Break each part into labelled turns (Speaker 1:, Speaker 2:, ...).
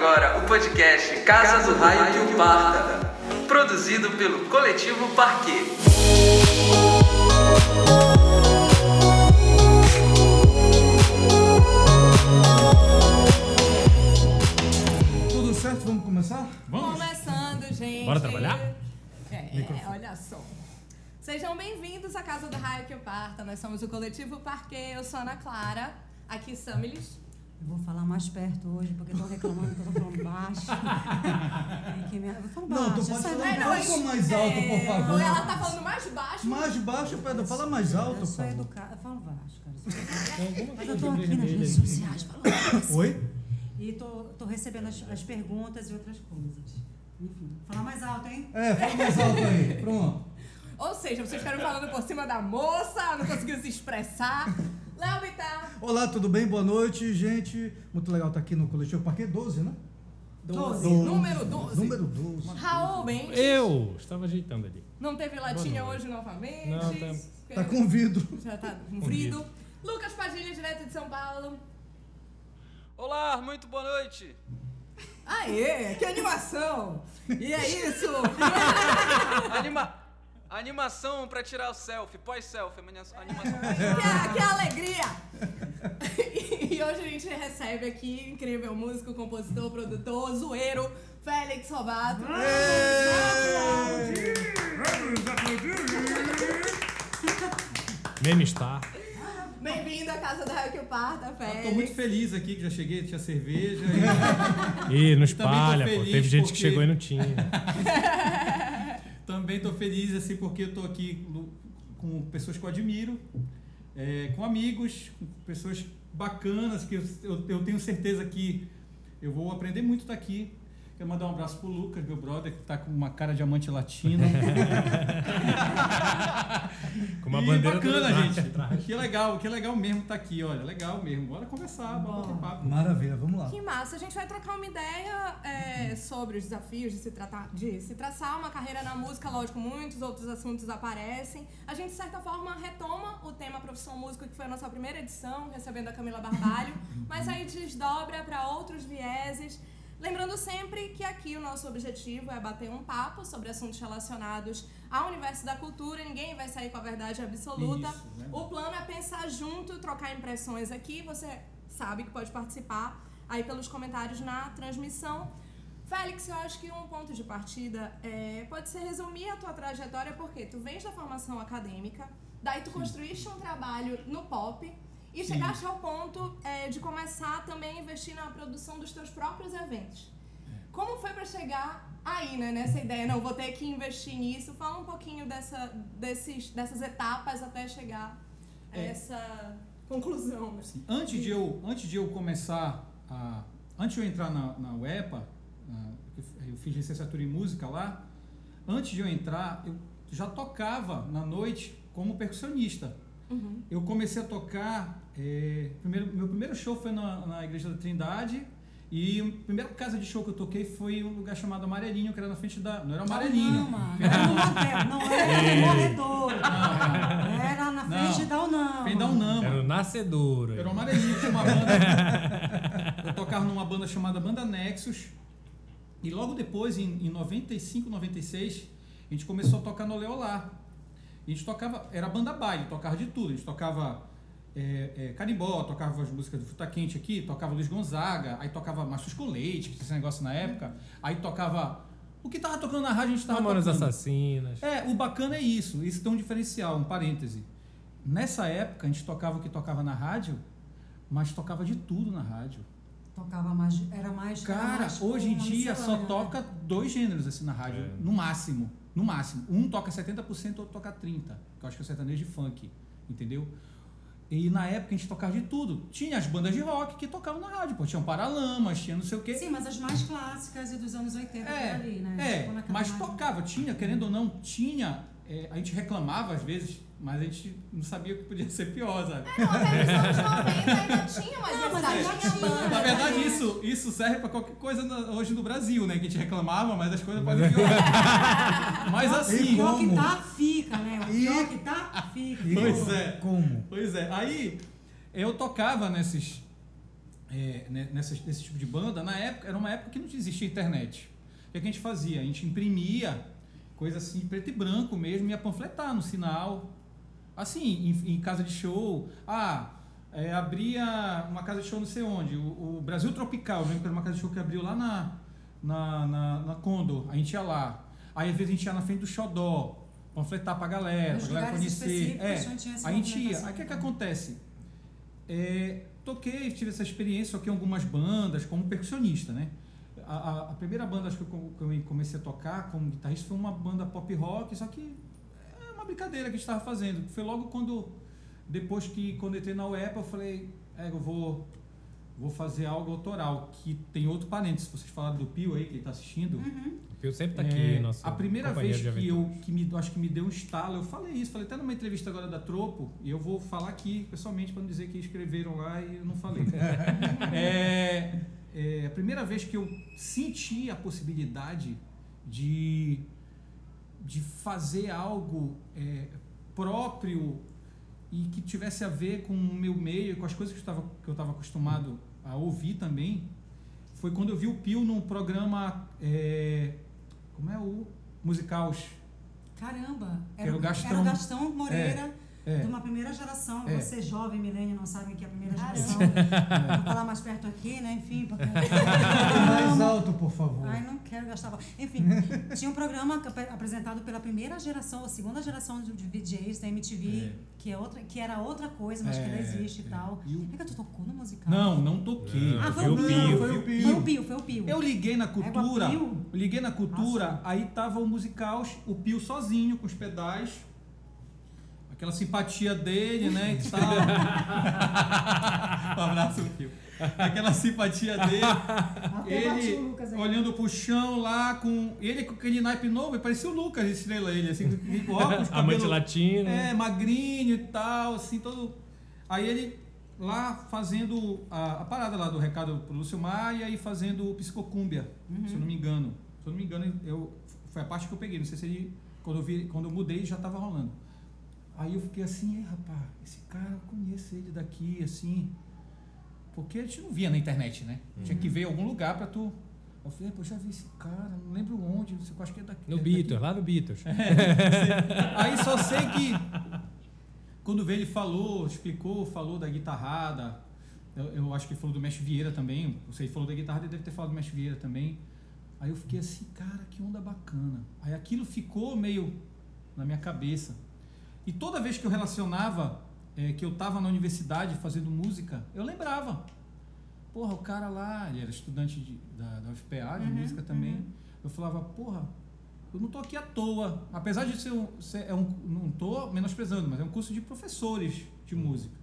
Speaker 1: agora o podcast Casa do Raio que o Parta, produzido pelo Coletivo Parquet.
Speaker 2: Tudo certo? Vamos começar?
Speaker 3: Vamos?
Speaker 4: Começando, gente.
Speaker 3: Bora trabalhar?
Speaker 4: É, olha só. Sejam bem-vindos à Casa do Raio que eu parta. Nós somos o Coletivo Parquet. Eu sou a Ana Clara. Aqui, Samilis.
Speaker 5: Eu vou falar mais perto hoje, porque estão reclamando que eu estou falando baixo. Que minha... Eu falo baixo.
Speaker 2: Não, tu pode falar um pouco mais alto, por favor.
Speaker 4: Ela tá falando mais baixo.
Speaker 2: Mais baixo, Pedro. Fala mais alto,
Speaker 5: Eu sou educada. Eu falo baixo, cara. Mas eu estou aqui nas redes sociais falando.
Speaker 2: Oi?
Speaker 5: E estou recebendo as, as perguntas e outras coisas. Enfim, falar mais alto, hein?
Speaker 2: É, fala mais alto aí. Pronto.
Speaker 4: Ou seja, vocês ficaram falando por cima da moça, não conseguiram se expressar. Léo Bittar.
Speaker 2: Olá, tudo bem? Boa noite, gente. Muito legal estar aqui no Coletivo Parque 12, né?
Speaker 5: Doze.
Speaker 4: Número 12.
Speaker 2: Número 12.
Speaker 4: Raul Mendes.
Speaker 3: Eu estava ajeitando ali.
Speaker 4: Não teve latinha hoje novamente.
Speaker 3: Não, tá-
Speaker 2: Tá com vidro.
Speaker 4: Já tá com vidro. Lucas Padilha, direto de São Paulo.
Speaker 1: Olá, muito boa noite.
Speaker 4: Aê, que animação! E é isso!
Speaker 1: Anima... Animação pra tirar o selfie, pós-selfie, anima- animação.
Speaker 4: que, que alegria! E hoje a gente recebe aqui incrível músico, compositor, produtor, zoeiro, Félix Robato.
Speaker 3: Meme Star.
Speaker 4: Bem-vindo à casa da Raquel Parta,
Speaker 6: Estou
Speaker 4: Félix.
Speaker 6: muito feliz aqui que já cheguei, tinha cerveja.
Speaker 3: Ih, não
Speaker 6: E tô
Speaker 3: espalha, pô. Teve gente que
Speaker 6: porque-
Speaker 3: chegou e não tinha.
Speaker 6: Também estou feliz assim porque tô aqui com pessoas que eu admiro, é, com amigos, com pessoas bacanas que eu, eu, eu tenho certeza que eu vou aprender muito daqui. Quero mandar um abraço pro Lucas, meu brother, que tá com uma cara de diamante latino.
Speaker 3: Com uma
Speaker 6: e
Speaker 3: bandeira
Speaker 6: bacana, gente.
Speaker 3: atrás.
Speaker 6: Que legal, que legal mesmo tá aqui, olha. Legal mesmo. Bora conversar, bora bater papo.
Speaker 2: Maravilha, vamos lá.
Speaker 4: Que massa, a gente vai trocar uma ideia é, sobre os desafios de se, tratar, de se traçar uma carreira na música, lógico, muitos outros assuntos aparecem. A gente, de certa forma, retoma o tema Profissão Músico, que foi a nossa primeira edição, recebendo a Camila Barbalho, mas aí desdobra para outros vieses. Lembrando sempre que aqui o nosso objetivo é bater um papo sobre assuntos relacionados ao universo da cultura, ninguém vai sair com a verdade absoluta.
Speaker 6: Isso, né?
Speaker 4: O plano é pensar junto, trocar impressões aqui. Você sabe que pode participar aí pelos comentários na transmissão. Félix, eu acho que um ponto de partida é, pode ser resumir a tua trajetória, porque tu vens da formação acadêmica, daí tu construíste um trabalho no pop e
Speaker 6: Sim.
Speaker 4: chegaste ao ponto é, de começar também a investir na produção dos teus próprios eventos.
Speaker 6: É.
Speaker 4: Como foi para chegar aí, né, nessa ideia? Não, vou ter que investir nisso. Fala um pouquinho dessa, desses, dessas etapas até chegar a
Speaker 6: É.
Speaker 4: essa conclusão. né?
Speaker 6: Antes, de eu, antes de eu começar a. Antes de eu entrar na, na UEPA, eu fiz licenciatura em música lá. Antes de eu entrar, eu já tocava na noite como percussionista.
Speaker 4: Uhum.
Speaker 6: Eu comecei a tocar. é, primeiro, meu primeiro show foi na, na Igreja da Trindade. E a primeira casa de show que eu toquei foi um lugar chamado Amarelinho, que era na frente da. Não era Amarelinho.
Speaker 5: Não, mano. Era no hotel, não era no morredor. Era na
Speaker 6: Não.
Speaker 5: frente da Unama.
Speaker 6: Vem da Unama.
Speaker 3: Era o Nascedouro.
Speaker 6: Era um amarelinho, tinha uma banda. eu tocava numa banda chamada Banda Nexus. E logo depois, em, em 95, 96, a gente começou a tocar no Leolar. A gente tocava, era banda baile, tocava de tudo. A gente tocava é, é, carimbó, tocava as músicas do Fruta Quente aqui, tocava Luiz Gonzaga, aí tocava Machos com Leite, que tinha esse negócio na época. Aí tocava. O que tava tocando na rádio, a gente tava
Speaker 3: Mamonas
Speaker 6: tocando.
Speaker 3: Assassinas.
Speaker 6: É, o bacana é isso. Isso tem um diferencial, um parêntese. Nessa época, a gente tocava o que tocava na rádio, mas tocava de tudo na rádio.
Speaker 5: Tocava mais. Era mais. era
Speaker 6: Cara,
Speaker 5: mais
Speaker 6: hoje em dia só
Speaker 5: né?
Speaker 6: toca dois gêneros assim na rádio,
Speaker 3: É.
Speaker 6: no máximo. No máximo. Um toca 70%, outro toca 30%. Que eu acho que é o sertanejo de funk. Entendeu? E na época a gente tocava de tudo. Tinha as bandas de rock que tocavam na rádio, pô. Tinha um Paralamas, tinha não sei o quê.
Speaker 5: Sim, mas as mais clássicas e dos anos 80
Speaker 6: É,
Speaker 5: ali, né?
Speaker 6: é,
Speaker 5: Tipo,
Speaker 6: mas tocava, tinha, querendo ou não, tinha. é, a gente reclamava às vezes, mas a gente não sabia que podia ser pior, sabe?
Speaker 4: Não, até nos anos 90 ainda tinha umas
Speaker 5: Não, mas ainda
Speaker 4: tinha banda.
Speaker 6: Na verdade,
Speaker 4: né?
Speaker 6: isso, isso serve pra qualquer coisa na- hoje no Brasil, né? Que a gente reclamava, mas as coisas podem piorar. Mas
Speaker 5: O
Speaker 6: assim.
Speaker 5: pior que
Speaker 2: como?
Speaker 5: tá, fica, né? O
Speaker 2: E-
Speaker 5: pior que tá, fica.
Speaker 2: E
Speaker 6: Pois é.
Speaker 2: Como?
Speaker 6: Pois é. Aí eu tocava nesses. é, né, nessa, nesse tipo de banda, na época, era uma época que não existia internet. O que, é que a gente fazia? A gente imprimia coisa assim, preto e branco mesmo, ia panfletar no sinal. Assim, em, em casa de show. Ah, é, abria uma casa de show não sei onde, o, o Brasil Tropical, eu lembro que era uma casa de show que abriu lá na, na, na, na Condor, a gente ia lá. Aí às vezes a gente ia na frente do Xodó, panfletar pra galera,
Speaker 5: Nos
Speaker 6: pra galera conhecer. É,
Speaker 5: a gente
Speaker 6: ia. Aí o que, é que acontece? É, toquei, tive essa experiência, toquei em algumas bandas como percussionista, né? A, a- a primeira banda acho que eu, que eu comecei a tocar como guitarrista foi uma banda pop rock, só que uma brincadeira que a gente estava fazendo. Foi logo quando, depois que quando eu entrei na UEPA, eu falei, é, eu vou, vou fazer algo autoral, que tem outro parênteses. Vocês falaram do Pio aí, que ele está assistindo.
Speaker 3: O Pio sempre tá
Speaker 6: É,
Speaker 3: aqui, nosso
Speaker 6: a primeira vez que eu que me acho que me deu um estalo, eu falei isso, falei até numa entrevista agora da Tropo, e eu vou falar aqui pessoalmente para não dizer que escreveram lá e eu não falei. é, é, a primeira vez que eu senti a possibilidade de, de fazer algo é, próprio e que tivesse a ver com o meu meio, com as coisas que eu estava acostumado a ouvir também, foi quando eu vi o Pio num programa é, como é o musical
Speaker 5: Caramba,
Speaker 6: era
Speaker 5: era,
Speaker 6: o Gastão.
Speaker 5: era o Gastão Moreira,
Speaker 6: é.
Speaker 5: De uma primeira geração.
Speaker 6: É.
Speaker 5: Você, jovem, milênio, não sabe o que é a primeira geração. Vou falar mais perto aqui, né? Enfim, porque...
Speaker 2: Mais alto, por favor.
Speaker 5: Ai, não quero gastar. Enfim, tinha um programa ap- apresentado pela primeira geração, a segunda geração de VJs da MTV,
Speaker 6: É.
Speaker 5: que, é outra, que era outra coisa, mas que ainda
Speaker 6: É,
Speaker 5: existe e
Speaker 6: é.
Speaker 5: tal.
Speaker 6: E o-
Speaker 5: É que tu tocou no musical?
Speaker 6: Não, não toquei.
Speaker 3: Não,
Speaker 5: Ah, foi o Pio.
Speaker 2: Foi o Pio.
Speaker 5: Foi o Pio, foi o Pio.
Speaker 6: Eu liguei na cultura, liguei na cultura,
Speaker 5: Nossa.
Speaker 6: aí tava o musical, o Pio sozinho, com os pedais, aquela simpatia dele, né, e tal. um abraço, Pio. Aquela simpatia dele,
Speaker 5: Até
Speaker 6: ele
Speaker 5: o Lucas aí.
Speaker 6: olhando pro chão lá, com ele com aquele naipe novo, ele parecia o Lucas, estrela ele, assim, com óculos,
Speaker 3: Amante
Speaker 6: cabelo-
Speaker 3: latino.
Speaker 6: é, magrinho e tal, assim, todo. Aí ele lá fazendo a, a parada lá do recado pro Lúcio Maia e fazendo o psicocúmbia, se eu não me engano. Se eu não me engano, eu, foi a parte que eu peguei. Não sei se ele, quando eu, vi, quando eu mudei, já tava rolando. Aí eu fiquei assim, "Ei, rapaz, esse cara, eu conheço ele daqui, assim. Porque a gente não via na internet, né? Tinha que ver em algum lugar pra tu. Eu falei, pô, já vi esse cara, não lembro onde, não sei, acho que é daqui.
Speaker 3: No
Speaker 6: é daqui.
Speaker 3: Beatles, lá no Beatles.
Speaker 6: Aí só sei que quando veio ele falou, explicou, falou da guitarrada. Eu, eu acho que ele falou do Mestre Vieira também. Você falou da guitarrada, ele deve ter falado do Mestre Vieira também. Aí eu fiquei assim, cara, que onda bacana. Aí aquilo ficou meio na minha cabeça. E toda vez que eu relacionava eh, que eu estava na universidade fazendo música, eu lembrava. Porra, o cara lá, ele era estudante de- da, da UFPA, de
Speaker 5: Uhum,
Speaker 6: música também. Eu falava, porra, eu não tô aqui à toa. Apesar de ser um, ser- é um não tô menosprezando, mas é um curso de professores de música.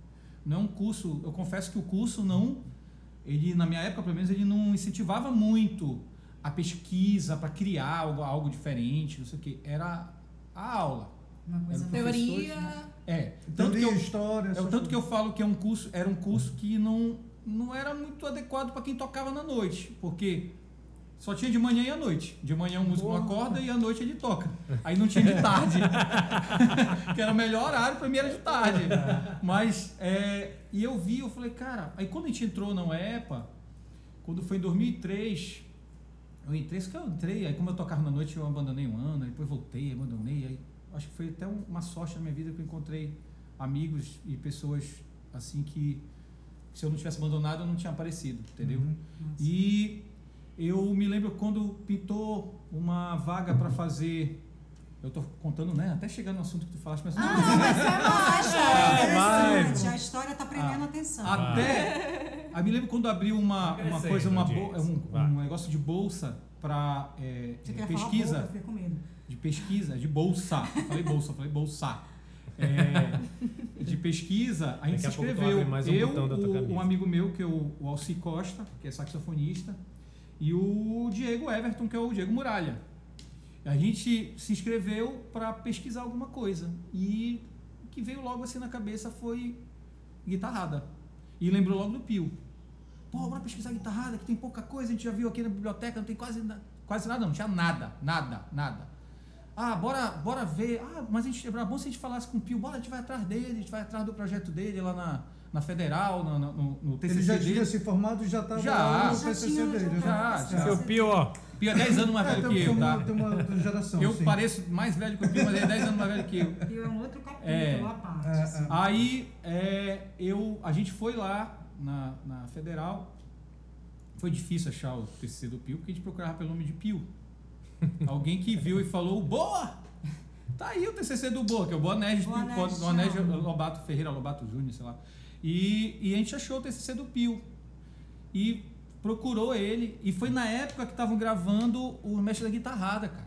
Speaker 6: Não é um curso, eu confesso que o curso não ele na minha época, pelo menos, ele não incentivava muito a pesquisa para criar algo, algo diferente, não sei o que. Era a aula.
Speaker 5: Uma coisa mais-
Speaker 4: Teoria.
Speaker 6: É, tanto que
Speaker 2: Teoria,
Speaker 6: eu,
Speaker 2: história.
Speaker 6: é o tanto que eu falo que é um curso, era um curso que não, não era muito adequado para quem tocava na noite, porque só tinha de manhã e à noite. De manhã o músico não
Speaker 2: Porra.
Speaker 6: acorda e à noite ele toca. Aí não tinha de tarde, que era o melhor horário para mim era de tarde. Mas é, e eu vi, eu falei, cara, aí quando a gente entrou na UEPA, quando foi em 2003, eu entrei, isso que eu entrei, aí como eu tocava na noite eu abandonei um ano, aí depois voltei, abandonei, aí acho que foi até um- uma sorte na minha vida que eu encontrei amigos e pessoas assim que se eu não tivesse abandonado eu não tinha aparecido, entendeu?
Speaker 2: Uhum.
Speaker 6: E eu me lembro quando pintou uma vaga para fazer eu tô contando, né? Até chegar no assunto que tu falaste, mas
Speaker 5: Ah, não, mas é história
Speaker 3: vai.
Speaker 5: interessante. A história está prendendo
Speaker 6: Ah.
Speaker 5: atenção.
Speaker 6: Até. Aí me lembro quando abriu uma, uma coisa, uma um, um negócio de bolsa para
Speaker 5: falar
Speaker 6: pesquisa.
Speaker 5: eu medo.
Speaker 6: de pesquisa, de bolsa. Falei bolsa, falei bolsa. É, de pesquisa, a gente
Speaker 3: Daqui
Speaker 6: se inscreveu.
Speaker 3: um
Speaker 6: eu,
Speaker 3: botão da tua
Speaker 6: o, um amigo meu, que é o, o Alci Costa, que é saxofonista, e o Diego Everton, que é o Diego Muralha. A gente se inscreveu para pesquisar alguma coisa. E o que veio logo assim na cabeça foi guitarrada. E lembrou logo do Pio. Pô, bora pesquisar guitarrada, que tem pouca coisa, a gente já viu aqui na biblioteca, não tem quase, quase nada, não tinha nada, nada, nada. Ah, bora, bora ver. Ah, mas a gente, era bom se a gente falasse com o Pio, bora, a gente vai atrás dele, a gente vai atrás do projeto dele lá na, na Federal, no, no, no- TCC
Speaker 2: Ele já
Speaker 6: dele.
Speaker 2: tinha se formado e já estava
Speaker 6: Já.
Speaker 2: lá no
Speaker 5: Já
Speaker 2: TCC
Speaker 5: tinha-
Speaker 2: dele.
Speaker 5: já
Speaker 2: né?
Speaker 6: Já, já.
Speaker 3: Seu Pio, ó.
Speaker 6: Pio é 10 anos mais
Speaker 2: É,
Speaker 6: velho que eu,
Speaker 2: uma,
Speaker 6: tá?
Speaker 2: tem uma outra geração.
Speaker 6: Eu
Speaker 2: sim.
Speaker 6: pareço mais velho que o Pio, mas ele é 10 anos mais velho que eu.
Speaker 5: E é um outro capítulo
Speaker 6: É.
Speaker 5: à parte.
Speaker 2: É,
Speaker 5: assim.
Speaker 2: é.
Speaker 6: Aí é, eu, a gente foi lá na, na Federal. Foi difícil achar o TCC do Pio, porque a gente procurava pelo nome de Pio. Alguém que viu e falou, Boa! Tá aí o TCC do Boa, que é o Boanésio
Speaker 5: Thiago.
Speaker 6: Lobato Ferreira, Lobato Júnior, sei lá. E, e a gente achou o TCC do Pio. E procurou ele. E foi na época que estavam gravando o Mestre da Guitarrada, cara.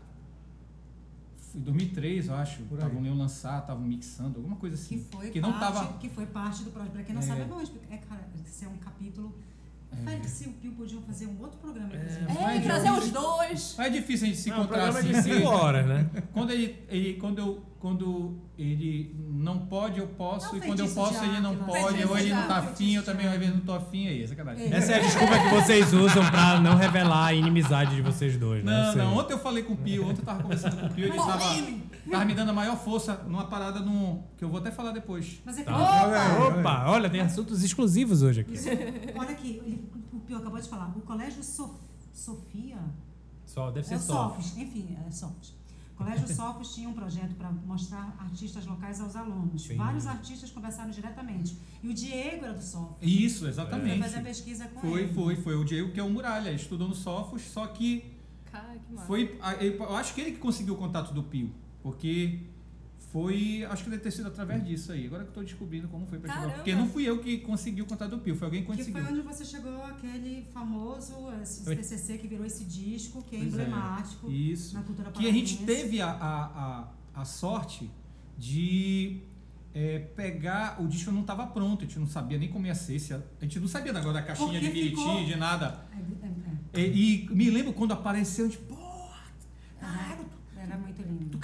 Speaker 6: Foi em 2003, eu acho. Estavam iam lançar, estavam mixando, alguma coisa assim.
Speaker 5: Que foi,
Speaker 6: que não
Speaker 5: parte,
Speaker 6: tava.
Speaker 5: que foi parte do projeto. Pra quem não
Speaker 6: É.
Speaker 5: sabe, é. É, cara, isso é um capítulo. Félix e o Pio podiam fazer um outro programa. inclusive.
Speaker 4: É,
Speaker 6: Mas
Speaker 4: trazer os dois.
Speaker 6: Mas é difícil a gente se
Speaker 3: Não,
Speaker 6: encontrar
Speaker 3: programa é
Speaker 6: assim.
Speaker 3: de 5 horas, né?
Speaker 6: Quando ele, ele- quando eu, quando ele não pode, eu posso,
Speaker 5: É um
Speaker 6: e quando eu posso, ele não pode, ou ele não tá afim, eu também
Speaker 5: de
Speaker 6: às vezes não tô afim, aí, sacanagem.
Speaker 5: É.
Speaker 3: Essa é a desculpa que vocês usam pra não revelar a inimizade de vocês dois, né?
Speaker 6: Não, não, ontem eu falei com o Pio, ontem eu tava conversando com o Pio, ele tava. Tava me dando a maior força numa parada no, que eu vou até falar depois.
Speaker 5: Mas é que
Speaker 3: Tá.
Speaker 2: Aí.
Speaker 3: Opa, olha, tem assuntos exclusivos hoje aqui.
Speaker 5: Isso, olha aqui, ele- o Pio acabou de falar. O Colégio Sof- Sofia.
Speaker 3: Só, deve
Speaker 5: É
Speaker 3: ser
Speaker 5: o
Speaker 3: só.
Speaker 5: Sofos, enfim, é Sofos. O Colégio Sofos tinha um projeto para mostrar artistas locais aos alunos.
Speaker 3: Sim.
Speaker 5: Vários artistas conversaram diretamente. E o Diego era do Sofos.
Speaker 6: Isso,
Speaker 5: Foi
Speaker 6: exatamente.
Speaker 5: fazer a pesquisa com
Speaker 6: Foi,
Speaker 5: ele.
Speaker 6: foi, foi o Diego que é o Muralha, estudou no Sofos, só que
Speaker 4: Cara, que.
Speaker 6: Foi, eu acho que ele que conseguiu o contato do Pio, porque foi, acho que deve ter sido através disso aí. Agora que eu tô descobrindo como foi pra chegar. Porque não fui eu que consegui o contato do Pio, foi alguém que
Speaker 5: Que
Speaker 6: conseguiu.
Speaker 5: foi onde você chegou aquele famoso esse
Speaker 3: Foi.
Speaker 5: TCC que virou esse disco, que é
Speaker 6: Pois é.
Speaker 5: emblemático
Speaker 6: Isso.
Speaker 5: na cultura
Speaker 6: Que a gente teve a, a, a, a sorte de é, pegar. O disco não estava pronto, a gente não sabia nem como ia ser. Se a, a gente não sabia agora da caixinha
Speaker 5: Porque
Speaker 6: de Miriti,
Speaker 5: ficou-
Speaker 6: de nada.
Speaker 5: É, é, é.
Speaker 6: E, e me lembro quando apareceu, a gente, porra, caralho,
Speaker 5: Era muito lindo.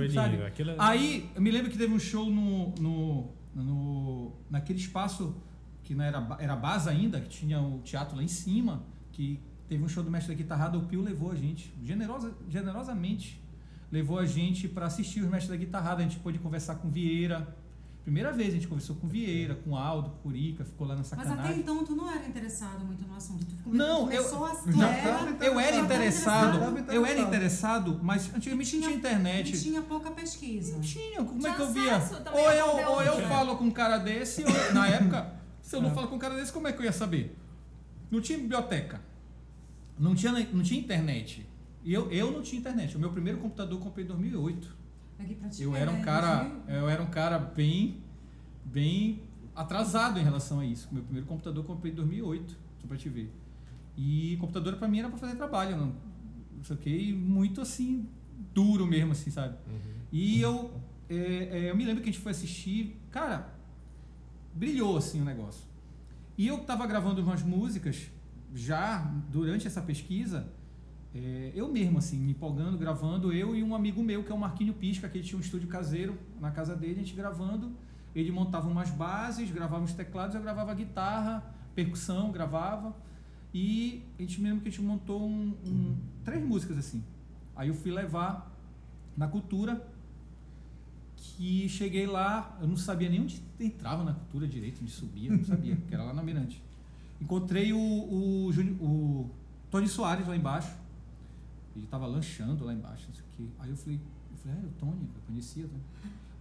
Speaker 3: Foi lindo.
Speaker 6: sabe?
Speaker 3: Aquilo...
Speaker 6: Aí, eu me lembro que teve um show no, no, no naquele espaço que não era, era base ainda, que tinha o teatro lá em cima, que teve um show do Mestre da Guitarrada, o Pio levou a gente, generosa, generosamente, levou a gente para assistir os Mestres da Guitarrada, a gente pôde conversar com Vieira, primeira vez a gente conversou com Vieira, com Aldo, com Curica, ficou lá na
Speaker 5: Mas até
Speaker 6: sacanagem.
Speaker 5: então tu não era interessado muito no assunto. Tu come-
Speaker 6: Não, eu-
Speaker 5: a
Speaker 2: tava
Speaker 5: era,
Speaker 6: Eu era interessado, eu era
Speaker 2: interessado.
Speaker 6: mas antigamente não tinha internet.
Speaker 5: E tinha pouca pesquisa.
Speaker 6: Não tinha, como é
Speaker 4: Tinha
Speaker 6: que eu via? Ou eu,
Speaker 4: conteúdo.
Speaker 6: ou eu
Speaker 4: É.
Speaker 6: falo com um cara desse, ou, na época, se eu não
Speaker 2: É.
Speaker 6: falo com um cara desse, como é que eu ia saber? Não tinha biblioteca, não tinha, não tinha internet. E eu, eu não tinha internet. O meu primeiro computador eu comprei em 2008. Eu era um
Speaker 5: né?
Speaker 6: cara,
Speaker 5: 2000.
Speaker 6: eu era um cara bem, bem atrasado em relação a isso. Meu primeiro computador eu comprei em 2008, só pra te ver. E computador pra mim era pra fazer trabalho, não, não sei o que, muito assim duro mesmo, assim, sabe? E eu, é, é, eu me lembro que a gente foi assistir, cara, brilhou assim o negócio. E eu tava gravando umas músicas já durante essa pesquisa, é, eu mesmo assim, me empolgando, gravando, eu e um amigo meu que é o Marquinho Pisca, que ele tinha um estúdio caseiro na casa dele, a gente gravando, ele montava umas bases, gravava uns teclados, eu gravava guitarra, percussão, gravava. E a gente me lembra que a gente montou um, um- três músicas assim. Aí eu fui levar na cultura, que cheguei lá, eu não sabia nem onde entrava na cultura direito, onde subia, não sabia, que era lá na Mirante. Encontrei o, o, o Tony Soares lá embaixo, ele estava lanchando lá embaixo, não sei o quê. Aí eu falei, eu falei, ah, é o Tony, eu conhecia. Tony.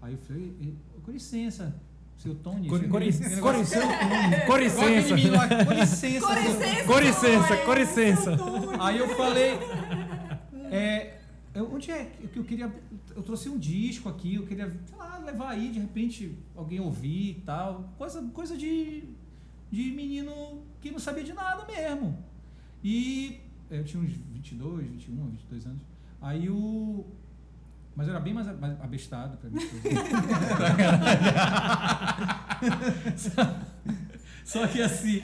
Speaker 6: Aí eu falei, "Eh, com licença, seu Tony.
Speaker 3: Com, licença, com licença, com licença.
Speaker 6: com licença. Aí eu falei, é, eu- onde é que eu queria, eu trouxe um disco aqui, eu queria, sei lá, levar aí, de repente alguém ouvir e tal, coisa, coisa de, de menino que não sabia de nada mesmo. E eu tinha uns 22, 21, 22 anos. Aí o mas eu era bem mais abestado pra mim. Só que assim,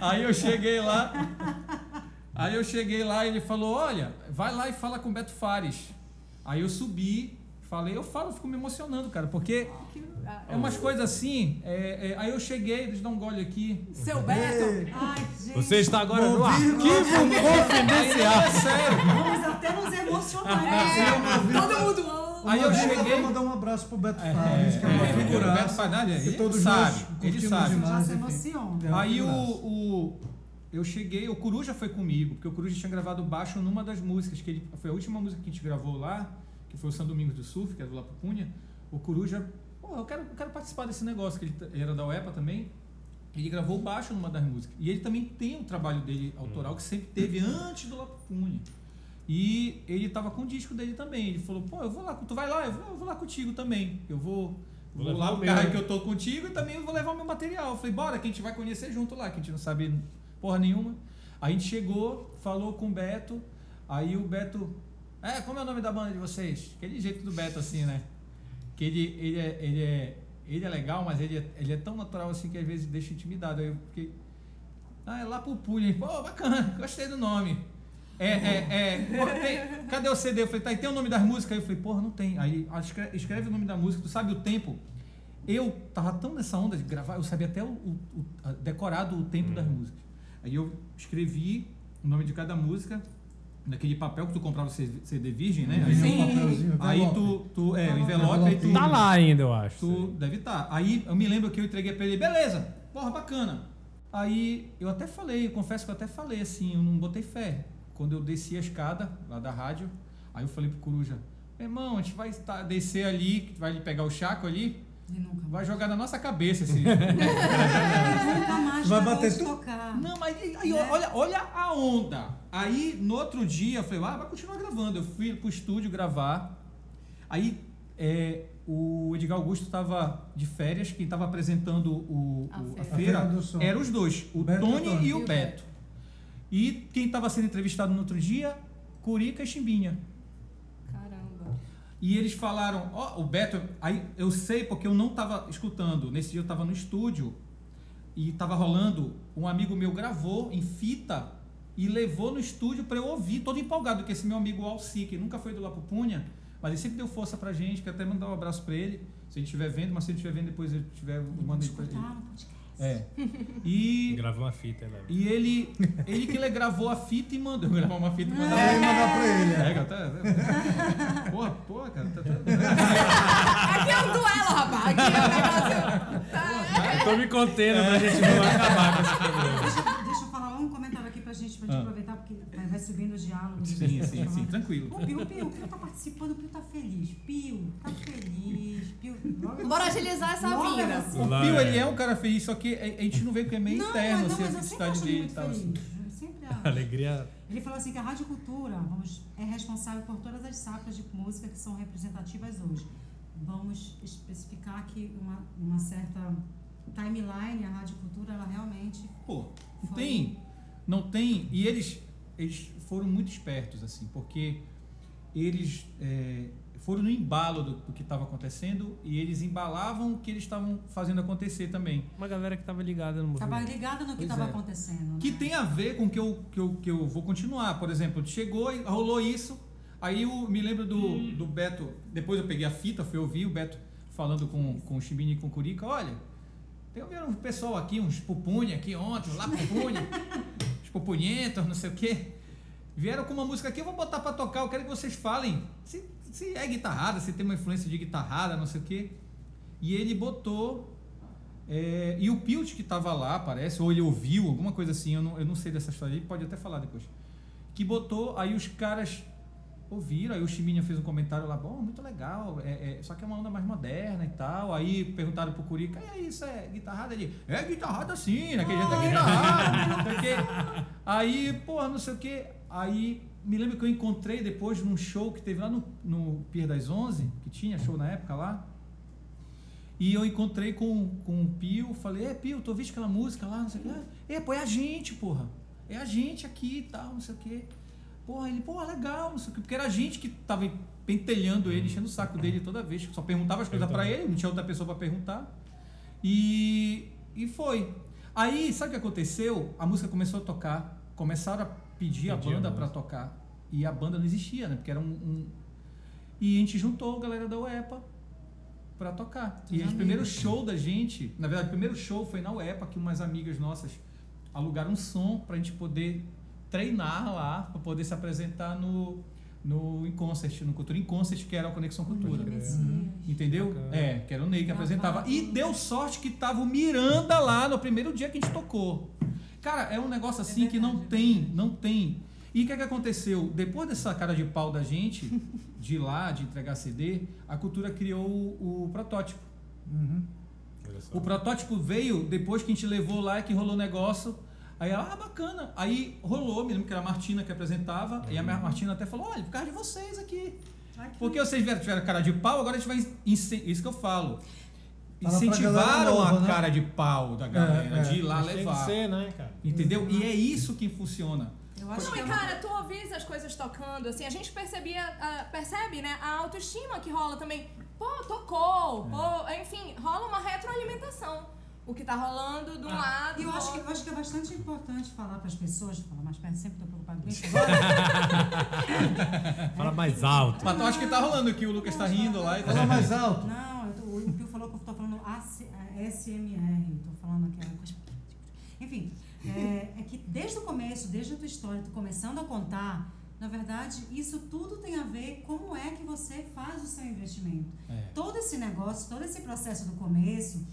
Speaker 6: aí eu cheguei lá, aí eu cheguei lá e ele falou, olha, vai lá e fala com o Beto Fares. Aí eu subi, falei, eu falo, eu fico me emocionando, cara, porque
Speaker 4: Que- ah,
Speaker 6: é umas coisas assim, é, é, aí eu cheguei, deixa eu dar um gole aqui.
Speaker 4: Seu Beto.
Speaker 5: Ai, gente.
Speaker 3: Você está agora no arquivo
Speaker 6: Aí,
Speaker 3: confidencial.
Speaker 6: é sério.
Speaker 5: Vamos até nos emocionar.
Speaker 4: É, todo mundo. ah.
Speaker 6: Aí eu cheguei.
Speaker 2: vou mandar um abraço pro Beto
Speaker 6: É,
Speaker 2: Fares, que é uma
Speaker 6: é,
Speaker 2: figuraça.
Speaker 6: o Beto
Speaker 2: que
Speaker 6: ele
Speaker 2: todos
Speaker 6: sabe,
Speaker 2: nós
Speaker 6: ele sabe.
Speaker 5: Já
Speaker 2: demais,
Speaker 5: emociona.
Speaker 2: É
Speaker 6: Aí o, o- eu cheguei, o Coruja foi comigo, porque o Coruja tinha gravado baixo numa das músicas que ele foi a última música que a gente gravou lá, que foi o São Domingos do Surf, que é do Lapupunha. O Coruja, pô, eu quero, eu quero participar desse negócio, que ele, ele era da UEPA também. Ele gravou baixo numa das músicas. E ele também tem um trabalho dele autoral que sempre teve antes do Lapupunha. E ele tava com o disco dele também. Ele falou, pô, eu vou lá, tu vai lá, eu vou, eu vou lá contigo também. Eu vou,
Speaker 3: Vou
Speaker 6: vou, lá pro carro
Speaker 3: né?
Speaker 6: que eu tô contigo e também vou levar o meu material. Eu falei, bora, que a gente vai conhecer junto lá, que a gente não sabe porra nenhuma. Aí a gente chegou, falou com o Beto, aí o Beto. É, como é o nome da banda de vocês? Aquele jeito do Beto, assim, né? Que ele, ele, é, ele, é, ele é legal, mas ele é, ele é tão natural assim que às vezes deixa intimidado. Aí eu fiquei. Ah, é lá pro Punha. Pô, bacana, gostei do nome. É, é, é. pô, tem- cadê o CD? Eu falei, tá, e tem o nome das músicas? Aí eu falei, porra, não tem. Aí ah, escreve, escreve o nome da música, tu sabe o tempo. Eu tava tão nessa onda de gravar, eu sabia até o, o- o- decorado o tempo das músicas. Aí eu escrevi o nome de cada música, naquele papel que tu comprava o CD virgem, né? Aí,
Speaker 2: um papelzinho,
Speaker 6: aí tu, tu, é, o envelope, aí tu,
Speaker 3: Tá lá ainda, eu acho.
Speaker 6: Tu deve estar. Aí eu me lembro que eu entreguei pra ele, beleza, porra, bacana. Aí eu até falei, eu confesso que eu até falei assim, eu não botei fé. Quando eu desci a escada lá da rádio, aí eu falei pro Coruja, meu irmão, a gente vai estar- descer ali, vai pegar o chaco ali. Vai jogar na nossa cabeça esse.
Speaker 5: Nunca mais
Speaker 2: Vai bater
Speaker 5: bater
Speaker 2: tu-
Speaker 5: tocar.
Speaker 6: Não, mas aí,
Speaker 5: Né?
Speaker 6: olha, olha a onda. Aí no outro dia eu falei, ah, vai continuar gravando. Eu fui pro estúdio gravar. Aí é, o Edgar Augusto estava de férias, quem estava apresentando o,
Speaker 4: A
Speaker 6: o- a
Speaker 4: feira.
Speaker 2: A feira do som.
Speaker 6: eram os dois, o
Speaker 2: Beto e
Speaker 6: Tony
Speaker 2: Tony.
Speaker 6: e
Speaker 4: E
Speaker 6: o
Speaker 4: o
Speaker 6: Beto. E quem estava sendo entrevistado no outro dia, Curica e Chimbinha. E eles falaram, ó, o Beto, aí eu sei porque eu não estava escutando. Nesse dia eu estava no estúdio e estava rolando, um amigo meu gravou em fita e levou no estúdio para eu ouvir, todo empolgado, que esse meu amigo Alci, que nunca foi do Lapupunha, mas ele sempre deu força pra gente, quero até mandar um abraço para ele, se ele estiver vendo, mas se ele estiver vendo depois eu tiver, eu mando ele pra ele. É. E
Speaker 3: Grava uma fita, né?
Speaker 6: e ele, ele que le- gravou a fita e mandou. Eu gravar uma fita e mandar ele.
Speaker 2: mandar pra ele. é.
Speaker 6: Pega, tá. Porra, porra, cara. Tá, tá,
Speaker 4: Aqui é um duelo, rapaz. Aqui é um negócio. Tá.
Speaker 3: Eu tô me contendo pra gente não acabar com esse problema.
Speaker 5: Deixa, deixa eu falar um comentário aqui pra gente, pra gente
Speaker 6: Ah.
Speaker 5: Subindo os diálogos.
Speaker 6: sim, sim, sim, tranquilo.
Speaker 5: O Pio, o Pio, o Pio tá participando, o Pio tá feliz. Pio, tá feliz. Pio, logo-
Speaker 4: Bora agilizar essa
Speaker 5: logo emoção.
Speaker 6: O Pio,
Speaker 3: é.
Speaker 6: ele é um cara feliz, só que a gente não vê porque é meio
Speaker 5: Não,
Speaker 6: interno,
Speaker 5: mas,
Speaker 6: assim, a
Speaker 5: mas eu sempre
Speaker 6: felicidade
Speaker 5: acho
Speaker 6: dele e
Speaker 5: muito
Speaker 6: tal.
Speaker 5: feliz.
Speaker 6: Assim.
Speaker 5: Eu sempre acho.
Speaker 3: Alegria.
Speaker 5: Ele falou assim que a Rádio Cultura vamos, é responsável por todas as safras de música que são representativas hoje. Vamos especificar que uma, uma certa timeline, a Rádio Cultura, ela realmente
Speaker 6: Pô, não
Speaker 5: Foi.
Speaker 6: tem. Não tem. E eles, eles foram muito espertos, assim, porque eles é, foram no embalo do, do que estava acontecendo e eles embalavam o que eles estavam fazendo acontecer também.
Speaker 3: Uma galera que tava ligada no
Speaker 5: estava
Speaker 3: movimento.
Speaker 5: ligada no que estava
Speaker 6: é.
Speaker 5: acontecendo.
Speaker 6: Que
Speaker 5: né?
Speaker 6: tem a ver com que eu, que eu, que eu vou continuar. Por exemplo, chegou e rolou isso. Aí eu me lembro do, do Beto. Depois eu peguei a fita, fui ouvir o Beto falando com, com o Chibini e com o Curica. Olha, tem um pessoal aqui, uns pupunha aqui ontem, lá pupunha, pupunhentos, não sei o quê. Vieram com uma música aqui, eu vou botar pra tocar. Eu quero que vocês falem se, se é guitarrada, se tem uma influência de guitarrada, não sei o quê. E ele botou é, e o Pilt que estava lá, parece, ou ele ouviu, alguma coisa assim, eu não, eu não sei dessa história, ele pode até falar depois. Que botou, aí os caras ouviram, aí o Chiminha fez um comentário lá, bom, muito legal, é, é, só que é uma onda mais moderna e tal. Aí perguntaram pro Curica, e aí, isso é guitarrada? Ele, é guitarrada sim, naquele jeito é guitarrada, quê. Aí, porra, não sei o quê. Aí me lembro que eu encontrei depois num show que teve lá no, no Pier das Onze, que tinha show na época lá. E eu encontrei com, com o Pio, falei, é Pio, tu ouviste aquela música lá, não sei o quê. É, pô, é a gente, porra. É a gente aqui e tal, não sei o quê. Porra, ele, pô, legal, não sei o quê. Porque era a gente que tava pentelhando ele, enchendo o saco dele toda vez. Só perguntava as coisas pra ele, não tinha outra pessoa pra perguntar. E, e foi. Aí, sabe o que aconteceu? A música começou a tocar, começaram a pedir a
Speaker 3: Pedir a
Speaker 6: banda pra
Speaker 3: música.
Speaker 6: tocar. E a banda não existia, né? Porque era um, um- E a gente juntou a galera da UEPA pra tocar. E o primeiro show da gente, na verdade, o primeiro show foi na UEPA, que umas amigas nossas alugaram um som pra gente poder treinar lá, pra poder se apresentar no, no Inconcert, no Cultura Inconcert, que era a Conexão Cultura.
Speaker 5: Messias.
Speaker 6: Entendeu?
Speaker 3: Bacana.
Speaker 6: É, que era o Ney que
Speaker 5: Gravado.
Speaker 6: apresentava. E deu sorte que tava o Miranda lá no primeiro dia que a gente tocou. Cara, é um negócio assim que não
Speaker 5: verdade, é
Speaker 6: tem, não tem. E o que, é que aconteceu? Depois dessa cara de pau da gente, de ir lá, de entregar CD, a cultura criou o, o protótipo.
Speaker 2: Uhum.
Speaker 3: Olha só.
Speaker 6: O protótipo veio depois que a gente levou lá e que rolou o negócio. Aí ela, ah, bacana. Aí rolou, me lembro que era a Martina que apresentava. E a
Speaker 3: Uhum.
Speaker 6: Martina até falou: olha, por causa de vocês aqui.
Speaker 5: Ai, que
Speaker 6: Porque vocês vieram, tiveram cara de pau, agora a gente vai. Isso que eu falo.
Speaker 2: Fala
Speaker 6: Incentivaram
Speaker 2: nova,
Speaker 6: a
Speaker 2: né?
Speaker 6: cara de pau da galera,
Speaker 2: É, é.
Speaker 6: de ir lá
Speaker 3: Mas tem que
Speaker 6: levar.
Speaker 3: ser, né, cara?
Speaker 6: Entendeu? E é isso que funciona.
Speaker 5: Eu acho
Speaker 4: Não,
Speaker 5: que
Speaker 4: e
Speaker 5: é
Speaker 4: cara, tu ouvis as coisas tocando, assim, a gente percebia, ah, percebe, né, a autoestima que rola também. Pô, tocou, pô, enfim, rola uma retroalimentação. O que tá rolando de um lado.
Speaker 5: E eu
Speaker 4: do
Speaker 5: acho, que, eu acho que é bastante importante falar para as pessoas, falar mais perto, sempre estou preocupado com isso.
Speaker 3: Fala mais alto.
Speaker 6: Mas tu acha que tá rolando aqui, o Lucas tá rindo lá e tá.
Speaker 2: Fala mais alto.
Speaker 5: Não, eu tô, o Pio falou que eu estou falando eh, SMR, estou falando aquela coisa. Enfim, é, é que desde o começo, desde a tua história, tu começando a contar, na verdade, isso tudo tem a ver como é que você faz o seu investimento.
Speaker 6: É.
Speaker 5: Todo esse negócio, todo esse processo do começo,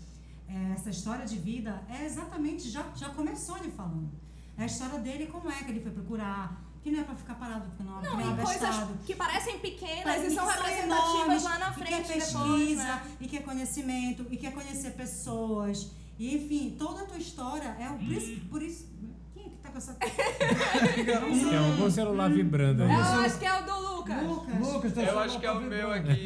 Speaker 5: é, essa história de vida, é exatamente, já, já começou ele falando. É a história dele, como é que ele foi procurar, que não é para ficar parado, porque não,
Speaker 4: Não,
Speaker 5: que não
Speaker 4: e
Speaker 5: é
Speaker 4: coisas que parecem pequenas
Speaker 5: Mas
Speaker 4: e são representativas
Speaker 5: enormes,
Speaker 4: lá na
Speaker 5: e que é
Speaker 4: frente
Speaker 5: pesquisa,
Speaker 4: depois, né?
Speaker 5: e que é conhecimento, e que é conhecer pessoas. E, enfim, toda a tua história é o. Por isso. Por isso quem é que tá com essa.
Speaker 3: Tem algum celular vibrando aí.
Speaker 4: Eu acho que é o do Lucas.
Speaker 5: Lucas.
Speaker 2: Lucas, tá
Speaker 1: Eu acho que é o meu aqui.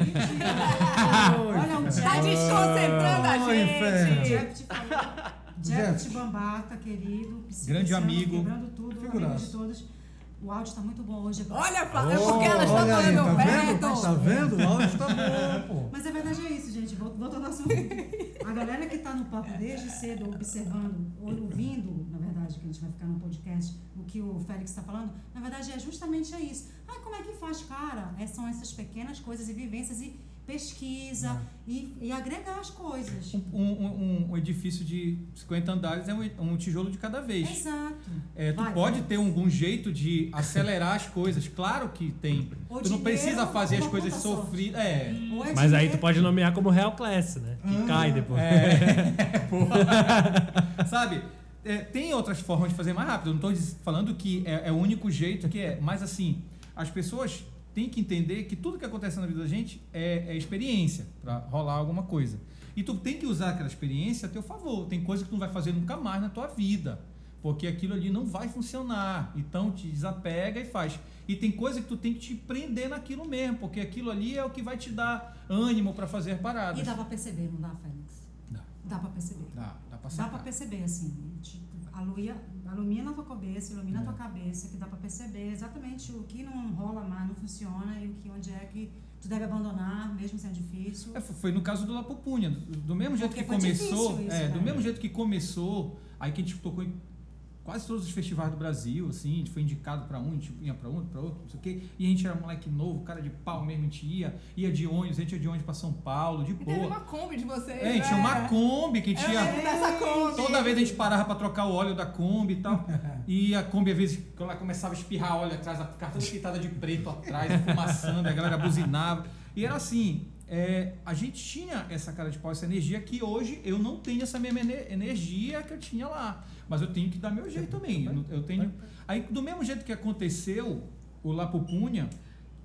Speaker 5: Olha, um
Speaker 4: Tá desconcentrando a gente.
Speaker 5: Jeff te falou. Jeff
Speaker 2: Jeff.
Speaker 5: Tibambata, querido.
Speaker 6: Grande amigo.
Speaker 5: Quebrando tudo, amigo de todos. O áudio tá muito bom hoje.
Speaker 4: Olha, Flá- é porque ela está
Speaker 2: aí, tá
Speaker 4: falando
Speaker 2: vendo?
Speaker 4: perto.
Speaker 2: Tá vendo? O áudio tá bom, pô.
Speaker 5: Mas a verdade é isso, gente. Vol- Voltando ao assunto. A galera que tá no papo desde cedo, observando, ou ouvindo, na verdade, que a gente vai ficar no podcast, o que o Félix está falando, na verdade é justamente é isso. Ah, como é que faz, cara? É, são essas pequenas coisas e vivências e pesquisa e, e agregar as coisas.
Speaker 6: Um, um- um edifício de 50 andares é um, um tijolo de cada vez.
Speaker 5: Exato.
Speaker 6: É, tu
Speaker 5: Vai,
Speaker 6: pode
Speaker 5: vai.
Speaker 6: ter algum jeito de acelerar as coisas, claro que tem.
Speaker 5: Ou
Speaker 6: tu não precisa fazer as coisas sofridas. É.
Speaker 5: É
Speaker 3: Mas aí tu pode nomear como Real Class, né? Que
Speaker 2: Ah.
Speaker 3: cai depois.
Speaker 6: É, porra. Sabe? É, tem outras formas de fazer mais rápido. Eu não estou falando que é, é o único jeito que é. Mas assim, as pessoas têm que entender que tudo que acontece na vida da gente é, é experiência para rolar alguma coisa. E tu tem que usar aquela experiência a teu favor. Tem coisa que tu não vai fazer nunca mais na tua vida. Porque aquilo ali não vai funcionar. Então te desapega e faz. E tem coisa que tu tem que te prender naquilo mesmo, porque aquilo ali é o que vai te dar ânimo para fazer paradas.
Speaker 5: E dá pra perceber, não dá, Félix?
Speaker 6: Dá,
Speaker 5: Dá pra perceber.
Speaker 6: dá, dá pra
Speaker 5: Dá pra perceber, assim, te- alumia, alumina a tua cabeça, ilumina a tua cabeça, que dá pra perceber exatamente o que não rola mais, não funciona, e o que onde é que tu deve abandonar, mesmo sendo difícil.
Speaker 6: É, foi no caso do La Pupunha. Do, do mesmo jeito
Speaker 5: Porque
Speaker 6: que começou,
Speaker 5: isso,
Speaker 6: é,
Speaker 5: né?
Speaker 6: do mesmo jeito que começou, aí que a gente tocou em quase todos os festivais do Brasil, assim, a gente foi indicado pra um, a gente ia pra outro, pra outro, não sei o quê. E a gente era moleque novo, cara de pau mesmo, a gente ia, ia de ônibus, a gente ia de ônibus pra São Paulo, de
Speaker 4: teve
Speaker 6: boa.
Speaker 4: uma Kombi de vocês.
Speaker 6: É, a gente tinha uma Kombi que a gente
Speaker 4: Eu
Speaker 6: ia.
Speaker 4: lembro dessa Kombi.
Speaker 6: Toda vez a gente parava pra trocar o óleo da Kombi e tal. E a Kombi, às vezes, quando ela começava a espirrar óleo atrás, a ficar toda pintada de preto atrás, fumaçando, a galera buzinava. E era assim, é, a gente tinha essa cara de pau, essa energia que hoje eu não tenho essa mesma ener- energia que eu tinha lá. Mas eu tenho que dar meu jeito também. Eu, tenho. Aí, do mesmo jeito que aconteceu o La Pupunha,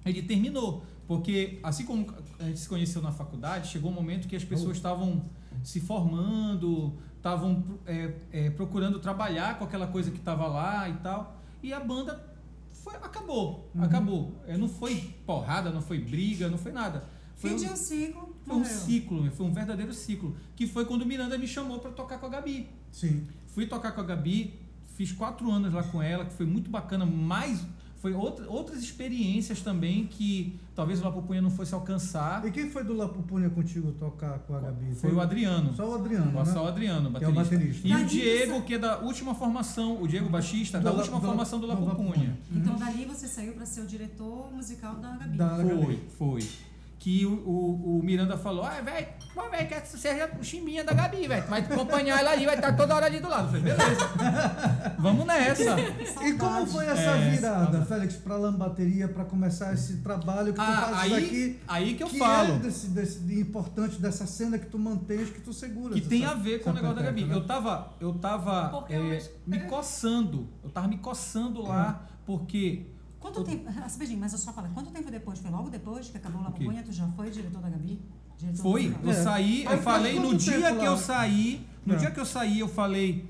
Speaker 6: ele terminou. Porque, assim como a gente se conheceu na faculdade, chegou um momento que as pessoas estavam se formando, estavam é, é, procurando trabalhar com aquela coisa que estava lá e tal. E a banda foi, acabou, acabou. É, não foi porrada, não foi briga, não foi nada. Foi
Speaker 5: Fim
Speaker 6: um,
Speaker 5: de um ciclo,
Speaker 6: foi um
Speaker 5: morreu.
Speaker 6: ciclo, foi um verdadeiro ciclo. Que foi quando o Miranda me chamou para tocar com a Gabi.
Speaker 2: Sim.
Speaker 6: Fui tocar com a Gabi, fiz quatro anos lá com ela, que foi muito bacana, mais foi outra, outras experiências também que talvez o Lapupunha não fosse alcançar.
Speaker 2: E quem foi do Lapupunha contigo tocar com a Gabi?
Speaker 6: Foi o Adriano.
Speaker 2: Só o Adriano, né?
Speaker 6: Só o Adriano,
Speaker 2: Que é o
Speaker 6: baterista.
Speaker 2: baterista.
Speaker 6: E o Diego,
Speaker 5: você-
Speaker 6: que é da última formação, o Diego baixista, da
Speaker 2: Do
Speaker 6: última
Speaker 2: do-
Speaker 6: formação do Lapupunha.
Speaker 5: Então dali você saiu para ser o diretor musical da Gabi.
Speaker 2: Da-
Speaker 6: Foi, foi. Que o, o, o Miranda falou, ah, velho, pô, velho, quer que você seja o chimbinha da Gabi, velho. Tu vai acompanhar ela ali, vai estar toda hora ali do lado. Eu falei, beleza. Vamos nessa.
Speaker 2: E como foi essa
Speaker 6: É,
Speaker 2: virada,
Speaker 6: saudade.
Speaker 2: Félix, pra Lambateria, pra começar esse trabalho que tu
Speaker 6: Ah,
Speaker 2: fazes
Speaker 6: aí-
Speaker 2: aqui?
Speaker 6: aí que eu
Speaker 2: que
Speaker 6: falo.
Speaker 2: É desse, desse, de importante dessa cena que tu mantens, que tu seguras.
Speaker 6: Que tem
Speaker 2: essa-
Speaker 6: a ver com o
Speaker 2: essa
Speaker 6: negócio da Gabi.
Speaker 2: né?
Speaker 6: Eu tava, eu tava é,
Speaker 4: eu
Speaker 6: me coçando. Eu tava me coçando lá, porque.
Speaker 5: Quanto tempo, ah, Sabedinho, mas eu só falo, quanto tempo depois? Foi logo depois que acabou o
Speaker 6: O?
Speaker 5: Lapupunha? Tu já foi diretor da Gabi? Diretor
Speaker 6: Foi,
Speaker 5: musical?
Speaker 6: eu
Speaker 2: É.
Speaker 6: saí, eu falei no dia que
Speaker 2: lá?
Speaker 6: eu saí, no
Speaker 2: É.
Speaker 6: dia que eu saí, eu falei,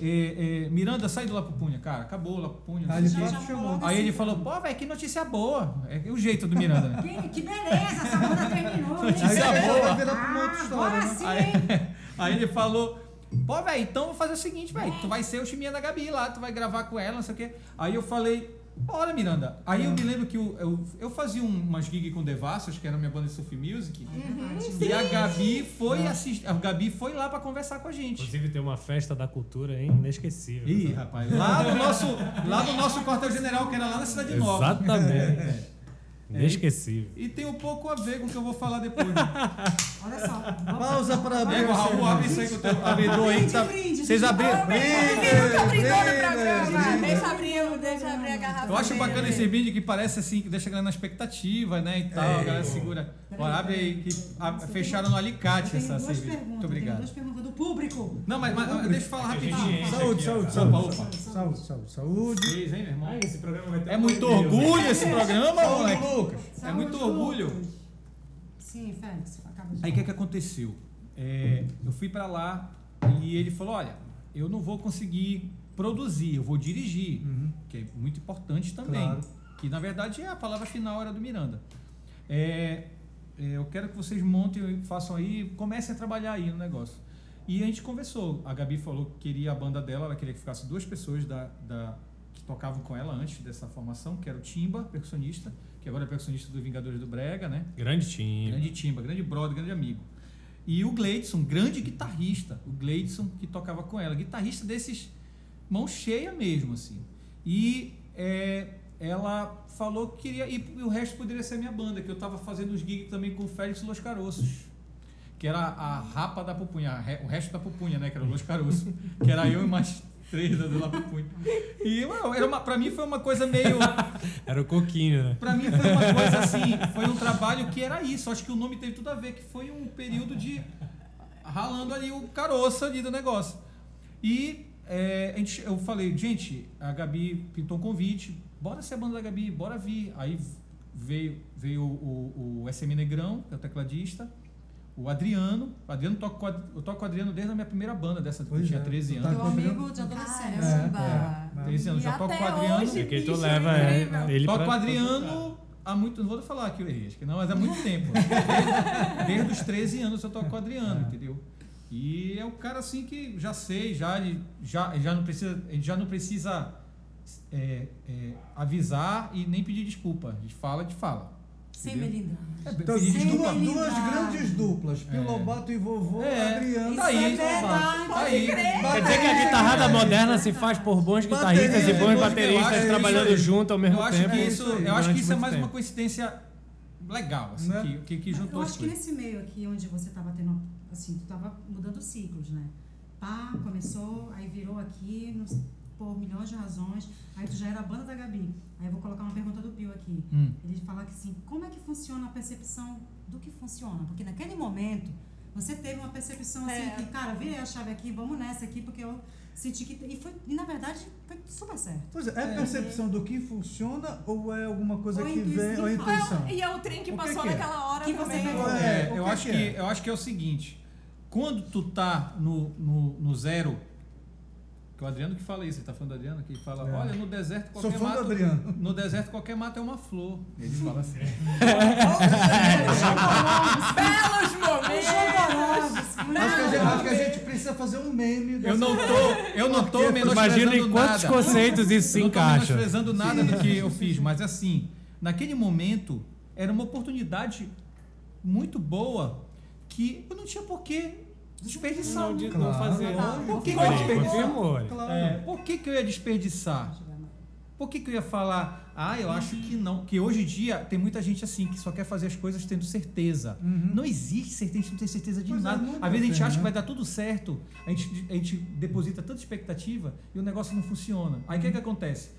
Speaker 6: é, é, Miranda, sai do Lapupunha, cara, acabou o Lapupunha. não
Speaker 2: Aí ele
Speaker 6: o
Speaker 5: já
Speaker 6: Aí ele falou, pô, velho, que notícia boa. É o jeito do Miranda, né?
Speaker 5: Que, que beleza, essa banda terminou.
Speaker 6: Notícia
Speaker 2: Aí
Speaker 6: boa.
Speaker 2: outra
Speaker 5: Ah,
Speaker 2: história,
Speaker 5: agora
Speaker 2: né?
Speaker 5: sim,
Speaker 6: Aí,
Speaker 5: hein?
Speaker 6: aí ele falou, pô, velho, então vou fazer o seguinte, velho, tu vai ser o chiminha da Gabi lá, tu vai gravar com ela, não sei o quê. Aí eu falei, bora, Miranda. Aí eu me lembro que eu, eu, eu fazia um- umas gigs com Devassos, que era minha banda de surf music, e a Gabi foi assistir, a Gabi foi lá pra conversar com a gente.
Speaker 3: Inclusive tem uma festa da cultura, hein? Inesquecível.
Speaker 6: Ih, rapaz, lá no nosso, lá no nosso quartel-general, que era lá na Cidade Nova.
Speaker 3: Exatamente. Inesquecível.
Speaker 6: E tem um pouco a ver com o que eu vou falar depois. Né?
Speaker 5: Olha só.
Speaker 2: Pausa para abrir.
Speaker 6: Pega Raul, abre isso aí com o teu abridor aí. que Tá... Vocês abriram.
Speaker 2: Brinde.
Speaker 4: Deixa abrir, deixa abrir a garrafa.
Speaker 6: Eu acho bacana esse brinde que parece assim, que deixa a galera na expectativa, né? E tal, a galera segura. Bora, abre aí, que a- fecharam no alicate essa cerveja. Muito obrigado.
Speaker 5: duas perguntas do público.
Speaker 6: Não, mas, mas deixa eu falar rapidinho.
Speaker 2: Saúde, saúde, saúde. Saúde, saúde, saúde.
Speaker 6: Fez, hein, meu irmão?
Speaker 3: esse programa vai ter
Speaker 6: É muito orgulho esse programa, moleque.
Speaker 2: Lucas.
Speaker 6: É muito
Speaker 5: Saúde,
Speaker 6: orgulho.
Speaker 5: Lucas. Sim, Félix, acaba de
Speaker 6: Aí o que, que aconteceu? É, eu fui pra lá e ele falou: olha, eu não vou conseguir produzir, eu vou dirigir, que é muito importante também.
Speaker 2: Claro.
Speaker 6: Que na verdade é a palavra final era do Miranda. É, é, eu quero que vocês montem, façam aí, comecem a trabalhar aí no negócio. E a gente conversou. A Gabi falou que queria a banda dela, ela queria que ficasse duas pessoas da, da- que tocavam com ela antes dessa formação, que era o Timba, percussionista, que agora é percussionista do Vingadores do Brega, né?
Speaker 3: Grande time.
Speaker 6: Grande Timba, grande brother, grande amigo. E o Gleidson, grande guitarrista. O Gleidson que tocava com ela. Guitarrista desses mão cheia mesmo, assim. E é, ela falou que queria. E o resto poderia ser minha banda, que eu tava fazendo uns gigs também com o Félix Los Caroços. Que era a rapa da pupunha, o resto da pupunha, né? Que era o Los Caroços. que era eu e mais três da da pupunha. E ué, era uma, pra mim foi uma coisa meio.
Speaker 3: Era o Coquinho, né?
Speaker 6: Pra mim foi uma coisa assim, foi um trabalho que era isso. Acho que o nome teve tudo a ver, que foi um período de ralando ali o caroço ali do negócio. E é, a gente, eu falei, gente, a Gabi pintou um convite, bora ser a banda da Gabi, bora vir. Aí veio, veio o, o SM Negrão, que é o tecladista, o Adriano. O Adriano toca eu toco com o Adriano desde a minha primeira banda, dessa que eu tinha
Speaker 2: é,
Speaker 6: 13
Speaker 2: tu tá
Speaker 6: anos.
Speaker 5: Teu amigo de adolescência.
Speaker 4: Caramba!
Speaker 2: É, é.
Speaker 6: 13 anos,
Speaker 4: E
Speaker 6: já toco
Speaker 4: até
Speaker 6: com o Adriano.
Speaker 4: hoje,
Speaker 3: E que tu leva é, ele
Speaker 6: Toco com o Adriano há muito. Não vou falar aqui o acho que não, mas há muito tempo. Desde, desde os 13 anos eu toco com o Adriano, entendeu? E é o cara assim que já sei, já, ele já, já não precisa. Gente já não precisa é, é, avisar e nem pedir desculpa. A gente fala, a gente fala.
Speaker 5: Sem melindrar.
Speaker 6: É,
Speaker 2: Então,
Speaker 5: Sem
Speaker 2: duas
Speaker 5: Melindade.
Speaker 2: grandes duplas, Pio
Speaker 6: É.
Speaker 2: Lobato e vovô
Speaker 6: É.
Speaker 2: Adriano.
Speaker 6: Tá aí.
Speaker 5: É.
Speaker 6: Tá aí.
Speaker 3: Quer dizer que a guitarrada moderna se faz por bons guitarristas e
Speaker 2: Bateria,
Speaker 3: bons
Speaker 2: bons
Speaker 3: bateristas trabalhando junto ao mesmo
Speaker 6: Eu acho
Speaker 3: tempo.
Speaker 6: que isso, eu acho que isso é mais uma coincidência legal, assim,
Speaker 2: Né?
Speaker 6: que, que, que juntou
Speaker 5: Eu acho que nesse meio aqui, onde você estava tendo, assim, tu estava mudando ciclos, né? Pá, começou, aí virou aqui, nos- por milhões de razões, aí tu já era a banda da Gabi. Aí eu vou colocar uma pergunta do Pio aqui.
Speaker 6: Hum.
Speaker 5: Ele fala que assim, como é que funciona a percepção do que funciona? Porque naquele momento, você teve uma percepção assim,
Speaker 4: É.
Speaker 5: que, cara, virei a chave aqui, vamos nessa aqui, porque eu senti que... E, foi, e na verdade, foi super certo.
Speaker 2: Pois é, é percepção do que funciona ou é alguma coisa
Speaker 5: Ou
Speaker 2: que
Speaker 5: intuição.
Speaker 2: vem, ou intuição?
Speaker 4: E é o trem que
Speaker 2: O que
Speaker 4: passou
Speaker 2: que é?
Speaker 4: naquela hora
Speaker 5: Que você
Speaker 4: também.
Speaker 5: pegou.
Speaker 2: É,
Speaker 6: É, eu,
Speaker 2: que
Speaker 6: acho
Speaker 2: que
Speaker 6: que,
Speaker 2: é?
Speaker 6: eu acho que é o seguinte: quando tu tá no, no, no zero, que o Adriano que fala isso, ele tá falando do Adriano, que fala:
Speaker 2: É.
Speaker 6: olha, no deserto
Speaker 2: Sou
Speaker 6: qualquer
Speaker 2: fã do
Speaker 6: mato.
Speaker 2: Adriano.
Speaker 6: No deserto qualquer mato é uma flor. Ele fala assim.
Speaker 4: Belos momentos!
Speaker 2: Acho que, a gente, acho que a gente precisa fazer um meme.
Speaker 6: Eu não tô, eu não tô menosprezando
Speaker 3: Imagina em quantos
Speaker 6: nada.
Speaker 3: conceitos isso se
Speaker 6: eu não tô
Speaker 3: encaixa.
Speaker 6: menosprezando nada do que eu fiz, mas assim, naquele momento era uma oportunidade muito boa que eu não tinha por que desperdiçar.
Speaker 3: Não, de
Speaker 2: Claro,
Speaker 3: não fazer.
Speaker 6: Por que que eu desperdiçar?
Speaker 2: Claro.
Speaker 6: É, por que, que eu ia desperdiçar? Por que, que eu ia falar, ah, eu acho que não? Que hoje em dia tem muita gente assim que só quer fazer as coisas tendo certeza.
Speaker 2: Uhum.
Speaker 6: Não existe certeza, a gente não tem certeza de
Speaker 2: Pois é,
Speaker 6: nada.
Speaker 2: nunca
Speaker 6: Às vezes a gente acha
Speaker 2: né?
Speaker 6: que vai dar tudo certo, a gente, a gente deposita tanta expectativa e o negócio não funciona. Aí o que, que acontece?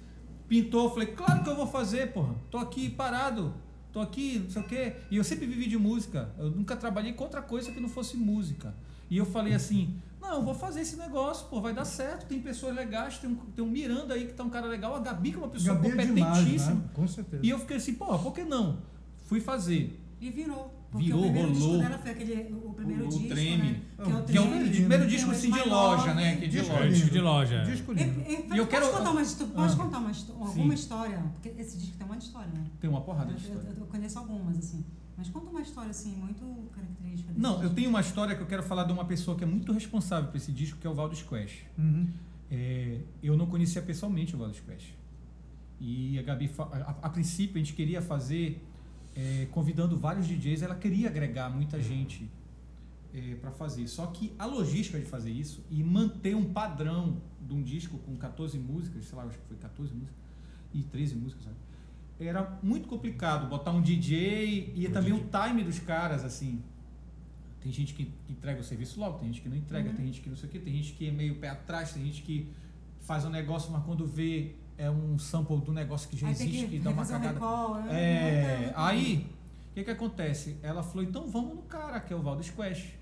Speaker 6: Pintou, falei, claro que eu vou fazer, porra. Tô aqui parado, tô aqui, não sei o quê. E eu sempre vivi de música. Eu nunca trabalhei com outra coisa que não fosse música. E eu falei assim, não, eu vou fazer esse negócio, pô, vai dar certo. Tem pessoas legais, tem um, tem um Miranda aí que tá um cara legal, a Gabi que é uma pessoa
Speaker 2: Gabi é demais,
Speaker 6: competentíssima.
Speaker 2: né? Com certeza.
Speaker 6: E eu fiquei assim, pô, por que não? Fui fazer.
Speaker 5: E virou. Porque
Speaker 6: Virou,
Speaker 5: o primeiro
Speaker 6: rolou.
Speaker 5: disco dela foi aquele, o primeiro
Speaker 6: O
Speaker 5: disco,
Speaker 6: Treme.
Speaker 5: né? Que é o
Speaker 6: Que é o primeiro disco
Speaker 5: o
Speaker 6: assim de loja, né? Que é de
Speaker 2: Disco
Speaker 6: loja.
Speaker 3: Disco de loja.
Speaker 2: Disco lindo.
Speaker 5: e-
Speaker 6: E eu
Speaker 5: pode
Speaker 6: quero-
Speaker 5: contar uma, histó- pode
Speaker 6: Ah.
Speaker 5: contar uma, alguma história? Porque esse disco tem um monte de história, né?
Speaker 6: Tem uma porrada
Speaker 5: Eu,
Speaker 6: de
Speaker 5: eu-
Speaker 6: história.
Speaker 5: eu conheço algumas, assim. Mas conta uma história, assim, muito característica desse
Speaker 6: Não, eu
Speaker 5: disco.
Speaker 6: tenho uma história que eu quero falar de uma pessoa que é muito responsável por esse disco, que é o Valdo Squash.
Speaker 2: Uhum.
Speaker 6: É, eu não conhecia pessoalmente o Valdo Squash. E a Gabi, a, a princípio, a gente queria fazer é, convidando vários DJs, ela queria agregar muita gente para fazer. Só que a logística de fazer isso e manter um padrão de um disco com 14 músicas, sei lá, acho que foi 14 músicas e 13 músicas, sabe? Era muito complicado botar um DJ e
Speaker 3: Um
Speaker 6: também
Speaker 3: DJ.
Speaker 6: o time dos caras, assim. Tem gente que entrega o serviço logo, tem gente que não entrega,
Speaker 5: Uhum.
Speaker 6: tem gente que não sei o quê, tem gente que é meio pé atrás, tem gente que faz um negócio, mas quando vê é um sample do negócio que já
Speaker 5: Aí
Speaker 6: existe
Speaker 5: que
Speaker 6: e dá uma
Speaker 5: um
Speaker 6: cagada.
Speaker 5: recall, né?
Speaker 6: É,
Speaker 5: Muita-
Speaker 6: aí, o que que acontece? Ela falou, então vamos no cara, que é o Valdo Squash.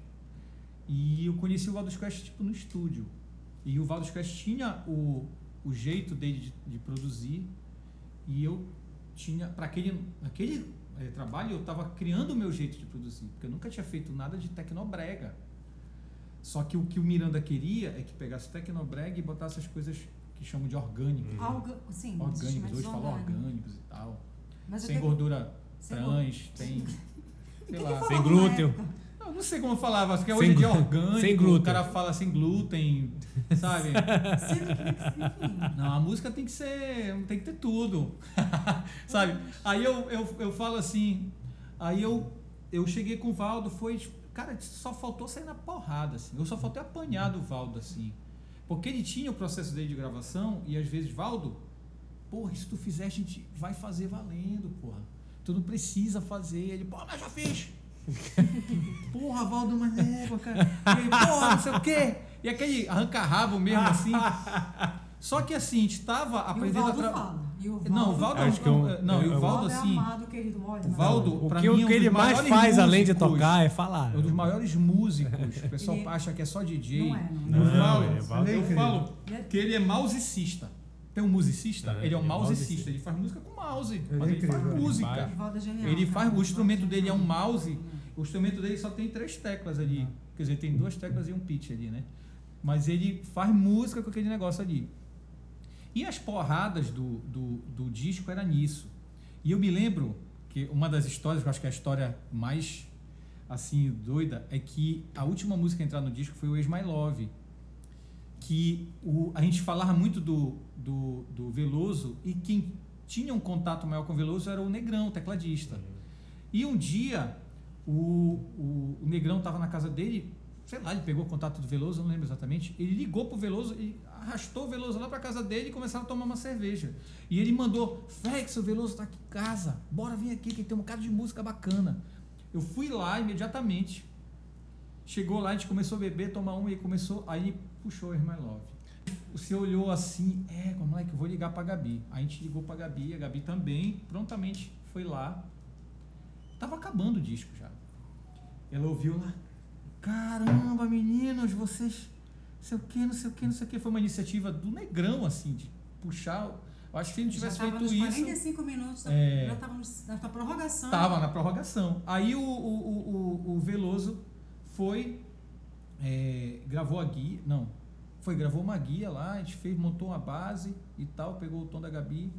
Speaker 6: E eu conheci o Valdo Squash, tipo, no estúdio. E o Valdo Squash tinha o, o jeito dele de, de produzir e eu tinha, para aquele, aquele eh, trabalho, eu estava criando o meu jeito de produzir, porque eu nunca tinha feito nada de tecnobrega. Só que o que o Miranda queria é que pegasse tecnobrega e botasse as coisas que chamam de orgânicos.
Speaker 5: Algo, sim,
Speaker 6: Orgânicos,
Speaker 5: instrumentos
Speaker 6: hoje falam
Speaker 5: orgânicos.
Speaker 6: e tal.
Speaker 5: Mas
Speaker 6: sem
Speaker 5: eu
Speaker 6: gordura
Speaker 5: sem
Speaker 6: trans, tem.
Speaker 5: O que
Speaker 6: Sei
Speaker 5: que
Speaker 6: lá.
Speaker 3: Sem glúten.
Speaker 6: Eu não sei como eu falava, porque
Speaker 3: Sem
Speaker 6: hoje em dia é orgânico,
Speaker 3: sem
Speaker 6: o
Speaker 3: glúten.
Speaker 6: cara fala sem glúten, sabe? Não, a música tem que ser. tem que ter tudo. sabe? Aí eu, eu, eu falo assim. Aí eu, eu cheguei com o Valdo, foi. Cara, só faltou sair na porrada, assim. Eu só faltei apanhar do Valdo, assim. Porque ele tinha o processo dele de gravação e às vezes, Valdo, porra, se tu fizer, a gente vai fazer valendo, porra. Tu não precisa fazer. Ele, porra, mas já fiz. porra, Valdo, mas é, cara. E ele, porra, não sei o quê. E aquele arranca-rabo mesmo, assim. Só que assim, a gente tava
Speaker 5: e o
Speaker 6: aprendendo a
Speaker 5: Valdo
Speaker 6: tra-
Speaker 5: fala. E o
Speaker 6: Não, o Valdo,
Speaker 3: Acho que eu-
Speaker 6: não, e
Speaker 3: eu-
Speaker 6: o
Speaker 5: o
Speaker 6: Valdo
Speaker 5: é
Speaker 6: assim,
Speaker 5: amado, querido. Olha,
Speaker 6: o Valdo,
Speaker 3: O
Speaker 6: pra
Speaker 3: que,
Speaker 6: mim, é
Speaker 3: o
Speaker 6: um
Speaker 3: que ele mais
Speaker 6: maiores
Speaker 3: faz além de
Speaker 6: músicos.
Speaker 3: tocar é falar.
Speaker 6: É um dos maiores músicos. O pessoal
Speaker 5: Ele-
Speaker 6: acha que é só DJ.
Speaker 5: Não é, não
Speaker 6: Eu
Speaker 3: é.
Speaker 6: falo,
Speaker 3: Não, ele é Valdo.
Speaker 6: eu
Speaker 2: é
Speaker 6: falo que ele é musicista. Tem um musicista?
Speaker 3: É,
Speaker 6: ele é um
Speaker 3: é
Speaker 6: musicista.
Speaker 3: musicista.
Speaker 6: Ele faz música com mouse.
Speaker 2: Ele
Speaker 6: mas
Speaker 2: é
Speaker 6: ele faz
Speaker 2: incrível.
Speaker 6: música.
Speaker 3: Ele
Speaker 5: O Valdo é genial.
Speaker 6: Ele
Speaker 5: cara.
Speaker 6: faz, o instrumento dele é um mouse. O instrumento dele só tem três teclas ali. Quer dizer, tem duas teclas e um pitch ali, né? Mas ele faz música com aquele negócio ali. E as porradas do, do, do disco era nisso. E eu me lembro que uma das histórias, que eu acho que é a história mais assim doida, é que a última música a entrar no disco foi o Ex My Love. Que o, a gente falava muito do, do, do Veloso e quem tinha um contato maior com o Veloso era o Negrão, o tecladista. E um dia o, o, o Negrão estava na casa dele, sei lá, ele pegou o contato do Veloso, não lembro exatamente. Ele ligou pro Veloso e arrastou o Veloso lá pra casa dele e começaram a tomar uma cerveja. E ele mandou: Fex, o Veloso tá aqui em casa, bora vir aqui que tem um cara de música bacana. Eu fui lá imediatamente. Chegou lá, a gente começou a beber, tomar uma e começou. Aí puxou Irmã Love. Você olhou assim, é, como é que eu vou ligar pra Gabi? A gente ligou pra Gabi, a Gabi também prontamente foi lá. Tava acabando o disco já. Ela ouviu lá, caramba, meninos, vocês, não sei o que, não sei o que, não sei o que. Foi uma iniciativa do Negrão, assim, de puxar. Eu acho que se ele não tivesse
Speaker 5: já tava
Speaker 6: feito
Speaker 5: nos
Speaker 6: isso.
Speaker 5: 45 minutos,
Speaker 6: É.
Speaker 5: já estava na prorrogação.
Speaker 6: Tava na prorrogação. Aí o, o, o, o- o Veloso foi, é, gravou a guia, não, foi, gravou uma guia lá, a gente fez, montou uma base e tal, pegou o tom da Gabi.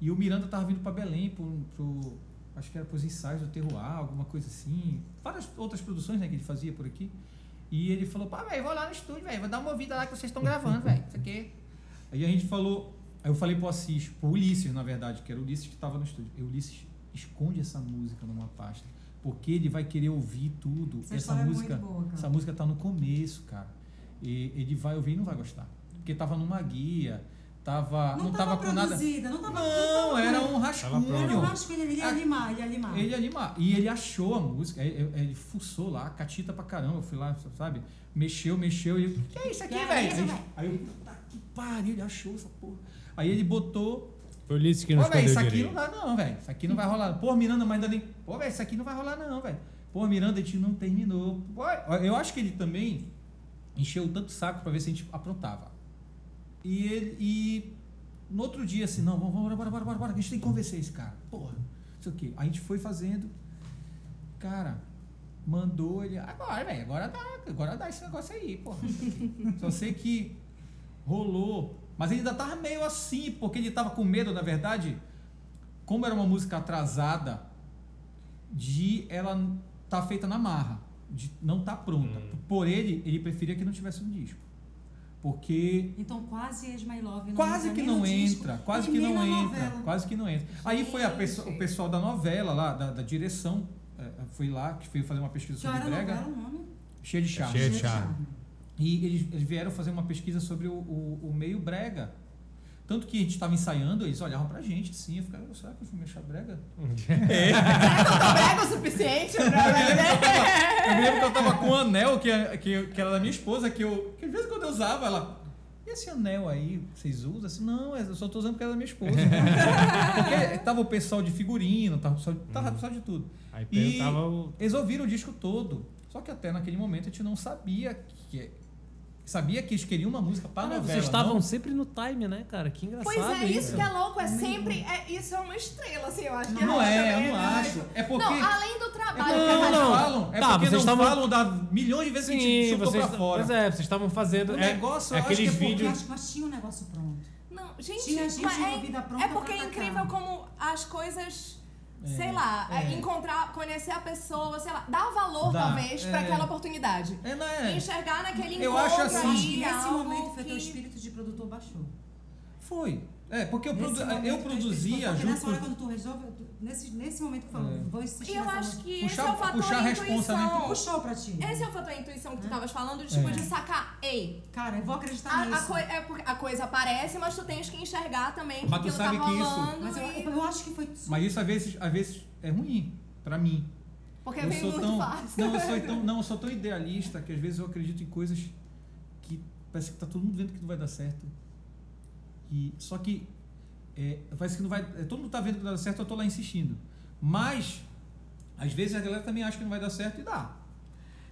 Speaker 6: E o Miranda tava vindo para Belém pro, pro, acho que era pros ensaios do Terroir, alguma coisa assim. Várias outras produções né, que ele fazia por aqui. E ele falou, pá, velho, vou lá no estúdio, velho, vou dar uma ouvida lá que vocês estão gravando, velho. Isso aqui. Aí a gente falou, aí eu falei pro Assis, pro Ulisses, na verdade, que era o Ulisses que estava no estúdio. E Ulisses, esconde essa música numa pasta. Porque ele vai querer ouvir tudo.
Speaker 5: Essa
Speaker 6: essa
Speaker 5: é
Speaker 6: música.
Speaker 5: muito boa,
Speaker 6: essa música tá no começo, cara. E ele vai ouvir e não vai gostar. Porque tava numa guia, tava, não,
Speaker 5: Não
Speaker 6: tava,
Speaker 5: tava
Speaker 6: com nada.
Speaker 5: produzida, não tava-
Speaker 6: Não,
Speaker 5: não tava-
Speaker 6: era um rascunho.
Speaker 5: Eu acho que ele, ia
Speaker 6: Ah,
Speaker 5: limar, ele ia limar.
Speaker 6: Ele animar. E ele achou a música, ele, ele- fuçou lá, catita pra caramba. Eu fui lá, sabe? Mexeu, mexeu e. Que é isso aqui,
Speaker 5: é
Speaker 6: velho?
Speaker 5: isso,
Speaker 6: Aí,
Speaker 5: velho?
Speaker 6: aí eu, puta que pariu, ele achou essa porra. Aí ele botou.
Speaker 3: Foi o Ulisses que não
Speaker 6: Pô, isso aqui
Speaker 3: direito.
Speaker 6: não dá, não, velho. Isso aqui não vai rolar. Pô, Miranda, mas ainda nem. Pô, velho, isso aqui não vai rolar, não, velho. Pô, Miranda, a gente não terminou. Pô, eu acho que ele também encheu tanto saco pra ver se a gente aprontava. E ele. E no outro dia, assim, não, vamos, bora, bora, bora, bora, bora, a gente tem que convencer esse cara. Porra, não sei o quê. A gente foi fazendo. Cara, mandou ele. Agora, velho, agora dá, agora dá esse negócio aí, porra. Só sei que rolou. Mas ele ainda tava meio assim, porque ele tava com medo, na verdade, como era uma música atrasada, de ela tá feita na marra, de não tá pronta.
Speaker 3: Hum.
Speaker 6: Por ele, ele preferia que não tivesse um disco. Porque
Speaker 5: Então quase Esma Love não
Speaker 6: quase
Speaker 5: entra
Speaker 6: que não
Speaker 5: disco
Speaker 6: entra, quase
Speaker 5: e
Speaker 6: que não entra,
Speaker 5: novela.
Speaker 6: quase que não entra. Aí foi o pessoal da novela lá, da, da direção, eh, foi lá, que foi fazer uma pesquisa sobre brega,
Speaker 5: novela o nome?
Speaker 6: cheia de charme.
Speaker 3: Cheia de charme.
Speaker 6: E eles, eles vieram fazer uma pesquisa sobre o, o, o meio brega. Tanto que a gente estava ensaiando, eles olhavam pra gente, assim, eu ficava, será que eu fui mexer brega?
Speaker 4: Será que eu tô brega o suficiente pra
Speaker 6: Eu me lembro que eu tava com um anel que, que, que era da minha esposa, que eu. Que às vezes quando eu usava, ela. E esse anel aí, vocês usam? Assim, não, eu só tô usando porque era da minha esposa. porque tava o pessoal de figurino, tava o pessoal, tava o pessoal de tudo.
Speaker 3: Aí
Speaker 6: E
Speaker 3: o.
Speaker 6: eles ouviram o disco todo. Só que até naquele momento a gente não sabia que. Sabia que eles queriam uma música para
Speaker 3: Cara,
Speaker 6: novela.
Speaker 3: vocês estavam
Speaker 6: não-
Speaker 3: sempre no time, né, cara? Que engraçado
Speaker 4: Pois é, isso
Speaker 3: isso.
Speaker 4: que é louco, é sempre. É, isso é uma estrela, assim, eu acho que
Speaker 6: Não é,
Speaker 4: também,
Speaker 6: eu não
Speaker 4: né?
Speaker 6: acho. É porque.
Speaker 4: Não, além do
Speaker 6: É
Speaker 4: trabalho que a
Speaker 3: Não,
Speaker 6: não,
Speaker 4: rádio
Speaker 3: não.
Speaker 6: falam. É
Speaker 3: Tá,
Speaker 6: porque
Speaker 3: vocês
Speaker 6: não
Speaker 3: estavam-
Speaker 6: falam da milhões de vezes que a gente
Speaker 3: Sim,
Speaker 6: chutou
Speaker 3: vocês,
Speaker 6: pra fora.
Speaker 3: pois é, vocês estavam fazendo.
Speaker 6: O
Speaker 3: é,
Speaker 6: negócio, eu
Speaker 3: é
Speaker 6: acho
Speaker 3: aqueles
Speaker 6: que é porque
Speaker 3: vídeos.
Speaker 5: Mas, tinha um negócio pronto.
Speaker 4: Não, gente,
Speaker 5: Tinha gente
Speaker 4: mas é, é porque é incrível como as coisas.
Speaker 6: É,
Speaker 4: sei lá,
Speaker 6: é.
Speaker 4: é, encontrar, conhecer a pessoa, sei lá, dar valor
Speaker 6: Dá,
Speaker 4: talvez pra
Speaker 6: é.
Speaker 4: aquela oportunidade.
Speaker 6: É, não é?
Speaker 4: Enxergar naquele
Speaker 6: Eu
Speaker 4: encontro
Speaker 6: acho assim-
Speaker 5: Eu acho
Speaker 4: ali,
Speaker 5: nesse
Speaker 4: algo
Speaker 5: momento foi
Speaker 4: que...
Speaker 5: teu espírito de produtor baixou.
Speaker 6: Foi. É, porque eu, produ-
Speaker 5: momento,
Speaker 6: eu produzia junto
Speaker 5: nessa hora quando tu resolve, nesse, nesse momento que falou,
Speaker 6: É.
Speaker 5: vou insistir
Speaker 4: E eu
Speaker 5: nessa
Speaker 4: acho
Speaker 5: música.
Speaker 4: que esse
Speaker 6: Puxar-
Speaker 4: é o fator
Speaker 6: puxar a né?
Speaker 4: intuição.
Speaker 5: Tu puxou pra ti.
Speaker 4: Esse é o fator intuição que tu estavas falando, de, tipo,
Speaker 6: É.
Speaker 4: de sacar, ei,
Speaker 5: Cara, eu vou acreditar
Speaker 4: a, a,
Speaker 5: nisso.
Speaker 4: coi- é porque a coisa aparece, mas tu tens que enxergar também que
Speaker 6: Mas tu
Speaker 4: aquilo
Speaker 6: sabe
Speaker 4: tá
Speaker 6: que isso-
Speaker 4: rolando
Speaker 5: Mas eu,
Speaker 4: e-
Speaker 5: eu acho que foi
Speaker 6: Mas isso às vezes, às vezes é ruim pra mim.
Speaker 4: Porque
Speaker 6: eu
Speaker 4: vem
Speaker 6: sou
Speaker 4: muito
Speaker 6: tão,
Speaker 4: fácil.
Speaker 6: não, eu sou tão, não, eu sou tão idealista que às vezes eu acredito em coisas que parece que tá todo mundo vendo que não vai dar certo. E só que é, parece que não vai, é, todo mundo tá vendo que não vai dar certo, eu tô lá insistindo. Mas às vezes a galera também acha que não vai dar certo e dá.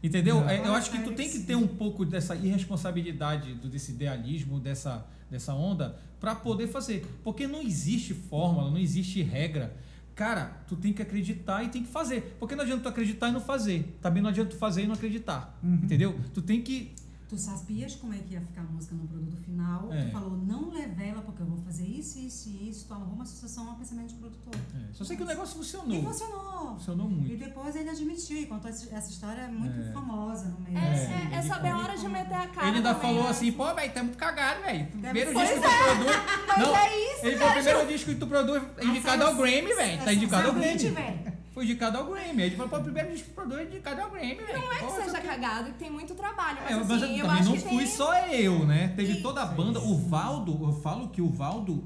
Speaker 6: Entendeu?
Speaker 2: Não.
Speaker 6: É, eu acho que tu
Speaker 5: Parece
Speaker 6: tem que ter um pouco dessa irresponsabilidade, do- desse idealismo, dessa, dessa onda, para poder fazer. Porque não existe fórmula, não existe regra. Cara, tu tem que acreditar e tem que fazer. Porque não adianta tu acreditar e não fazer. Também não adianta tu fazer e não acreditar.
Speaker 2: Uhum.
Speaker 6: Entendeu? Tu tem que.
Speaker 5: Tu sabias como é que ia ficar a música no produto final.
Speaker 6: É.
Speaker 5: Tu falou, não levela, porque eu vou fazer isso, isso e isso. Tu arrumou uma associação ao pensamento de produtor.
Speaker 6: É, só sei que o negócio
Speaker 5: E
Speaker 6: funcionou.
Speaker 5: funcionou.
Speaker 6: Funcionou
Speaker 5: E
Speaker 6: muito.
Speaker 5: depois ele admitiu, e contou essa história é muito
Speaker 6: É.
Speaker 5: famosa no meio.
Speaker 4: É,
Speaker 5: assim.
Speaker 4: é, é saber a hora de meter a cara.
Speaker 6: Ele ainda
Speaker 4: também,
Speaker 6: falou
Speaker 4: né?
Speaker 6: assim, pô, velho, tá muito cagado, velho. Primeiro
Speaker 5: Pois
Speaker 6: disco que tu produz.
Speaker 4: Mas
Speaker 6: não,
Speaker 4: é isso,
Speaker 6: ele falou, primeiro disco que tu produz é indicado ao Grammy, velho. Tá indicado ao Grammy.
Speaker 5: velho.
Speaker 6: Foi indicado ao Grammy. Aí ele falou, pô, o primeiro disco que produz é indicado ao Grammy, velho.
Speaker 4: Não é que
Speaker 6: Pô,
Speaker 4: seja
Speaker 6: aqui-
Speaker 4: cagado, que tem muito trabalho. Mas,
Speaker 6: É,
Speaker 4: assim,
Speaker 6: mas
Speaker 4: eu
Speaker 6: também
Speaker 4: acho
Speaker 6: não
Speaker 4: que
Speaker 6: fui
Speaker 4: tem...
Speaker 6: só eu, né? Teve
Speaker 2: Isso.
Speaker 6: toda a banda. O Valdo, eu falo que o Valdo,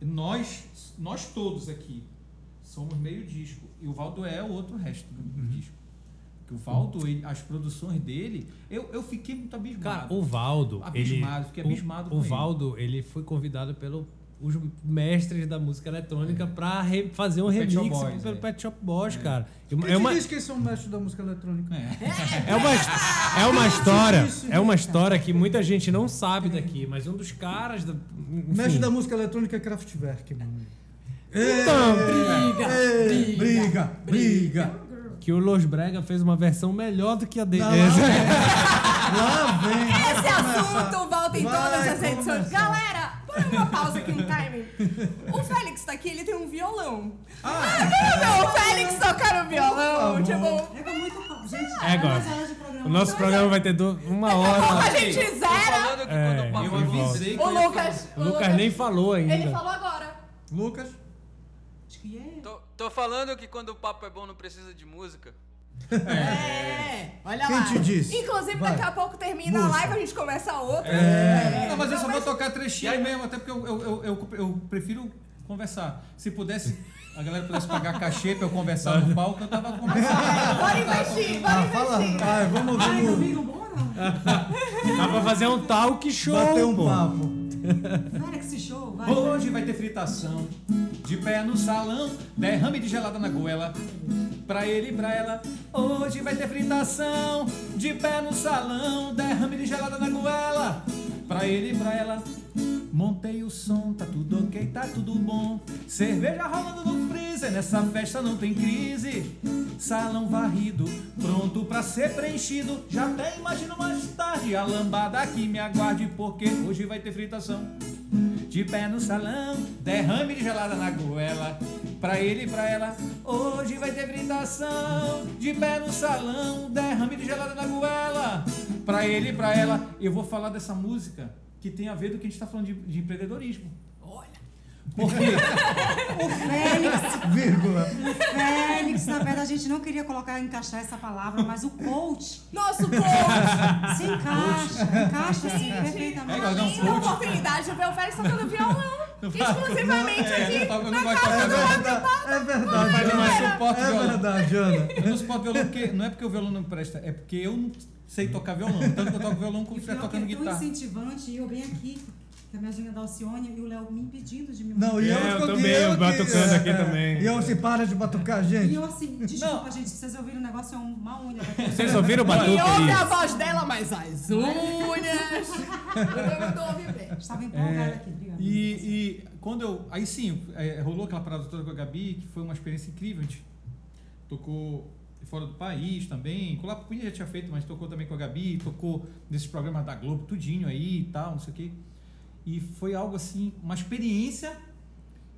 Speaker 6: nós, nós todos aqui somos meio disco. E o Valdo é o outro resto do,
Speaker 3: Uhum.
Speaker 6: disco. Que o Valdo, ele- as produções dele, eu, eu fiquei muito abismado.
Speaker 3: Cara, o Valdo.
Speaker 6: Abismado,
Speaker 3: ele,
Speaker 6: fiquei abismado
Speaker 3: o,
Speaker 6: com
Speaker 3: o
Speaker 6: ele.
Speaker 3: Valdo, ele foi convidado pelo os mestres da música eletrônica pra re- fazer um remix
Speaker 6: Boys,
Speaker 3: pelo
Speaker 6: é.
Speaker 3: Pet Shop Boys, cara.
Speaker 2: Quem
Speaker 3: É uma,
Speaker 2: disse que eles são mestres da música eletrônica?
Speaker 6: É.
Speaker 3: é uma, é uma história, é uma história que muita gente não sabe daqui, mas um dos caras da, enfim,
Speaker 2: Mestre da música eletrônica é Kraftwerk, mano.
Speaker 3: Então,
Speaker 2: briga, briga, briga.
Speaker 3: que o Los Brega fez uma versão melhor do que a dele.
Speaker 2: Lá Lá vem.
Speaker 4: Esse assunto volta em todas as redes sociais.
Speaker 2: começar.
Speaker 4: Galera, uma pausa aqui no timing. O Félix tá aqui, ele tem um violão.
Speaker 6: Ah,
Speaker 4: Não, o Félix toca no violão. Tipo.
Speaker 5: É muito. Gente,
Speaker 3: É,
Speaker 5: é
Speaker 3: agora. O nosso programa vai ter du- uma
Speaker 4: a
Speaker 3: hora.
Speaker 4: gente
Speaker 1: Tô
Speaker 4: zera.
Speaker 3: É,
Speaker 6: eu
Speaker 1: é
Speaker 6: avisei que
Speaker 4: O Lucas.
Speaker 3: O Lucas nem falou ainda.
Speaker 4: Ele falou agora.
Speaker 2: Lucas.
Speaker 5: Acho que é.
Speaker 1: Tô, tô falando que quando o papo é bom não precisa de música.
Speaker 4: É, olha
Speaker 2: Quem
Speaker 4: lá.
Speaker 2: te disse?
Speaker 4: Inclusive,
Speaker 2: Vai.
Speaker 4: daqui a pouco termina a live, a gente começa outra.
Speaker 6: É.
Speaker 4: É.
Speaker 6: Não, mas eu só vou tocar trechinho mesmo, até porque eu, eu, eu, eu, eu prefiro conversar. Se pudesse, a galera pudesse pagar cachê pra eu conversar no palco, eu tava conversando.
Speaker 4: Bora investir, bora
Speaker 2: Ah, fala.
Speaker 4: investir.
Speaker 2: Ai, vamos,
Speaker 5: Ai,
Speaker 2: vamos
Speaker 5: amigo, bora.
Speaker 3: Dá pra fazer um talk show.
Speaker 2: bater um
Speaker 3: pô.
Speaker 2: papo.
Speaker 5: Félix Show, vai.
Speaker 6: Hoje vai ter fritação, de pé no salão, derrame de gelada na goela. Pra ele e pra ela, hoje vai ter fritação, de pé no salão, derrame de gelada na goela. Pra ele e pra ela, montei o som, tá tudo ok, tá tudo bom. Cerveja rolando no freezer, nessa festa não tem crise. Salão varrido, pronto pra ser preenchido. Já até imagino mais tarde a lambada que me aguarde, porque hoje vai ter fritação. De pé no salão, derrame de gelada na goela. Pra ele e pra ela, hoje vai ter fritação. De pé no salão, derrame de gelada na goela. Pra ele e pra ela, eu vou falar dessa música que tem a ver do que a gente tá falando de, de empreendedorismo. Porque
Speaker 5: O Félix,
Speaker 2: Vírgula.
Speaker 5: Félix, na verdade a gente não queria colocar, encaixar essa palavra, mas o coach
Speaker 4: Nosso coach.
Speaker 5: se encaixa, encaixa assim
Speaker 6: É,
Speaker 5: perfeitamente.
Speaker 6: igual, não,
Speaker 4: Linda
Speaker 6: coach.
Speaker 4: oportunidade de ver o Félix tocando violão. Exclusivamente
Speaker 6: É,
Speaker 4: aqui.
Speaker 6: eu eu
Speaker 4: na casa do
Speaker 2: É verdade,
Speaker 6: Eu não
Speaker 2: Ana. É verdade, Ana.
Speaker 6: Eu não suporto violão porque não é porque o violão não me presta, é porque eu não sei tocar violão. Tanto que eu toco violão como se
Speaker 5: é
Speaker 6: tocando
Speaker 5: tão
Speaker 6: guitarra.
Speaker 5: incentivante, e eu bem aqui, que a minha agenda da Alcione, e o Léo me impedindo de me
Speaker 2: Não, e eu,
Speaker 3: É, eu também,
Speaker 2: eu
Speaker 3: batucando aqui
Speaker 2: é,
Speaker 3: também.
Speaker 2: E eu se para de batucar,
Speaker 5: E
Speaker 2: gente.
Speaker 5: eu assim, desculpa, gente, se vocês ouviram o negócio, é uma unha.
Speaker 3: Vocês ouviram o
Speaker 4: E
Speaker 3: batuque
Speaker 4: ouve a voz dela, mas as unhas. Eu não tô ouvindo bem.
Speaker 5: Estava empolgada
Speaker 6: É,
Speaker 5: aqui, obrigada.
Speaker 6: E, e quando eu. Aí sim, é, rolou aquela parada toda com a Gabi, que foi uma experiência incrível. A gente tocou fora do país também. Com o Lapo Cunha já tinha feito, mas tocou também com a Gabi, tocou nesses programas da Globo, tudinho aí e tal, não sei o quê. E foi algo assim, uma experiência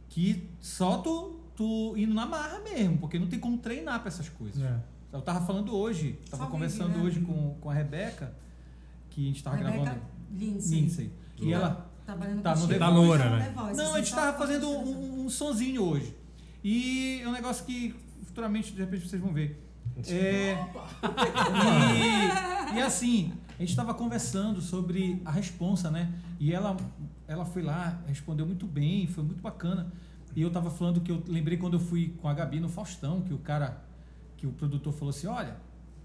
Speaker 6: que só tu, tu indo na marra mesmo, porque não tem como treinar pra essas coisas.
Speaker 2: É.
Speaker 6: Eu tava falando hoje, tava
Speaker 5: Só
Speaker 6: conversando
Speaker 5: vive, né?
Speaker 6: hoje com, com a Rebeca, que a gente tava
Speaker 5: Rebeca
Speaker 6: gravando.
Speaker 5: Lindsay.
Speaker 6: Lindsay. E
Speaker 5: tá
Speaker 6: ela.
Speaker 5: Trabalhando
Speaker 6: tá no
Speaker 5: contigo,
Speaker 6: The
Speaker 3: Voice. Loura,
Speaker 5: no
Speaker 3: né?
Speaker 6: Não,
Speaker 5: assim,
Speaker 6: a gente
Speaker 5: só
Speaker 6: tava fazendo um, um sonzinho hoje. E é um negócio que futuramente, de repente, vocês vão ver. É, e, e assim, a gente estava conversando sobre a responsa, né? E ela, ela foi lá, respondeu muito bem, foi muito bacana. E eu estava falando que eu lembrei quando eu fui com a Gabi no Faustão, que o cara, que o produtor falou assim, olha,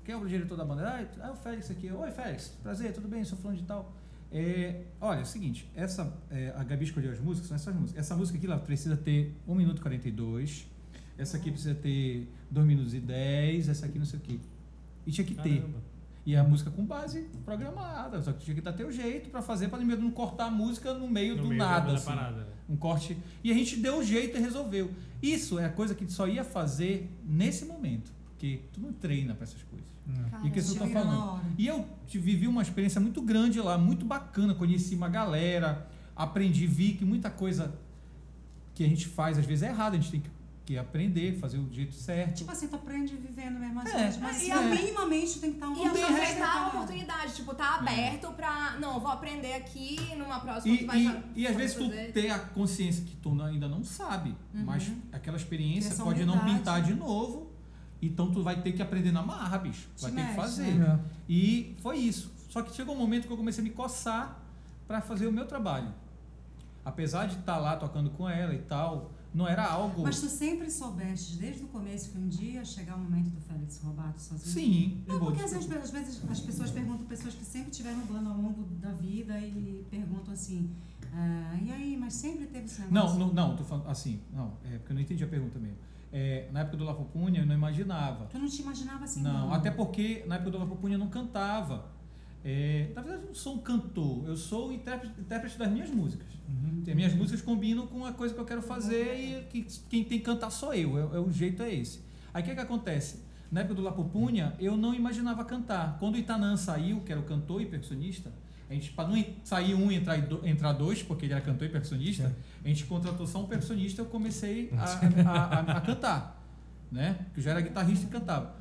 Speaker 6: quem é o diretor da banda? Ah, é o Félix aqui. Oi, Félix, prazer, tudo bem? Sou falando de tal. É, olha, é o seguinte, essa, é, a Gabi escolheu as músicas, são essas músicas. Essa música aqui ela precisa ter 1 minuto e 42. Essa aqui precisa ter 2 minutos e 10. Essa aqui não sei o quê. E tinha que ter. E a música com base programada. Só que tinha que dar teu jeito pra fazer, pra não cortar a música no meio
Speaker 3: No
Speaker 6: do
Speaker 3: meio da-
Speaker 6: nada.
Speaker 3: da
Speaker 6: assim.
Speaker 3: parada, né?
Speaker 6: Um corte. E a gente deu o jeito e resolveu. Isso é a coisa que só ia fazer nesse momento. Porque tu não treina pra essas coisas.
Speaker 5: Cara,
Speaker 6: E que você tá falando? E eu te vivi uma experiência muito grande lá, muito bacana. Conheci uma galera, aprendi, vi que muita coisa que a gente faz às vezes é errada. A gente tem que, que aprender, fazer o jeito certo.
Speaker 5: Tipo assim, tu aprende vivendo mesmo as
Speaker 6: É.
Speaker 5: coisas, mas
Speaker 4: E
Speaker 5: assim,
Speaker 4: a-
Speaker 5: minimamente tem que estar um
Speaker 4: E aproveitar a oportunidade, tipo, tá aberto pra. Não, vou aprender aqui numa próxima
Speaker 6: E,
Speaker 4: tu vai
Speaker 6: e,
Speaker 4: já-
Speaker 6: e às vezes tu
Speaker 4: fazer.
Speaker 6: ter a consciência que tu não- ainda não sabe, mas aquela experiência pode não
Speaker 5: humildade.
Speaker 6: pintar de novo. Então tu vai ter que aprender na marra, bicho. Vai
Speaker 5: Te
Speaker 6: ter que
Speaker 5: mexe,
Speaker 6: fazer.
Speaker 2: né?
Speaker 6: E foi isso. Só que chegou um momento que eu comecei a me coçar para fazer o meu trabalho. Apesar de estar lá tocando com ela e tal, não era algo.
Speaker 5: Mas tu sempre soubeste, desde o começo, que um dia ia chegar o momento do Félix Roberto sozinho?
Speaker 6: Sim.
Speaker 5: Não, porque às vezes, às vezes as pessoas perguntam, pessoas que sempre tiveram banda ao longo da vida e perguntam assim, ah, e aí, mas sempre teve esse
Speaker 6: Não,
Speaker 5: negócio?
Speaker 6: não, não, tô falando assim. Não, é porque eu não entendi a pergunta mesmo. É, na época do Lafopunha eu não imaginava.
Speaker 5: Tu não te imaginava assim,
Speaker 6: Não,
Speaker 5: não?
Speaker 6: até porque na época do Lafopunha eu não cantava. É, na verdade, eu não sou um cantor, eu sou o intérprete, intérprete das minhas músicas. As minhas músicas combinam com a coisa que eu quero fazer e que, quem tem que cantar sou eu, é, é o jeito é esse. Aí o que, que acontece? Na época do Lapopunha, eu não imaginava cantar. Quando o Itanã saiu, que era o cantor e percussionista, a gente, para não sair um e entrar, do- entrar dois, porque ele era cantor e percussionista, a gente contratou só um percussionista e eu comecei a, a, a- a cantar. Né? Que eu já era guitarrista e cantava.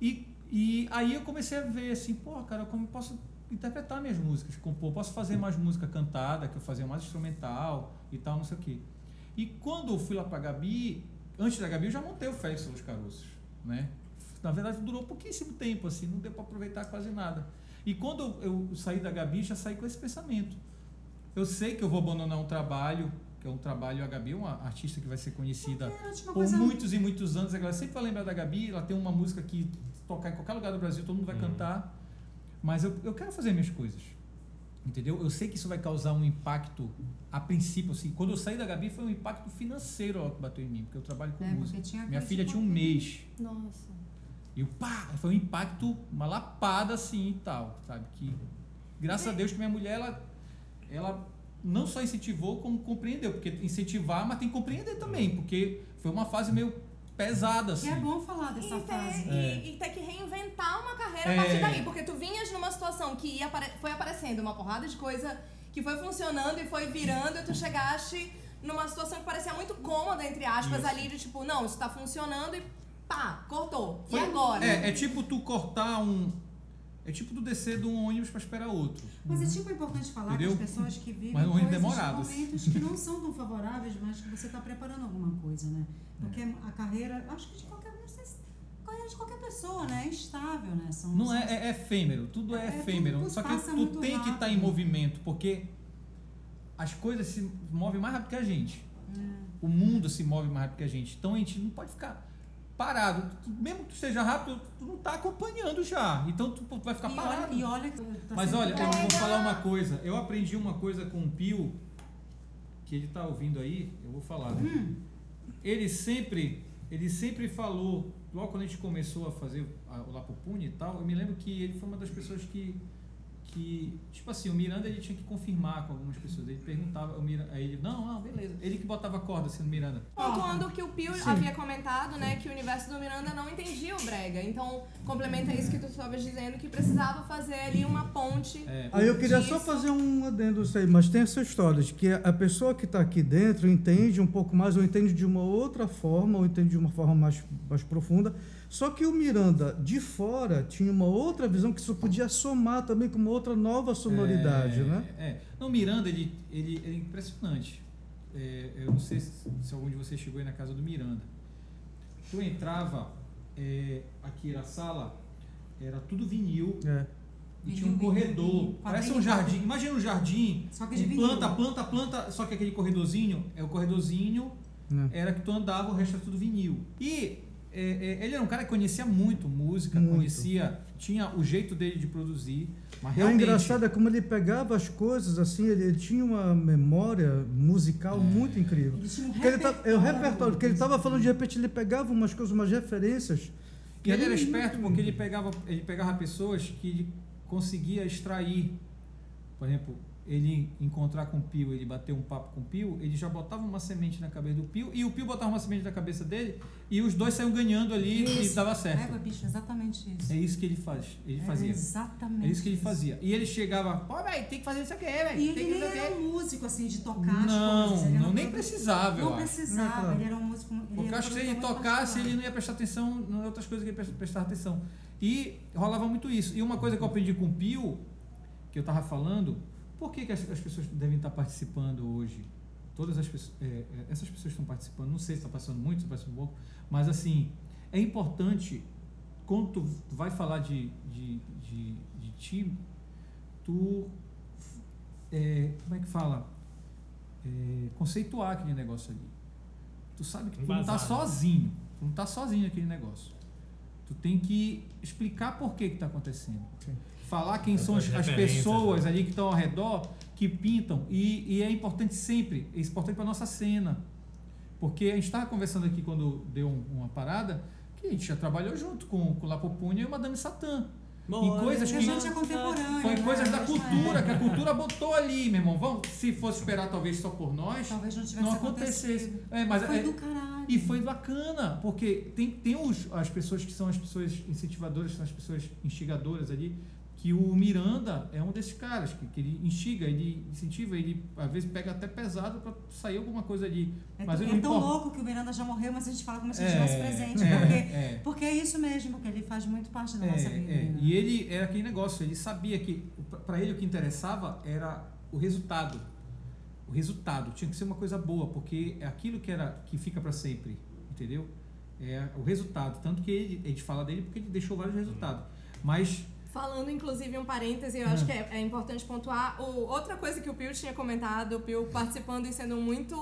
Speaker 6: E, e aí eu comecei a ver assim, pô, cara, como posso interpretar minhas músicas, compor, posso fazer mais música cantada, que eu fazia mais instrumental e tal, não sei o quê. E quando eu fui lá pra Gabi, antes da Gabi eu já montei o Félix dos Caroços, né? na verdade durou pouquíssimo tempo, assim, não deu para aproveitar quase nada. E quando eu, eu saí da Gabi, já saí com esse pensamento. Eu sei que eu vou abandonar um trabalho, que é um trabalho, a Gabi é uma artista que vai ser conhecida por
Speaker 5: coisa-
Speaker 6: muitos e muitos anos. A galera sempre vai lembrar da Gabi, ela tem uma música que tocar em qualquer lugar do Brasil, todo mundo vai cantar. Mas eu, eu quero fazer minhas coisas. Entendeu? Eu sei que isso vai causar um impacto a princípio, assim. Quando eu saí da Gabi foi um impacto financeiro ó, que bateu em mim, porque eu trabalho com
Speaker 5: É,
Speaker 6: música. Minha filha tinha um mês.
Speaker 4: Nossa.
Speaker 6: E o pá, foi um impacto, uma lapada assim e tal, sabe? Que graças a Deus que minha mulher ela, ela não só incentivou como compreendeu, porque incentivar, mas tem que compreender também, porque foi uma fase meio pesada
Speaker 5: E
Speaker 6: assim.
Speaker 5: é bom falar dessa
Speaker 4: E ter,
Speaker 5: fase.
Speaker 4: e- e ter que reinventar uma carreira
Speaker 6: É.
Speaker 4: a partir daí. Porque tu vinhas numa situação que ia foi aparecendo uma porrada de coisa que foi funcionando e foi virando, e tu chegaste numa situação que parecia muito cômoda, entre aspas,
Speaker 6: Isso.
Speaker 4: ali, de tipo, não, isso tá funcionando e pá, cortou.
Speaker 6: Foi-
Speaker 4: e agora?
Speaker 6: É, é tipo tu cortar um é tipo tu descer de um ônibus para esperar outro.
Speaker 5: Mas é tipo importante falar
Speaker 6: Entendeu?
Speaker 5: que as pessoas que vivem
Speaker 6: Mas ônibus
Speaker 5: coisas,
Speaker 6: demorado, assim.
Speaker 5: momentos que não são tão favoráveis, mas que você está preparando alguma coisa, né? Porque
Speaker 6: É.
Speaker 5: a carreira, acho que de qualquer, não sei se- a carreira de qualquer pessoa, né? É instável, né? São,
Speaker 6: Não
Speaker 5: são-
Speaker 6: é, é efêmero, tudo é,
Speaker 5: É, tudo
Speaker 6: efêmero. Só que tu tem que estar em
Speaker 5: rápido.
Speaker 6: movimento, porque as coisas se movem mais rápido que a gente.
Speaker 5: É.
Speaker 6: O mundo se move mais rápido que a gente. Então a gente não pode ficar parado. Tu- mesmo que tu esteja rápido, tu não está acompanhando já. Então tu vai ficar
Speaker 5: E
Speaker 6: parado.
Speaker 5: olha, e olha que tá
Speaker 6: Mas olha, eu vou falar uma coisa. Eu aprendi uma coisa com o Pio, que ele está ouvindo aí, eu vou falar. né?
Speaker 5: Hum.
Speaker 6: Ele sempre, ele sempre falou, logo quando a gente começou a fazer o Lapopune e tal, eu me lembro que ele foi uma das pessoas que, que tipo assim, o Miranda ele tinha que confirmar com algumas pessoas. Ele perguntava, o Miranda, aí ele, não, não, beleza. Ele que botava a corda assim no Miranda.
Speaker 4: Pontuando que o Pio havia comentado, né, que o universo do Miranda não entendia o brega. Então, complementa isso que tu estavas dizendo, que precisava fazer ali uma ponte.
Speaker 6: É,
Speaker 2: Aí eu queria
Speaker 4: Disso.
Speaker 2: só fazer um adendo isso aí, mas tem essa história de que a pessoa que está aqui dentro entende um pouco mais, ou entende de uma outra forma, ou entende de uma forma mais, mais profunda. Só que o Miranda, de fora, tinha uma outra visão que isso podia somar também com uma outra nova sonoridade,
Speaker 6: é,
Speaker 2: né?
Speaker 6: É. Não, o Miranda, ele, ele, ele é impressionante. É, eu não sei se, se algum de vocês chegou aí na casa do Miranda. Tu entrava é, aqui na sala, era tudo vinil
Speaker 2: É.
Speaker 6: e
Speaker 5: Vinil,
Speaker 6: tinha um
Speaker 5: vinil,
Speaker 6: corredor.
Speaker 5: vinil.
Speaker 6: Parece um jardim. Imagina um jardim.
Speaker 5: Só que de vinil.
Speaker 6: planta, planta, planta. Só que aquele corredorzinho é o corredorzinho
Speaker 2: né?
Speaker 6: era que tu andava, o resto era tudo vinil. E é, é, ele era um cara que conhecia muito música,
Speaker 2: Muito.
Speaker 6: conhecia, tinha o jeito dele de produzir, mas
Speaker 2: o
Speaker 6: realmente
Speaker 2: engraçado é como ele pegava as coisas assim, ele, ele tinha uma memória musical
Speaker 6: É.
Speaker 2: muito incrível.
Speaker 5: Ele tinha um
Speaker 2: Porque ele tá, é o repertório, porque ele estava falando, de repente ele pegava umas coisas, umas referências.
Speaker 6: E ele era
Speaker 2: muito-
Speaker 6: esperto porque ele pegava, ele pegava pessoas que ele conseguia extrair. Por exemplo, ele encontrar com o Pio, ele bater um papo com o Pio, ele já botava uma semente na cabeça do Pio e o Pio botava uma semente na cabeça dele e os dois saíam ganhando ali e
Speaker 5: Isso.
Speaker 6: dava certo.
Speaker 5: Égua, bicho, exatamente isso.
Speaker 6: É isso que ele faz, ele
Speaker 5: É
Speaker 6: fazia.
Speaker 5: exatamente
Speaker 6: É isso que ele fazia. E ele chegava, pô, velho, tem que fazer isso aqui, velho.
Speaker 5: E
Speaker 6: tem
Speaker 5: ele
Speaker 6: fazer
Speaker 5: era um músico, assim, de tocar
Speaker 6: aqui.
Speaker 5: as
Speaker 6: Não,
Speaker 5: coisas. Ele
Speaker 6: não, nem precisava, eu
Speaker 5: Não
Speaker 6: acho.
Speaker 5: precisava,
Speaker 2: É, claro.
Speaker 5: ele era um músico... Ele
Speaker 6: Porque acho que se ele tocasse, ele não ia prestar atenção em outras coisas que ele pre- prestava atenção. E rolava muito isso. E uma coisa que eu aprendi com o Pio, que eu estava falando, por que, que as, as pessoas devem estar participando hoje? Todas as pessoas, é, é, essas pessoas estão participando, não sei se está passando muito, se está passando pouco, mas assim, é importante, quando tu vai falar de, de, de, de ti, tu, é, como é que fala? É, conceituar aquele negócio ali. Tu sabe que tu não tá
Speaker 3: Embasado.
Speaker 6: sozinho. Tu não tá sozinho naquele negócio. Tu tem que explicar por que que tá acontecendo.
Speaker 2: Sim.
Speaker 6: Falar quem
Speaker 3: As
Speaker 6: são as, as pessoas
Speaker 3: né?
Speaker 6: ali que estão ao redor, que pintam. E, e é importante sempre, é importante para nossa cena. Porque a gente estava conversando aqui quando deu um- uma parada, que a gente já trabalhou junto com, com Lapopunha e o Madame Satã. Em coisas
Speaker 5: E a
Speaker 6: que-
Speaker 5: gente é contemporâneo.
Speaker 6: Foi
Speaker 5: né?
Speaker 6: coisas da
Speaker 5: Mesma
Speaker 6: cultura,
Speaker 5: época.
Speaker 6: que a cultura botou ali, meu irmão. Vamos, se fosse esperar talvez só por nós,
Speaker 5: Talvez não tivesse
Speaker 6: não acontecesse.
Speaker 5: acontecido.
Speaker 6: É, mas
Speaker 5: Foi
Speaker 6: é-
Speaker 5: do caralho.
Speaker 6: e foi bacana, porque tem, tem os, as pessoas que são as pessoas incentivadoras, são as pessoas instigadoras ali, que o Miranda é um desses caras, que, que ele instiga, ele incentiva, ele às vezes pega até pesado para sair alguma coisa ali.
Speaker 5: É,
Speaker 6: mas ele
Speaker 5: é tão
Speaker 6: importa.
Speaker 5: louco que o Miranda já morreu, mas a gente fala como se ele
Speaker 6: É,
Speaker 5: estivesse presente.
Speaker 6: é,
Speaker 5: porque,
Speaker 6: é.
Speaker 5: porque é isso mesmo, porque ele faz muito parte da
Speaker 6: É,
Speaker 5: nossa vida.
Speaker 6: é.
Speaker 5: né?
Speaker 6: E ele era aquele negócio, ele sabia que para ele o que interessava era o resultado. O resultado tinha que ser uma coisa boa, porque é aquilo que era que fica para sempre, entendeu? é o resultado. Tanto que ele, a gente fala dele porque ele deixou vários resultados. Mas
Speaker 4: Falando, inclusive, um parêntese, eu acho que é, é importante pontuar. O, outra coisa que o Pio tinha comentado, o Pio participando e sendo muito.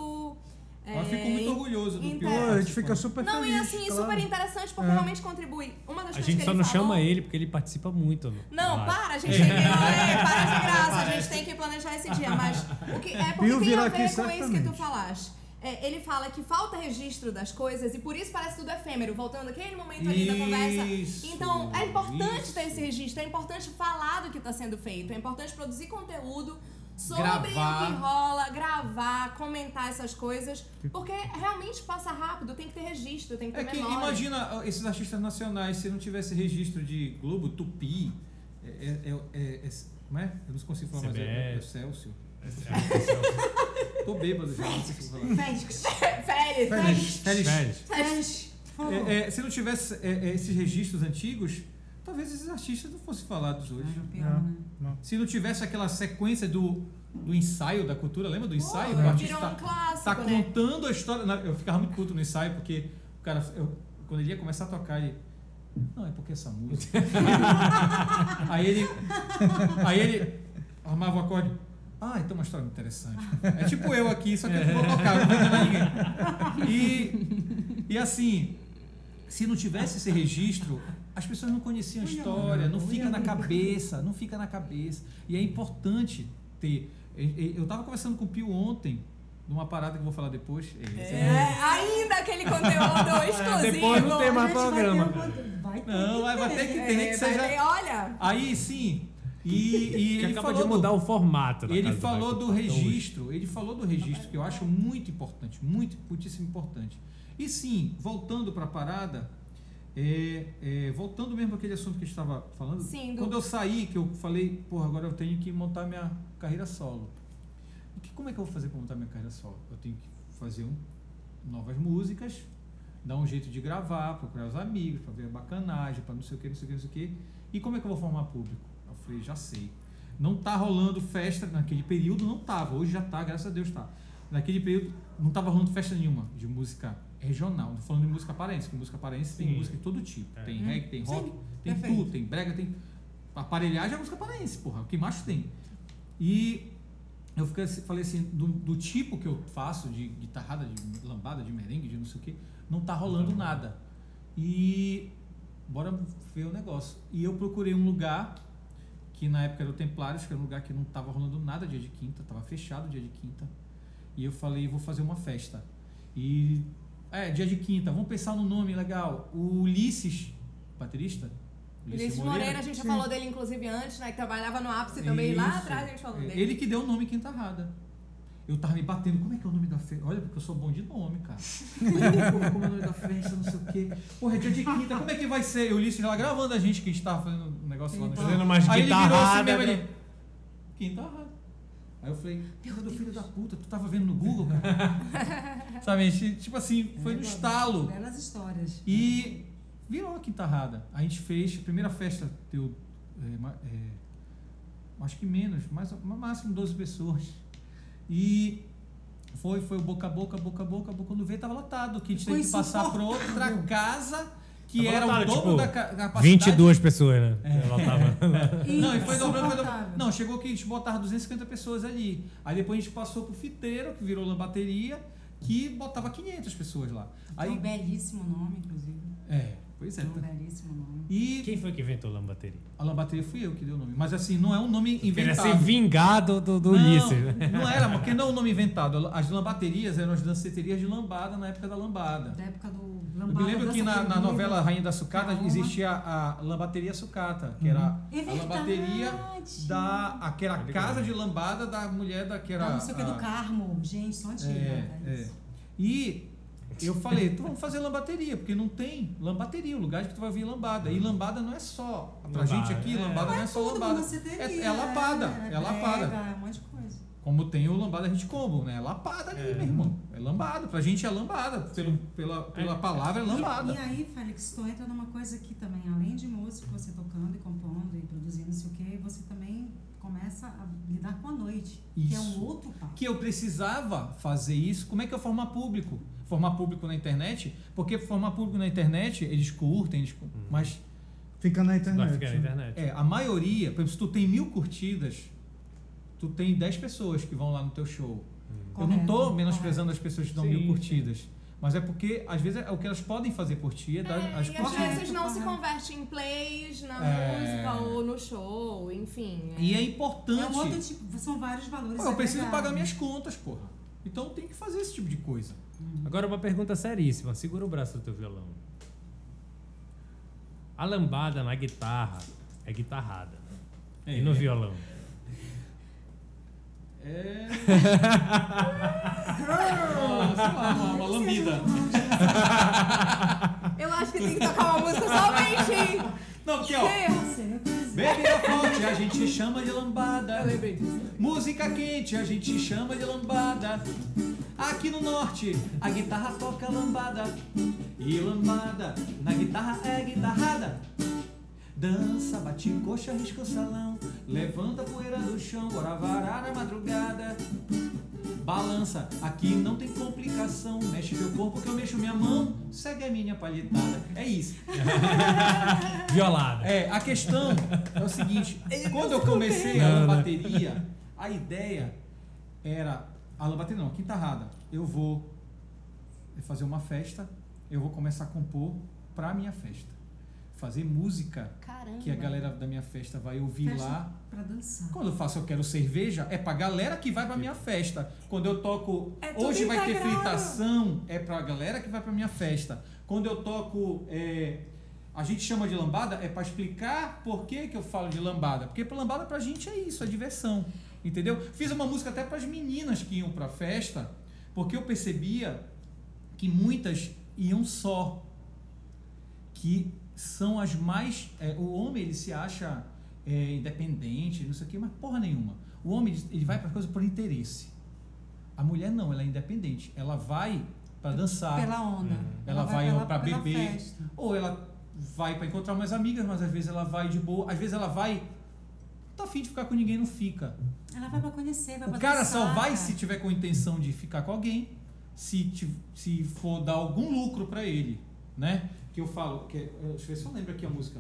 Speaker 6: eu fico muito
Speaker 4: in-
Speaker 6: orgulhoso do Pio.
Speaker 2: A gente fica super
Speaker 4: Não,
Speaker 2: feliz.
Speaker 4: e assim,
Speaker 2: claro.
Speaker 4: super interessante porque
Speaker 2: É.
Speaker 4: realmente contribui. Uma das
Speaker 3: A
Speaker 4: coisas
Speaker 3: gente
Speaker 4: que
Speaker 3: só não
Speaker 4: falou,
Speaker 3: chama ele porque ele participa muito. no-
Speaker 4: Não, para, a gente tem que. É, para de graça, a gente tem que planejar esse dia. Mas o que, é porque
Speaker 2: Pio
Speaker 4: tem a ver
Speaker 2: aqui
Speaker 4: com isso que tu falaste. É, ele fala que falta registro das coisas e por isso parece tudo efêmero, voltando aquele momento ali da conversa.
Speaker 6: Isso,
Speaker 4: Então, é importante
Speaker 6: isso.
Speaker 4: ter esse registro, é importante falar do que está sendo feito, é importante produzir conteúdo sobre
Speaker 6: Gravar.
Speaker 4: o que rola, gravar, comentar essas coisas, porque realmente passa rápido, tem que ter registro, tem que ter
Speaker 6: É que
Speaker 4: memória.
Speaker 6: imagina ó, esses artistas nacionais, se não tivesse registro de Globo, Tupi, é, é, é, é- é- como é? Eu não consigo falar mais. É, é,
Speaker 3: CBS.
Speaker 6: Celso. Tô bêbado já, não falar.
Speaker 5: Félix.
Speaker 4: Férias,
Speaker 6: Félix. Félix.
Speaker 3: Férias.
Speaker 5: Félix.
Speaker 6: É, é, se não tivesse é, é, esses registros antigos, talvez esses artistas não fossem falados hoje.
Speaker 5: Pior, né?
Speaker 6: Se não tivesse aquela sequência do, do ensaio da cultura, lembra do ensaio?
Speaker 4: Pô,
Speaker 6: o artista
Speaker 4: virou um
Speaker 6: tá,
Speaker 4: clássico,
Speaker 6: tá
Speaker 4: né?
Speaker 6: contando a história. na- Eu ficava muito puto no ensaio, porque o cara, eu- quando ele ia começar a tocar, ele. Não, é porque essa música. aí ele. Aí ele armava o acorde. Ah, então uma história interessante. É tipo eu aqui, só que eu não vou tocar, não vou enganar ninguém. E, e assim, se não tivesse esse registro, as pessoas não conheciam a história, não fica na cabeça, não fica na cabeça. E é importante ter. Eu estava conversando com o Pio ontem, numa parada que eu vou falar depois.
Speaker 4: É, ainda aquele conteúdo exclusivo.
Speaker 3: Depois não tem
Speaker 5: A
Speaker 3: mais
Speaker 5: gente vai
Speaker 3: programa.
Speaker 5: ter um Vai ter
Speaker 6: Não,
Speaker 5: que
Speaker 6: vai- ter que ter, nem
Speaker 4: É,
Speaker 6: que seja.
Speaker 4: ter, olha,
Speaker 6: Aí sim. E, e
Speaker 3: Que
Speaker 6: ele
Speaker 3: acaba
Speaker 6: falou
Speaker 3: de mudar
Speaker 6: do,
Speaker 3: o formato. da
Speaker 6: ele
Speaker 3: Casa
Speaker 6: falou do
Speaker 3: Cultura hoje.
Speaker 6: registro. Ele falou do registro que eu acho muito importante, muito, muitíssimo importante. E sim, voltando para a parada, é, é, voltando mesmo àquele assunto que a gente estava falando,
Speaker 4: Sim, do-
Speaker 6: quando eu saí, que eu falei, porra, agora eu tenho que montar minha carreira solo. E que, como é que eu vou fazer para montar minha carreira solo? Eu tenho que fazer um, novas músicas, dar um jeito de gravar, procurar os amigos, para ver a bacanagem, para não sei o que, não sei o que, não sei o que. E como é que eu vou formar público? Eu falei, já sei. Não tá rolando festa naquele período, não tava. Hoje já tá, graças a Deus tá. Naquele período não tava rolando festa nenhuma de música regional. Não tô falando de música paraense, porque música paraense tem
Speaker 3: Sim.
Speaker 6: música de todo tipo.
Speaker 3: É.
Speaker 6: Tem
Speaker 5: Hum.
Speaker 6: reggae, tem
Speaker 5: Sim,
Speaker 6: rock, tem
Speaker 5: perfeito.
Speaker 6: tudo, tem brega, tem. Aparelhagem é música paraense, porra. O que mais tem. E eu fiquei assim- falei assim, do, do tipo que eu faço, de guitarrada, de lambada, de merengue, de não sei o que, não tá rolando nada. E bora ver o negócio. E eu procurei um lugar que na época era o Templários, que era um lugar que não tava rolando nada dia de quinta, tava fechado dia de quinta. E eu falei, vou fazer uma festa. E é, dia de quinta, vamos pensar no nome legal. O Ulisses, baterista,
Speaker 4: Ulisses Moreira, a gente já
Speaker 2: Sim.
Speaker 4: falou dele inclusive antes, né? Que trabalhava no ápice também. Lá
Speaker 6: Isso.
Speaker 4: atrás a gente falou
Speaker 6: É,
Speaker 4: dele.
Speaker 6: Ele que deu o nome Quintarrada. Eu tava me batendo, como é que é o nome da festa? Olha, porque eu sou bom de nome, cara. Como é o nome da festa, não sei o quê. Porra, é dia de quinta, como é que vai ser? E o Ulisses lá gravando a gente, que a gente tava fazendo negócio lá no
Speaker 3: Fazendo umas
Speaker 6: Aí ele virou assim mesmo,
Speaker 3: né?
Speaker 6: ele... Quintarrada. Aí eu falei, meu Deus, filho da puta, tu tava vendo no Google, cara? Sabe, tipo assim, foi no estalo.
Speaker 5: Belas histórias.
Speaker 6: E virou a quintarrada. A gente fez, a primeira festa deu, é, é, acho que menos, mas no máximo 12 pessoas. E foi, foi o boca a boca, boca a boca, boca. Quando veio, tava lotado. Que a gente teve que passar para outra casa que
Speaker 3: Tava
Speaker 6: era o dobro
Speaker 3: tipo,
Speaker 6: da ca- capacidade.
Speaker 3: 22 pessoas, né?
Speaker 6: É.
Speaker 3: Ela tava.
Speaker 6: Não, e foi dobrando, foi dobrando. Não, chegou que a gente botava 250 pessoas ali. Aí depois a gente passou pro fiteiro, que virou lambateria, que botava 500 pessoas lá.
Speaker 5: É um
Speaker 6: Aí,
Speaker 5: belíssimo nome, inclusive.
Speaker 6: é, pois é.
Speaker 5: É um belíssimo nome.
Speaker 6: E
Speaker 3: Quem foi que inventou lambateria?
Speaker 6: A lambateria fui eu que dei o nome. Mas assim, não é um nome
Speaker 3: Queria
Speaker 6: inventado.
Speaker 3: ser vingado do, do
Speaker 6: não,
Speaker 3: Ulisses,
Speaker 6: não era, porque não é um nome inventado. As lambaterias eram as danceterias de lambada na época da lambada.
Speaker 5: Da época do
Speaker 6: Eu
Speaker 5: Lambada.
Speaker 6: me lembro que na, na novela Rainha da Sucata
Speaker 5: Calma.
Speaker 6: existia a lambateria sucata, que era
Speaker 5: É
Speaker 6: a lambateria da. a- que era a
Speaker 3: Tá
Speaker 6: casa de lambada da mulher da que era.
Speaker 5: Da não sei o que
Speaker 6: a-
Speaker 5: do Carmo. Gente, só antiga.
Speaker 6: É,
Speaker 5: é
Speaker 6: é. E eu falei, então vamos fazer lambateria, porque não tem lambateria, o lugar que tu vai ouvir lambada. E lambada não é só. Pra
Speaker 3: Lambada,
Speaker 6: gente aqui,
Speaker 3: é.
Speaker 6: lambada não é só lambada.
Speaker 5: danceteria,
Speaker 6: É, é lapada, é, lapada.
Speaker 5: brega, É um monte de coisa.
Speaker 6: Como tem o lambada hit combo, né? É lapada ali, meu irmão. É lambada. Pra gente é lambada. Pelo, pela, pela palavra é lambada.
Speaker 5: E, e aí, Félix, tu entra numa coisa que também, além de músico, você tocando e compondo e produzindo, não sei o quê, você também começa a lidar com a noite, que é um
Speaker 6: Isso.
Speaker 5: outro papo.
Speaker 6: que eu precisava fazer isso. Como é que eu formar público? Formar público na internet? Porque formar público na internet, eles curtem, eles, cu- mas
Speaker 2: Fica na
Speaker 3: Vai
Speaker 2: internet.
Speaker 3: ficar na internet.
Speaker 6: é, a maioria, por exemplo, se tu tem mil curtidas, tu tem 10 pessoas que vão lá no teu show. Eu não tô
Speaker 5: Correto,
Speaker 6: menosprezando as pessoas que dão
Speaker 3: Sim,
Speaker 6: mil
Speaker 3: sim.
Speaker 6: Mas é porque, às vezes, é o que elas podem fazer por ti é dar
Speaker 4: É,
Speaker 6: as
Speaker 4: e às vezes não se converte em plays na
Speaker 6: É.
Speaker 4: música ou no show, enfim.
Speaker 6: E é
Speaker 5: É
Speaker 6: importante.
Speaker 5: um outro tipo, são vários valores.
Speaker 6: Pô, eu preciso
Speaker 5: agregados.
Speaker 6: pagar minhas contas, porra. Então eu tenho que fazer esse tipo de coisa.
Speaker 3: Agora uma pergunta seríssima. Segura o braço do teu violão. A lambada na guitarra é guitarrada.
Speaker 6: É.
Speaker 3: E no violão?
Speaker 6: É. Ah, sei lá, uma, uma lambida.
Speaker 4: Eu acho que tem que tocar uma música somente.
Speaker 6: Não, porque ó. Bebida forte a gente chama de lambada.
Speaker 4: Disso.
Speaker 6: Música quente a gente chama de lambada. Aqui no norte a guitarra toca lambada. E lambada na guitarra é guitarrada. Dança, bate coxa, risca o salão. Levanta a poeira do chão, bora varar a madrugada. Balança, aqui não tem complicação. Mexe teu corpo que eu mexo minha mão. Segue a minha palhetada. É isso.
Speaker 3: Violada.
Speaker 6: É, a questão é o seguinte: quando eu comecei a
Speaker 3: né?
Speaker 6: bateria, a ideia era. A bateria não, quintarrada. Eu vou fazer uma festa, eu vou começar a compor pra minha festa. Fazer música
Speaker 4: Caramba.
Speaker 6: que a galera da minha festa vai ouvir
Speaker 5: Festa
Speaker 6: lá.
Speaker 5: Pra dançar.
Speaker 6: Quando eu faço Eu Quero Cerveja, é pra galera que vai pra minha festa. Quando eu toco
Speaker 4: É
Speaker 6: Hoje vai ter fritação, é pra galera que vai pra minha festa. Quando eu toco é, A gente chama de lambada, é pra explicar por que, que eu falo de lambada. Porque pra lambada pra gente é isso, é diversão. Entendeu? Fiz uma música até pras meninas que iam pra festa, porque eu percebia que muitas iam só. Que são as mais. é, o homem ele se acha é, independente, não sei o quê, mas porra nenhuma. O homem ele- vai para coisa por interesse. A mulher não, ela é independente. Ela vai para dançar,
Speaker 5: Pela onda.
Speaker 6: ela vai
Speaker 5: pela-
Speaker 6: pra
Speaker 5: pela
Speaker 6: beber.
Speaker 5: festa.
Speaker 6: ou ela vai para encontrar umas amigas, mas às vezes ela vai de boa, às vezes ela vai. Tá afim de ficar com ninguém, não fica.
Speaker 5: Ela vai pra conhecer, vai
Speaker 6: O
Speaker 5: pra
Speaker 6: cara
Speaker 5: dançar.
Speaker 6: só vai se tiver com intenção de ficar com alguém, se, se for dar algum lucro pra ele, né? Que eu falo, que, é- deixa eu ver se eu lembro aqui a música.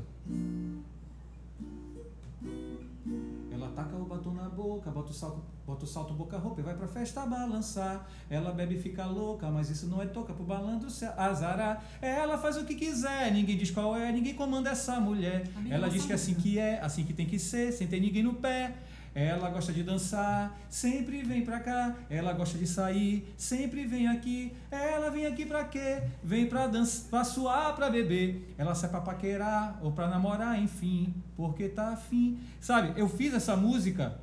Speaker 6: Ela taca o batom na boca, bota o salto, bota o salto boca roupa e vai pra festa balançar. Ela bebe e fica louca, mas isso não é toca pro balandro se azarar. Ela faz o que quiser, ninguém diz qual é, ninguém comanda essa mulher. Ela diz que é assim que é, assim que tem que ser, sem ter ninguém no pé. Ela gosta de dançar, sempre vem pra cá. Ela gosta de sair, sempre vem aqui. Ela vem aqui pra quê? Vem pra dançar, pra suar, pra beber. Ela sai pra paquerar ou pra namorar, enfim, porque tá afim. Sabe, eu fiz essa música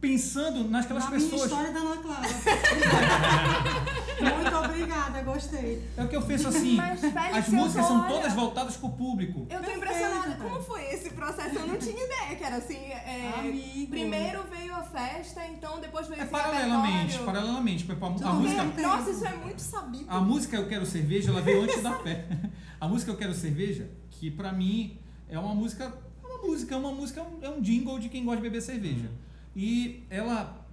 Speaker 6: pensando naquelas
Speaker 5: Na minha
Speaker 6: pessoas.
Speaker 5: história da Ana Clara. Muito obrigada, gostei.
Speaker 6: É o que eu penso assim.
Speaker 4: Mas, Félix,
Speaker 6: as músicas são
Speaker 4: olha,
Speaker 6: todas voltadas pro público.
Speaker 4: Eu tô
Speaker 5: Perfeito,
Speaker 4: impressionada. Como foi esse processo? Eu não tinha ideia que era assim. é,
Speaker 5: Amigo.
Speaker 4: Primeiro veio a festa, então depois veio
Speaker 6: É
Speaker 4: esse
Speaker 6: paralelamente, paralelamente. A, a música.
Speaker 4: Nossa, isso é muito sabido.
Speaker 6: A música Eu Quero Cerveja, ela veio antes da fé. A música Eu Quero Cerveja, que pra mim é uma música, é uma música, é uma música, é um- é um jingle de quem gosta de beber cerveja. E ela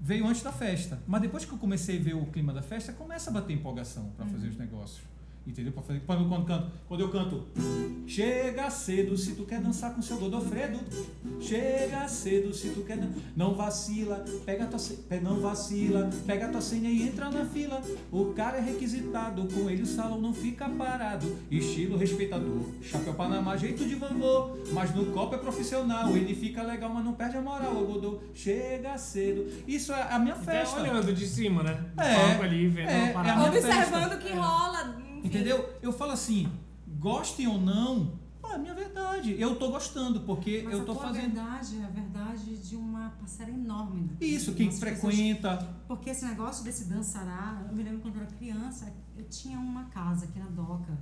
Speaker 6: veio antes da festa. Mas depois que eu comecei a ver o clima da festa, começa a bater empolgação pra fazer os negócios. Entendeu? Pra fazer, quando, quando, canto, quando eu canto Chega cedo se tu quer dançar com seu Godofredo Chega cedo se tu quer dan- Não vacila, pega tua, se- pe- não vacila Pega tua senha e entra na fila O cara é requisitado, com ele o salão não fica parado Estilo respeitador, chapéu panamá, jeito de vovô Mas no copo é profissional, ele fica legal Mas não perde a moral, o Godô Chega cedo Isso é a minha
Speaker 3: Até
Speaker 6: festa
Speaker 3: olhando de cima, né?
Speaker 6: É,
Speaker 3: ali, vendo
Speaker 6: é, é a
Speaker 3: parada.
Speaker 6: minha
Speaker 4: Observando
Speaker 6: festa.
Speaker 4: o que rola.
Speaker 6: Entendeu? Eu falo assim, gostem ou não, é minha verdade. Eu tô gostando, porque
Speaker 5: Mas
Speaker 6: eu
Speaker 5: a
Speaker 6: tô
Speaker 5: tua
Speaker 6: fazendo.
Speaker 5: verdade é a verdade de uma parcela enorme. da-
Speaker 6: Isso, quem
Speaker 5: das pessoas-
Speaker 6: frequenta.
Speaker 5: Porque esse negócio desse dançará, eu me lembro quando eu era criança, eu tinha uma casa aqui na Doca,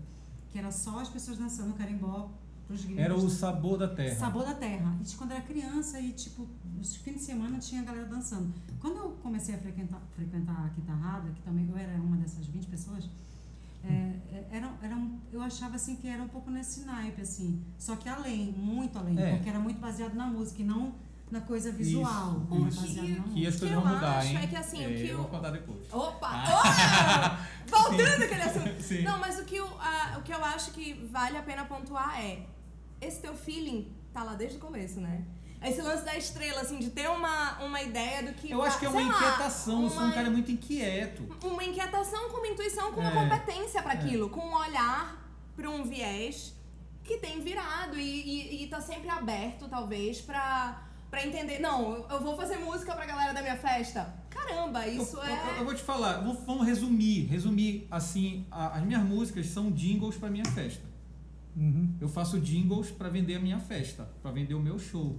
Speaker 5: que era só as pessoas dançando carimbó pros gringos.
Speaker 6: Era o sabor da terra.
Speaker 5: Sabor da Terra. E quando eu era criança e, tipo, os fins de semana tinha a galera dançando. Quando eu comecei a frequentar, frequentar a Quitarrada, que também eu era uma dessas 20 pessoas, é, é, era, era um, eu achava assim que era um pouco nesse naipe, assim. Só que além, muito além,
Speaker 6: É.
Speaker 5: porque era muito baseado na música e não na coisa visual.
Speaker 6: Isso,
Speaker 5: era
Speaker 6: isso.
Speaker 5: baseado na
Speaker 6: Que
Speaker 5: música.
Speaker 6: as
Speaker 4: que
Speaker 6: coisas
Speaker 4: eu
Speaker 6: vão mudar,
Speaker 4: acho
Speaker 6: hein?
Speaker 4: é que, assim, o que
Speaker 6: eu
Speaker 4: o-
Speaker 6: vou contar depois.
Speaker 4: Opa! Oh! Voltando aquele assunto.
Speaker 6: Sim.
Speaker 4: Não, mas o que, eu, a- o que eu acho que vale a pena pontuar é esse teu feeling tá lá desde o começo, né? Esse lance da estrela, assim, de ter uma, uma ideia do que.
Speaker 6: Eu acho que é uma
Speaker 4: sei lá,
Speaker 6: inquietação, eu sou um cara muito inquieto.
Speaker 4: uma inquietação com uma intuição, com uma
Speaker 6: É.
Speaker 4: competência pra aquilo, com um olhar pra um viés que tem virado e, e, e tá sempre aberto, talvez, pra, pra entender. Não, eu- vou fazer música pra galera da minha festa. Caramba, isso
Speaker 6: eu,
Speaker 4: é.
Speaker 6: eu- eu vou te falar, vou- vamos resumir. Resumir, assim, a- as minhas músicas são jingles pra minha festa.
Speaker 2: Uhum.
Speaker 6: Eu faço jingles pra vender a minha festa, pra vender o meu show.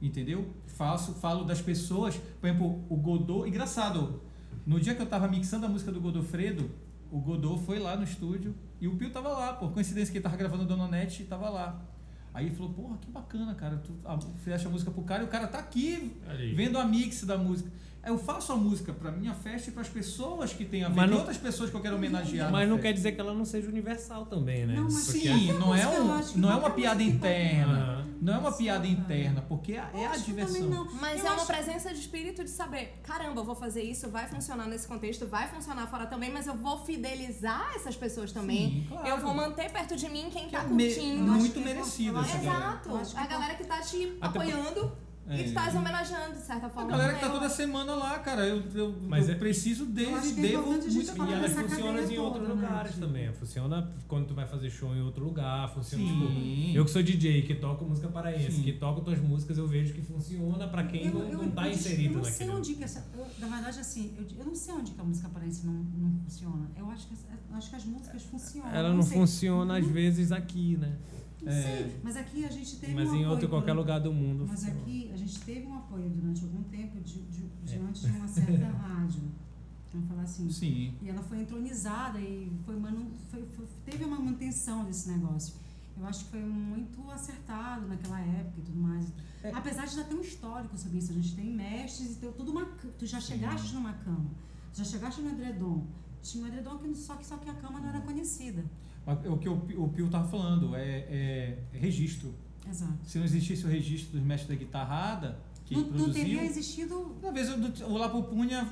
Speaker 6: Entendeu? Faço, falo das pessoas, por exemplo, o Godot, engraçado. No dia que eu tava mixando a música do Godofredo, o Godot foi lá no estúdio e o Pio tava lá, por coincidência que ele tava gravando Dona Nete e tava lá. Aí ele falou, porra, que bacana, cara. Tu a, fizeste a música pro cara e o cara tá aqui vendo a mix da música. Eu faço a música pra minha festa e pras pessoas que tem a ver,
Speaker 3: Mas não-
Speaker 6: outras pessoas que eu quero homenagear.
Speaker 3: Mas não
Speaker 6: festa.
Speaker 3: quer dizer que ela não seja universal também, né?
Speaker 5: Não, mas
Speaker 6: Sim, não é, um, não é uma piada interna. Não é uma piada interna, porque é, é a diversão.
Speaker 5: não.
Speaker 4: Mas
Speaker 5: Eu
Speaker 4: é uma presença de espírito de saber, caramba, eu vou fazer isso, vai funcionar nesse contexto, vai funcionar fora também, mas eu vou fidelizar essas pessoas também.
Speaker 6: Sim, claro.
Speaker 4: Eu vou manter perto de mim quem
Speaker 6: Que
Speaker 4: tá
Speaker 6: é me-
Speaker 4: curtindo.
Speaker 5: Acho
Speaker 6: muito
Speaker 5: é
Speaker 6: merecido essa.
Speaker 4: Exato.
Speaker 5: Eu acho que
Speaker 4: A galera que tá te
Speaker 3: Até por-
Speaker 4: apoiando
Speaker 6: É.
Speaker 4: e que tá homenageando, de certa
Speaker 6: A
Speaker 4: forma.
Speaker 6: galera que tá
Speaker 4: Eu-
Speaker 6: toda semana lá, cara, eu, eu,
Speaker 3: Mas
Speaker 6: eu
Speaker 3: é-
Speaker 6: preciso
Speaker 5: Eu
Speaker 6: deles e
Speaker 5: é
Speaker 6: devo
Speaker 5: a gente
Speaker 6: muito
Speaker 3: E ela funciona em outros
Speaker 5: toda, né?
Speaker 3: lugares
Speaker 5: Tipo,
Speaker 3: também. Funciona quando tu vai fazer show em outro lugar. Funciona,
Speaker 6: Sim.
Speaker 3: tipo, eu que sou DJ, que toco música paraense,
Speaker 6: Sim.
Speaker 3: que toco tuas músicas, eu vejo que funciona pra quem
Speaker 5: Eu-
Speaker 3: não,
Speaker 5: eu-
Speaker 3: não tá
Speaker 5: eu,
Speaker 3: inserido
Speaker 5: Eu não sei
Speaker 3: naquele.
Speaker 5: onde que essa. eu- na verdade, assim, eu, eu não sei onde que a música paraense não, não funciona. Eu acho que, acho que as músicas funcionam.
Speaker 3: Ela não
Speaker 5: sei.
Speaker 3: funciona às
Speaker 5: Não-
Speaker 3: vezes aqui, né?
Speaker 5: Não
Speaker 6: É.
Speaker 5: sei, mas aqui a gente teve
Speaker 3: Mas
Speaker 5: um
Speaker 3: em
Speaker 5: apoio
Speaker 3: outro qualquer
Speaker 5: durante-
Speaker 3: lugar do mundo.
Speaker 5: Mas aqui a gente teve um apoio durante algum tempo de, de-
Speaker 3: É.
Speaker 5: diante de uma certa rádio. Vamos falar assim.
Speaker 6: Sim.
Speaker 5: E ela foi entronizada e foi manu, foi, foi- teve uma manutenção desse negócio. Eu acho que foi muito acertado naquela época e tudo mais.
Speaker 6: É.
Speaker 5: Apesar de já ter um histórico sobre isso, a gente tem mestres e tem tudo uma. Tu já chegaste numa cama, tu já chegaste no edredom. Tinha um edredom que só que, só que a cama não era conhecida.
Speaker 6: Mas o que o, Pi- o Pio tava falando é, é- é registro.
Speaker 5: Exato.
Speaker 6: Se não existisse o registro dos mestres da guitarrada, que
Speaker 5: Não, não
Speaker 6: produziu,
Speaker 5: teria existido
Speaker 6: talvez o, o Lapo Punha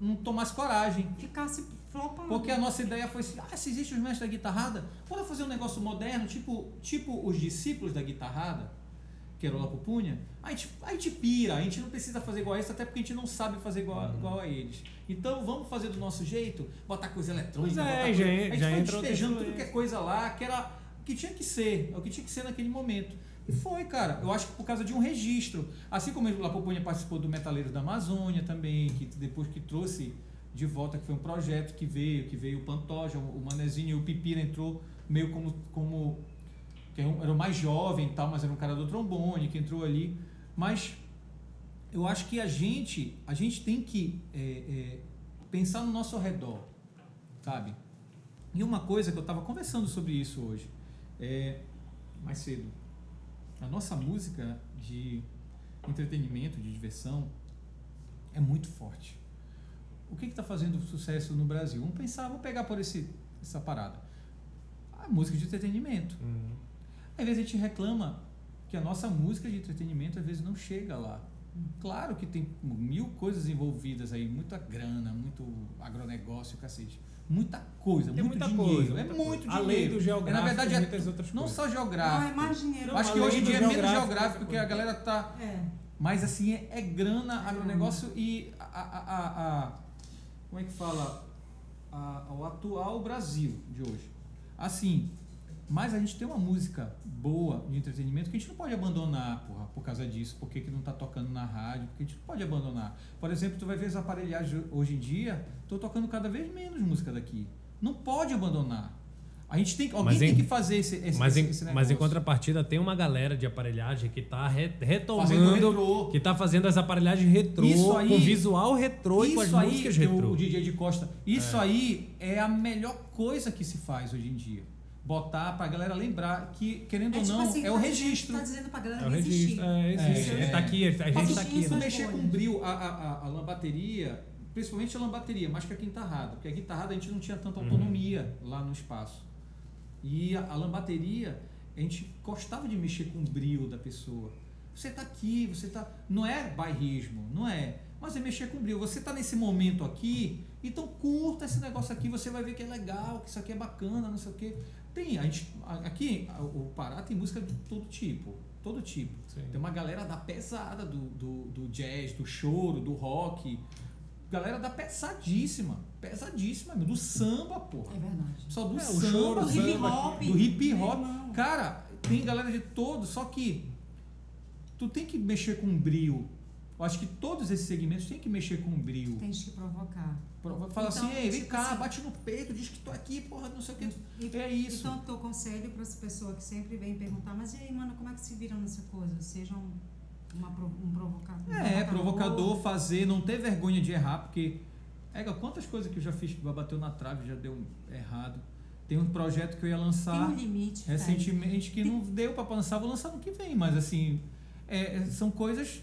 Speaker 6: não tomasse coragem.
Speaker 5: ficasse flopado.
Speaker 6: Porque a nossa ideia foi assim, ah, se existem os mestres da guitarrada, bora fazer um negócio moderno, tipo, tipo os discípulos da guitarrada, que era o Lapo Punha, a gente, a gente pira, a gente não precisa fazer igual a eles, até porque a gente não sabe fazer igual,
Speaker 3: Uhum.
Speaker 6: igual a eles. Então vamos fazer do nosso jeito, botar coisa eletrônica,
Speaker 3: Pois é,
Speaker 6: botar
Speaker 3: já
Speaker 6: coisa,
Speaker 3: en-
Speaker 6: a gente
Speaker 3: já
Speaker 6: foi despejando tudo que é coisa lá, que era o que tinha que ser, é o que tinha que ser naquele momento. E foi, cara. Eu acho que por causa de um registro. Assim como o Lapopunha participou do Metaleiros da Amazônia também, que depois que trouxe de volta, que foi um projeto que veio, que veio o Pantoja, o Manezinho e o Pipira entrou meio como. como que era o mais jovem e tal, mas era um cara do trombone que entrou ali. Mas eu acho que a gente, a gente tem que é, é, pensar no nosso redor, sabe? E uma coisa que eu estava conversando sobre isso hoje, é, mais cedo, a nossa música de entretenimento, de diversão, é muito forte. O que está fazendo sucesso no Brasil? Vamos pensar, vamos pegar por esse, essa parada. A música de entretenimento.
Speaker 3: Uhum.
Speaker 6: Às vezes a gente reclama que a nossa música de entretenimento às vezes não chega lá. Claro que tem mil coisas envolvidas aí, muita grana, muito agronegócio, cacete. Muita coisa,
Speaker 3: Tem
Speaker 6: muito
Speaker 3: muita
Speaker 6: dinheiro.
Speaker 3: coisa,
Speaker 6: é
Speaker 3: muita
Speaker 6: muito
Speaker 3: coisa.
Speaker 6: dinheiro.
Speaker 3: Além do
Speaker 6: É,
Speaker 3: geográfico,
Speaker 6: na verdade, é
Speaker 3: muitas outras
Speaker 6: não
Speaker 3: coisas.
Speaker 6: só
Speaker 5: Não,
Speaker 6: geográfico.
Speaker 5: é mais dinheiro.
Speaker 6: Eu acho que hoje em dia é menos
Speaker 3: geográfico,
Speaker 6: porque a galera tá.
Speaker 5: É.
Speaker 6: Mas assim, é, é grana,
Speaker 5: É
Speaker 6: agronegócio e a, a, a- a- Como é que fala? A- o atual Brasil de hoje. Assim, mas a gente tem uma música boa de entretenimento que a gente não pode abandonar, porra, por causa disso, porque que não tá tocando na rádio, porque a gente não pode abandonar. Por exemplo, tu vai ver as aparelhagens hoje em dia, tô tocando cada vez menos música daqui. Não pode abandonar. A gente tem, alguém
Speaker 3: Mas
Speaker 6: tem
Speaker 3: em-
Speaker 6: que fazer esse, esse,
Speaker 3: Mas,
Speaker 6: esse,
Speaker 3: em, mas em contrapartida, tem uma galera de aparelhagem que tá re- retomando, que tá fazendo as aparelhagens retrô,
Speaker 6: Isso aí-
Speaker 3: com visual retrô e com as músicas retrô.
Speaker 6: o DJ de Costa, isso aí é a melhor coisa que se faz hoje em dia. Botar pra galera lembrar que, querendo
Speaker 5: É
Speaker 6: ou
Speaker 5: tipo
Speaker 6: não,
Speaker 5: assim,
Speaker 6: é o
Speaker 5: a gente
Speaker 6: registro.
Speaker 5: tá dizendo pra galera
Speaker 3: É o
Speaker 5: não
Speaker 3: registro.
Speaker 5: existir.
Speaker 3: É, existe.
Speaker 6: É,
Speaker 3: Ele tá
Speaker 6: é.
Speaker 3: aqui, a gente
Speaker 5: Mas
Speaker 3: tá aqui.
Speaker 5: é
Speaker 3: né?
Speaker 6: mexer com bril, a, a, a, a lambateria, principalmente a lambateria, mais que a guitarrada, porque a guitarrada a gente não tinha tanta
Speaker 3: Uhum.
Speaker 6: autonomia lá no espaço. E a, a lambateria, a gente gostava de mexer com o brilho da pessoa. Você tá aqui, você tá. Não é bairrismo, não é. Mas é mexer com brilho. Você tá nesse momento aqui, então curta esse negócio aqui, você vai ver que é legal, que isso aqui é bacana, não sei o quê. Tem, a gente, aqui, o Pará tem música de todo tipo. Todo tipo.
Speaker 3: Sim.
Speaker 6: Tem uma galera da pesada do, do, do jazz, do choro, do rock. Galera da pesadíssima. Pesadíssima, mesmo, do samba, porra.
Speaker 5: É verdade.
Speaker 6: Só do
Speaker 3: É,
Speaker 6: samba,
Speaker 3: choro,
Speaker 5: Do hip hop.
Speaker 6: do hip hop.
Speaker 5: Irmão.
Speaker 6: Cara, tem galera de todos, só que tu tem que mexer com brilho. Eu acho que todos esses segmentos têm que mexer com brilho.
Speaker 5: Tens que provocar.
Speaker 6: Pro- Fala
Speaker 5: Então,
Speaker 6: assim, ei, vem
Speaker 5: tipo
Speaker 6: cá,
Speaker 5: assim-
Speaker 6: bate no peito, diz que tô aqui, porra, não sei o que. É isso.
Speaker 5: Então, teu conselho para essa pessoa que sempre vem perguntar, mas e aí, mano, como é que se viram nessa coisa? Sejam uma, um provocador.
Speaker 6: É, provocador, fazer, não ter vergonha de errar, porque. É, quantas coisas que eu já fiz que bateu na trave, já deu errado. Tem um projeto que eu ia
Speaker 5: Tem
Speaker 6: lançar
Speaker 5: um limite.
Speaker 6: Recentemente que não deu para lançar, vou lançar no que vem, mas assim, é, são coisas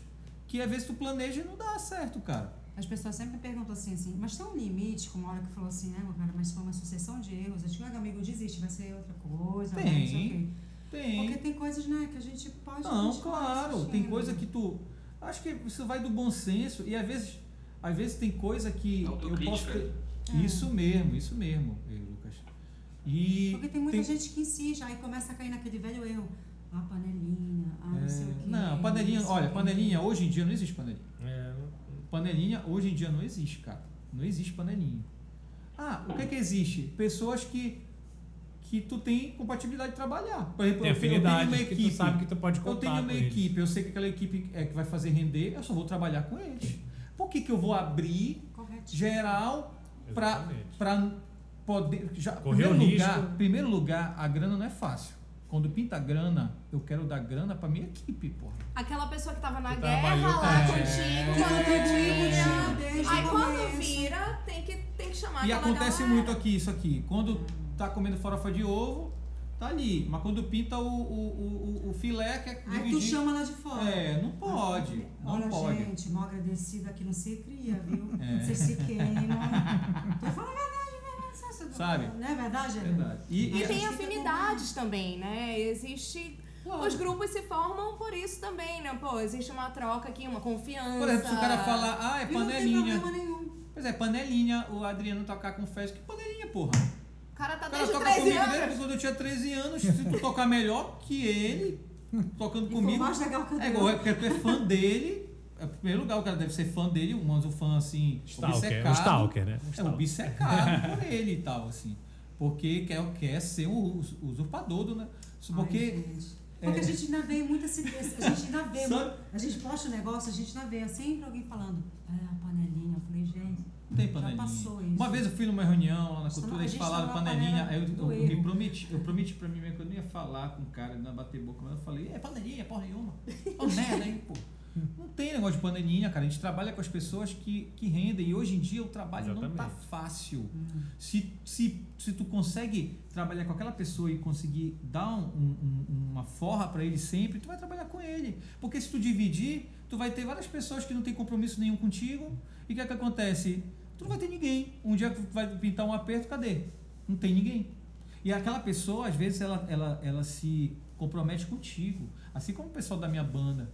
Speaker 6: que às vezes tu planeja e não dá certo, cara.
Speaker 5: As pessoas sempre me perguntam assim, assim, mas tem um limite, como a hora que falou assim, né, meu cara, mas foi uma sucessão de erros. Eu digo, ah, amigo, desiste, vai ser outra coisa. né, não sei o
Speaker 6: Tem,
Speaker 5: quê.
Speaker 6: Tem.
Speaker 5: Porque tem coisas, né, que a gente pode.
Speaker 6: Não, claro, tem
Speaker 5: assistindo.
Speaker 6: coisa que tu. Acho que isso vai do bom senso e às vezes, às vezes tem coisa que eu posso ter.
Speaker 5: É.
Speaker 6: Isso mesmo, isso mesmo, Lucas. E
Speaker 5: Porque tem muita gente que insiste, aí começa a cair naquele velho erro. Ah, panelinha, ah, não sei o
Speaker 6: É,
Speaker 5: quê.
Speaker 6: não, panelinha, olha, panelinha, hoje em dia não existe panelinha.
Speaker 3: É,
Speaker 6: Panelinha hoje em dia não existe, cara. Não existe panelinha. Ah, o que é que existe? Pessoas que que tu tem compatibilidade de trabalhar. Por exemplo,
Speaker 3: tem
Speaker 6: eu tenho- eu uma
Speaker 3: que
Speaker 6: equipe.
Speaker 3: tu sabe que tu pode
Speaker 6: Eu
Speaker 3: contar
Speaker 6: tenho uma
Speaker 3: com eles.
Speaker 6: equipe, eu sei que aquela equipe é que vai fazer render, eu só vou trabalhar com eles. Por que, que eu vou abrir
Speaker 5: Correto.
Speaker 6: geral para poder já
Speaker 3: Correr
Speaker 6: primeiro lugar, primeiro lugar, a grana não é fácil. Quando pinta grana, eu quero dar grana para minha equipe, porra.
Speaker 4: Aquela pessoa que tava na
Speaker 3: Que
Speaker 4: guerra
Speaker 3: trabalhou
Speaker 4: lá
Speaker 6: com-
Speaker 4: contigo,
Speaker 6: É.
Speaker 5: Que
Speaker 4: quando Aí quando vira, tem que, tem que chamar
Speaker 6: E acontece
Speaker 4: galera.
Speaker 6: muito aqui, isso aqui. Quando tá comendo farofa de ovo, tá ali. Mas quando pinta o, o, o, o filé, que é
Speaker 5: Aí tu chama lá de fora.
Speaker 6: É, não pode. Não
Speaker 5: Olha,
Speaker 6: pode.
Speaker 5: gente, mal agradecida que não se cria, viu?
Speaker 6: É.
Speaker 5: Vocês se queimam. Tô falando. Sabe? Não é verdade?
Speaker 6: Verdade. E,
Speaker 4: E
Speaker 6: e-
Speaker 4: tem afinidades também, né? Existe.
Speaker 6: Claro.
Speaker 4: Os grupos se formam por isso também, né? Pô, existe uma troca aqui, uma confiança.
Speaker 6: Por exemplo, se o cara falar, ah, é
Speaker 5: E não tem
Speaker 6: panelinha.
Speaker 5: problema nenhum.
Speaker 6: Pois é, panelinha, o Adriano tocar com festa. Que panelinha, porra?
Speaker 4: O cara tá
Speaker 6: O cara
Speaker 4: desde
Speaker 6: toca
Speaker 4: 13
Speaker 6: comigo
Speaker 4: anos.
Speaker 6: desde quando eu tinha 13 anos. Se tu tocar melhor que ele, tocando
Speaker 5: E
Speaker 6: comigo.
Speaker 5: mais legal que
Speaker 6: É igual, é porque tu é fã dele. É, em primeiro lugar, o cara deve ser fã dele, um um fã assim,
Speaker 3: Stalker,
Speaker 6: obcecado.
Speaker 3: um stalker, né? Um
Speaker 6: É, um
Speaker 3: stalker.
Speaker 6: obcecado por ele e tal, assim. Porque quer, quer ser o us- usurpador do. né? Porque.
Speaker 5: Ai. Porque
Speaker 6: é.
Speaker 5: a gente ainda vê muita A gente ainda vê. A gente posta o negócio, a gente ainda vê sempre alguém falando. É, a panelinha. Eu falei, gente.
Speaker 6: Não tem
Speaker 5: Já
Speaker 6: panelinha.
Speaker 5: passou isso.
Speaker 6: Uma vez eu fui numa reunião lá na cultura, eles falaram panelinha, aí eu, eu, eu me prometi, eu prometi pra mim mesmo que eu não ia falar com o cara, não ia bater boca, mas eu falei, é panelinha, porra nenhuma. Ó, merda aí, pô. Não tem negócio de panelinha, cara. A gente trabalha com as pessoas que, que rendem. E hoje em dia o trabalho não tá
Speaker 3: Exatamente.
Speaker 6: fácil.
Speaker 5: Hum.
Speaker 6: Se, se, se tu consegue trabalhar com aquela pessoa e conseguir dar um- um- um- uma forra para ele sempre, tu vai trabalhar com ele. Porque se tu dividir, tu vai ter várias pessoas que não tem compromisso nenhum contigo. E o que é que acontece? Tu não vai ter ninguém. Um dia que tu vai pintar um aperto, cadê? Não tem ninguém. E aquela pessoa, às vezes, ela, ela, ela se compromete contigo. Assim como o pessoal da minha banda,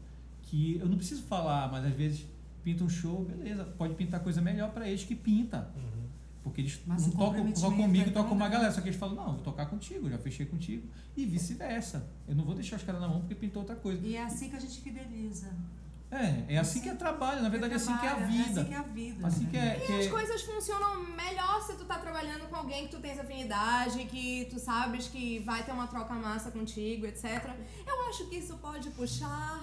Speaker 6: que eu não preciso falar, mas às vezes pinta um show, beleza, pode pintar coisa melhor para eles que pinta.
Speaker 3: Uhum.
Speaker 6: Porque eles
Speaker 5: Mas
Speaker 6: não tocam só comigo,
Speaker 5: é
Speaker 6: tocam com uma galera. Só que eles falam, não, vou tocar contigo, já fechei contigo. E vice-versa. Eu não vou deixar os caras na mão porque pintou outra coisa.
Speaker 5: E é assim que a gente fideliza.
Speaker 6: É, é assim que é trabalho. Na verdade, é assim que é a vida.
Speaker 5: É assim que é a vida.
Speaker 6: Assim
Speaker 5: né?
Speaker 6: que é.
Speaker 4: E
Speaker 6: que
Speaker 4: as
Speaker 6: é-
Speaker 4: coisas funcionam melhor se tu tá trabalhando com alguém que tu tens afinidade, que tu sabes que vai ter uma troca massa contigo, etc. Eu acho que isso pode puxar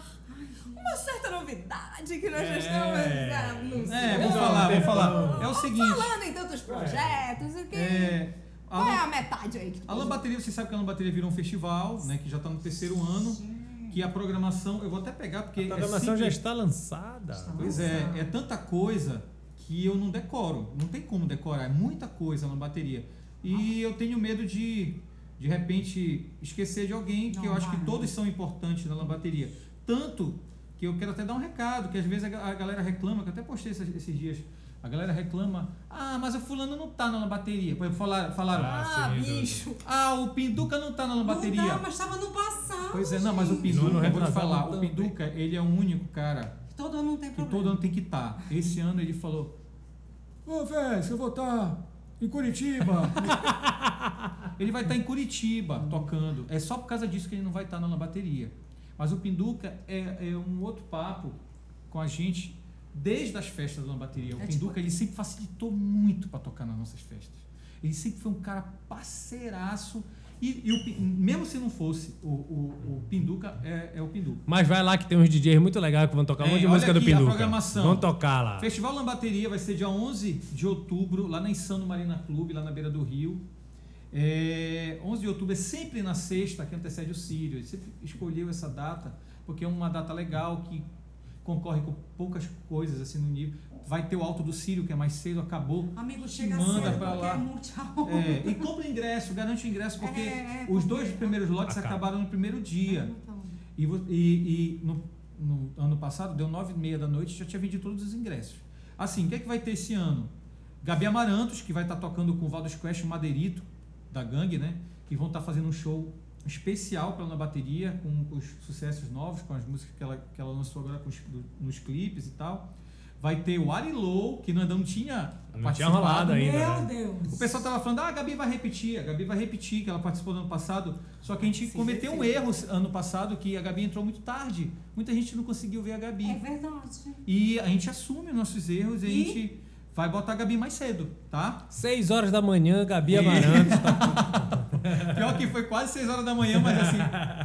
Speaker 4: uma certa novidade que nós já
Speaker 3: É.
Speaker 4: estamos anunciando.
Speaker 6: É, vou falar, vou falar. É o seguinte.
Speaker 4: Falando em tantos projetos, o que...
Speaker 6: É, a,
Speaker 4: Qual é a metade aí que tu
Speaker 6: a Lambateria, você sabe que a Lambateria virou um festival, né? Que já está no terceiro ano. Que a programação, eu vou até pegar, porque.
Speaker 3: A
Speaker 6: é
Speaker 3: programação já
Speaker 6: simples.
Speaker 3: está lançada.
Speaker 5: Está
Speaker 6: Pois é, é tanta coisa que eu não decoro. Não tem como decorar, é muita coisa na bateria. E eu tenho medo de, de repente esquecer de alguém, que
Speaker 5: Não
Speaker 6: eu acho que todos são importantes na lambateria. Tanto que eu quero até dar um recado, que às vezes a ga- a galera reclama, que eu até postei esses, esses dias, a galera reclama, ah, mas o fulano não tá na lambateria. Por exemplo, falaram, falaram
Speaker 3: Ah,
Speaker 4: Ah,
Speaker 3: sim, do-
Speaker 4: bicho.
Speaker 6: ah, o Pinduca não tá na lambateria.
Speaker 5: Não dá, mas estava no passado.
Speaker 6: Pois é, não, mas o. Pinduca,
Speaker 3: No ano
Speaker 6: eu vou te falar, o
Speaker 3: também.
Speaker 6: Pinduca, ele é o único cara
Speaker 5: Todo ano não tem
Speaker 6: que
Speaker 5: problema.
Speaker 6: todo ano tem que estar. Esse ano ele falou: Ô, velho, eu vou estar em Curitiba. ele vai estar em Curitiba tocando. É só por causa disso que ele não vai estar na lambateria. Mas o Pinduca é, é um outro papo com a gente desde as festas da lambateria. O
Speaker 5: É
Speaker 6: Pinduca
Speaker 5: tipo-
Speaker 6: ele sempre facilitou muito para tocar nas nossas festas. Ele sempre foi um cara parceiraço. E, e o mesmo se não fosse o, o, o Pinduca, é, é o Pinduca.
Speaker 3: Mas vai lá que tem uns DJs muito legais que vão tocar um
Speaker 6: É,
Speaker 3: monte de música do
Speaker 6: aqui a
Speaker 3: Pinduca.
Speaker 6: programação.
Speaker 3: Vão tocar lá.
Speaker 6: Festival Lambateria vai ser dia 11 de outubro, lá na Insano Marina Clube, lá na beira do Rio. É, 11 de outubro é sempre na sexta, que antecede o Sírio. Ele sempre escolheu essa data, porque é uma data legal, que concorre com poucas coisas assim no nível. Vai ter o Alto do Sírio, que é mais cedo, acabou.
Speaker 5: Amigo, chega
Speaker 6: manda
Speaker 5: cedo,
Speaker 6: pra lá.
Speaker 5: é.
Speaker 6: É, e compra ingresso, garante o ingresso, porque
Speaker 5: É, é,
Speaker 6: os
Speaker 5: porque-
Speaker 6: dois primeiros lotes
Speaker 3: Acaba.
Speaker 6: acabaram no primeiro dia.
Speaker 5: Então,
Speaker 6: E, e- e no, no ano passado, deu nove e meia da noite, já tinha vendido todos os ingressos. Assim, o que é que vai ter esse ano? Gabi Amarantos, que vai estar tocando com o Valdo e o Madeirito, da Gangue, né? Que vão estar fazendo um show especial para ela na bateria, com os sucessos novos, com as músicas que ela, que ela lançou agora com os- do- nos clipes e tal. Vai ter o Ari Low, que não, não tinha
Speaker 3: Não tinha rolado ainda.
Speaker 5: Meu
Speaker 3: né?
Speaker 5: Deus.
Speaker 6: O pessoal tava falando, ah, a Gabi vai repetir, a Gabi vai repetir, que ela participou no ano passado. Só que a gente
Speaker 4: Sim,
Speaker 6: cometeu
Speaker 4: sim.
Speaker 6: um erro ano passado, que a Gabi entrou muito tarde. Muita gente não conseguiu ver a Gabi.
Speaker 5: É verdade.
Speaker 6: E a gente assume os nossos erros e, a
Speaker 5: E?
Speaker 6: gente vai botar a Gabi mais cedo, tá?
Speaker 3: 6 horas da manhã, Gabi Amarantos. tá-
Speaker 6: Pior que foi quase 6 horas da manhã, mas assim,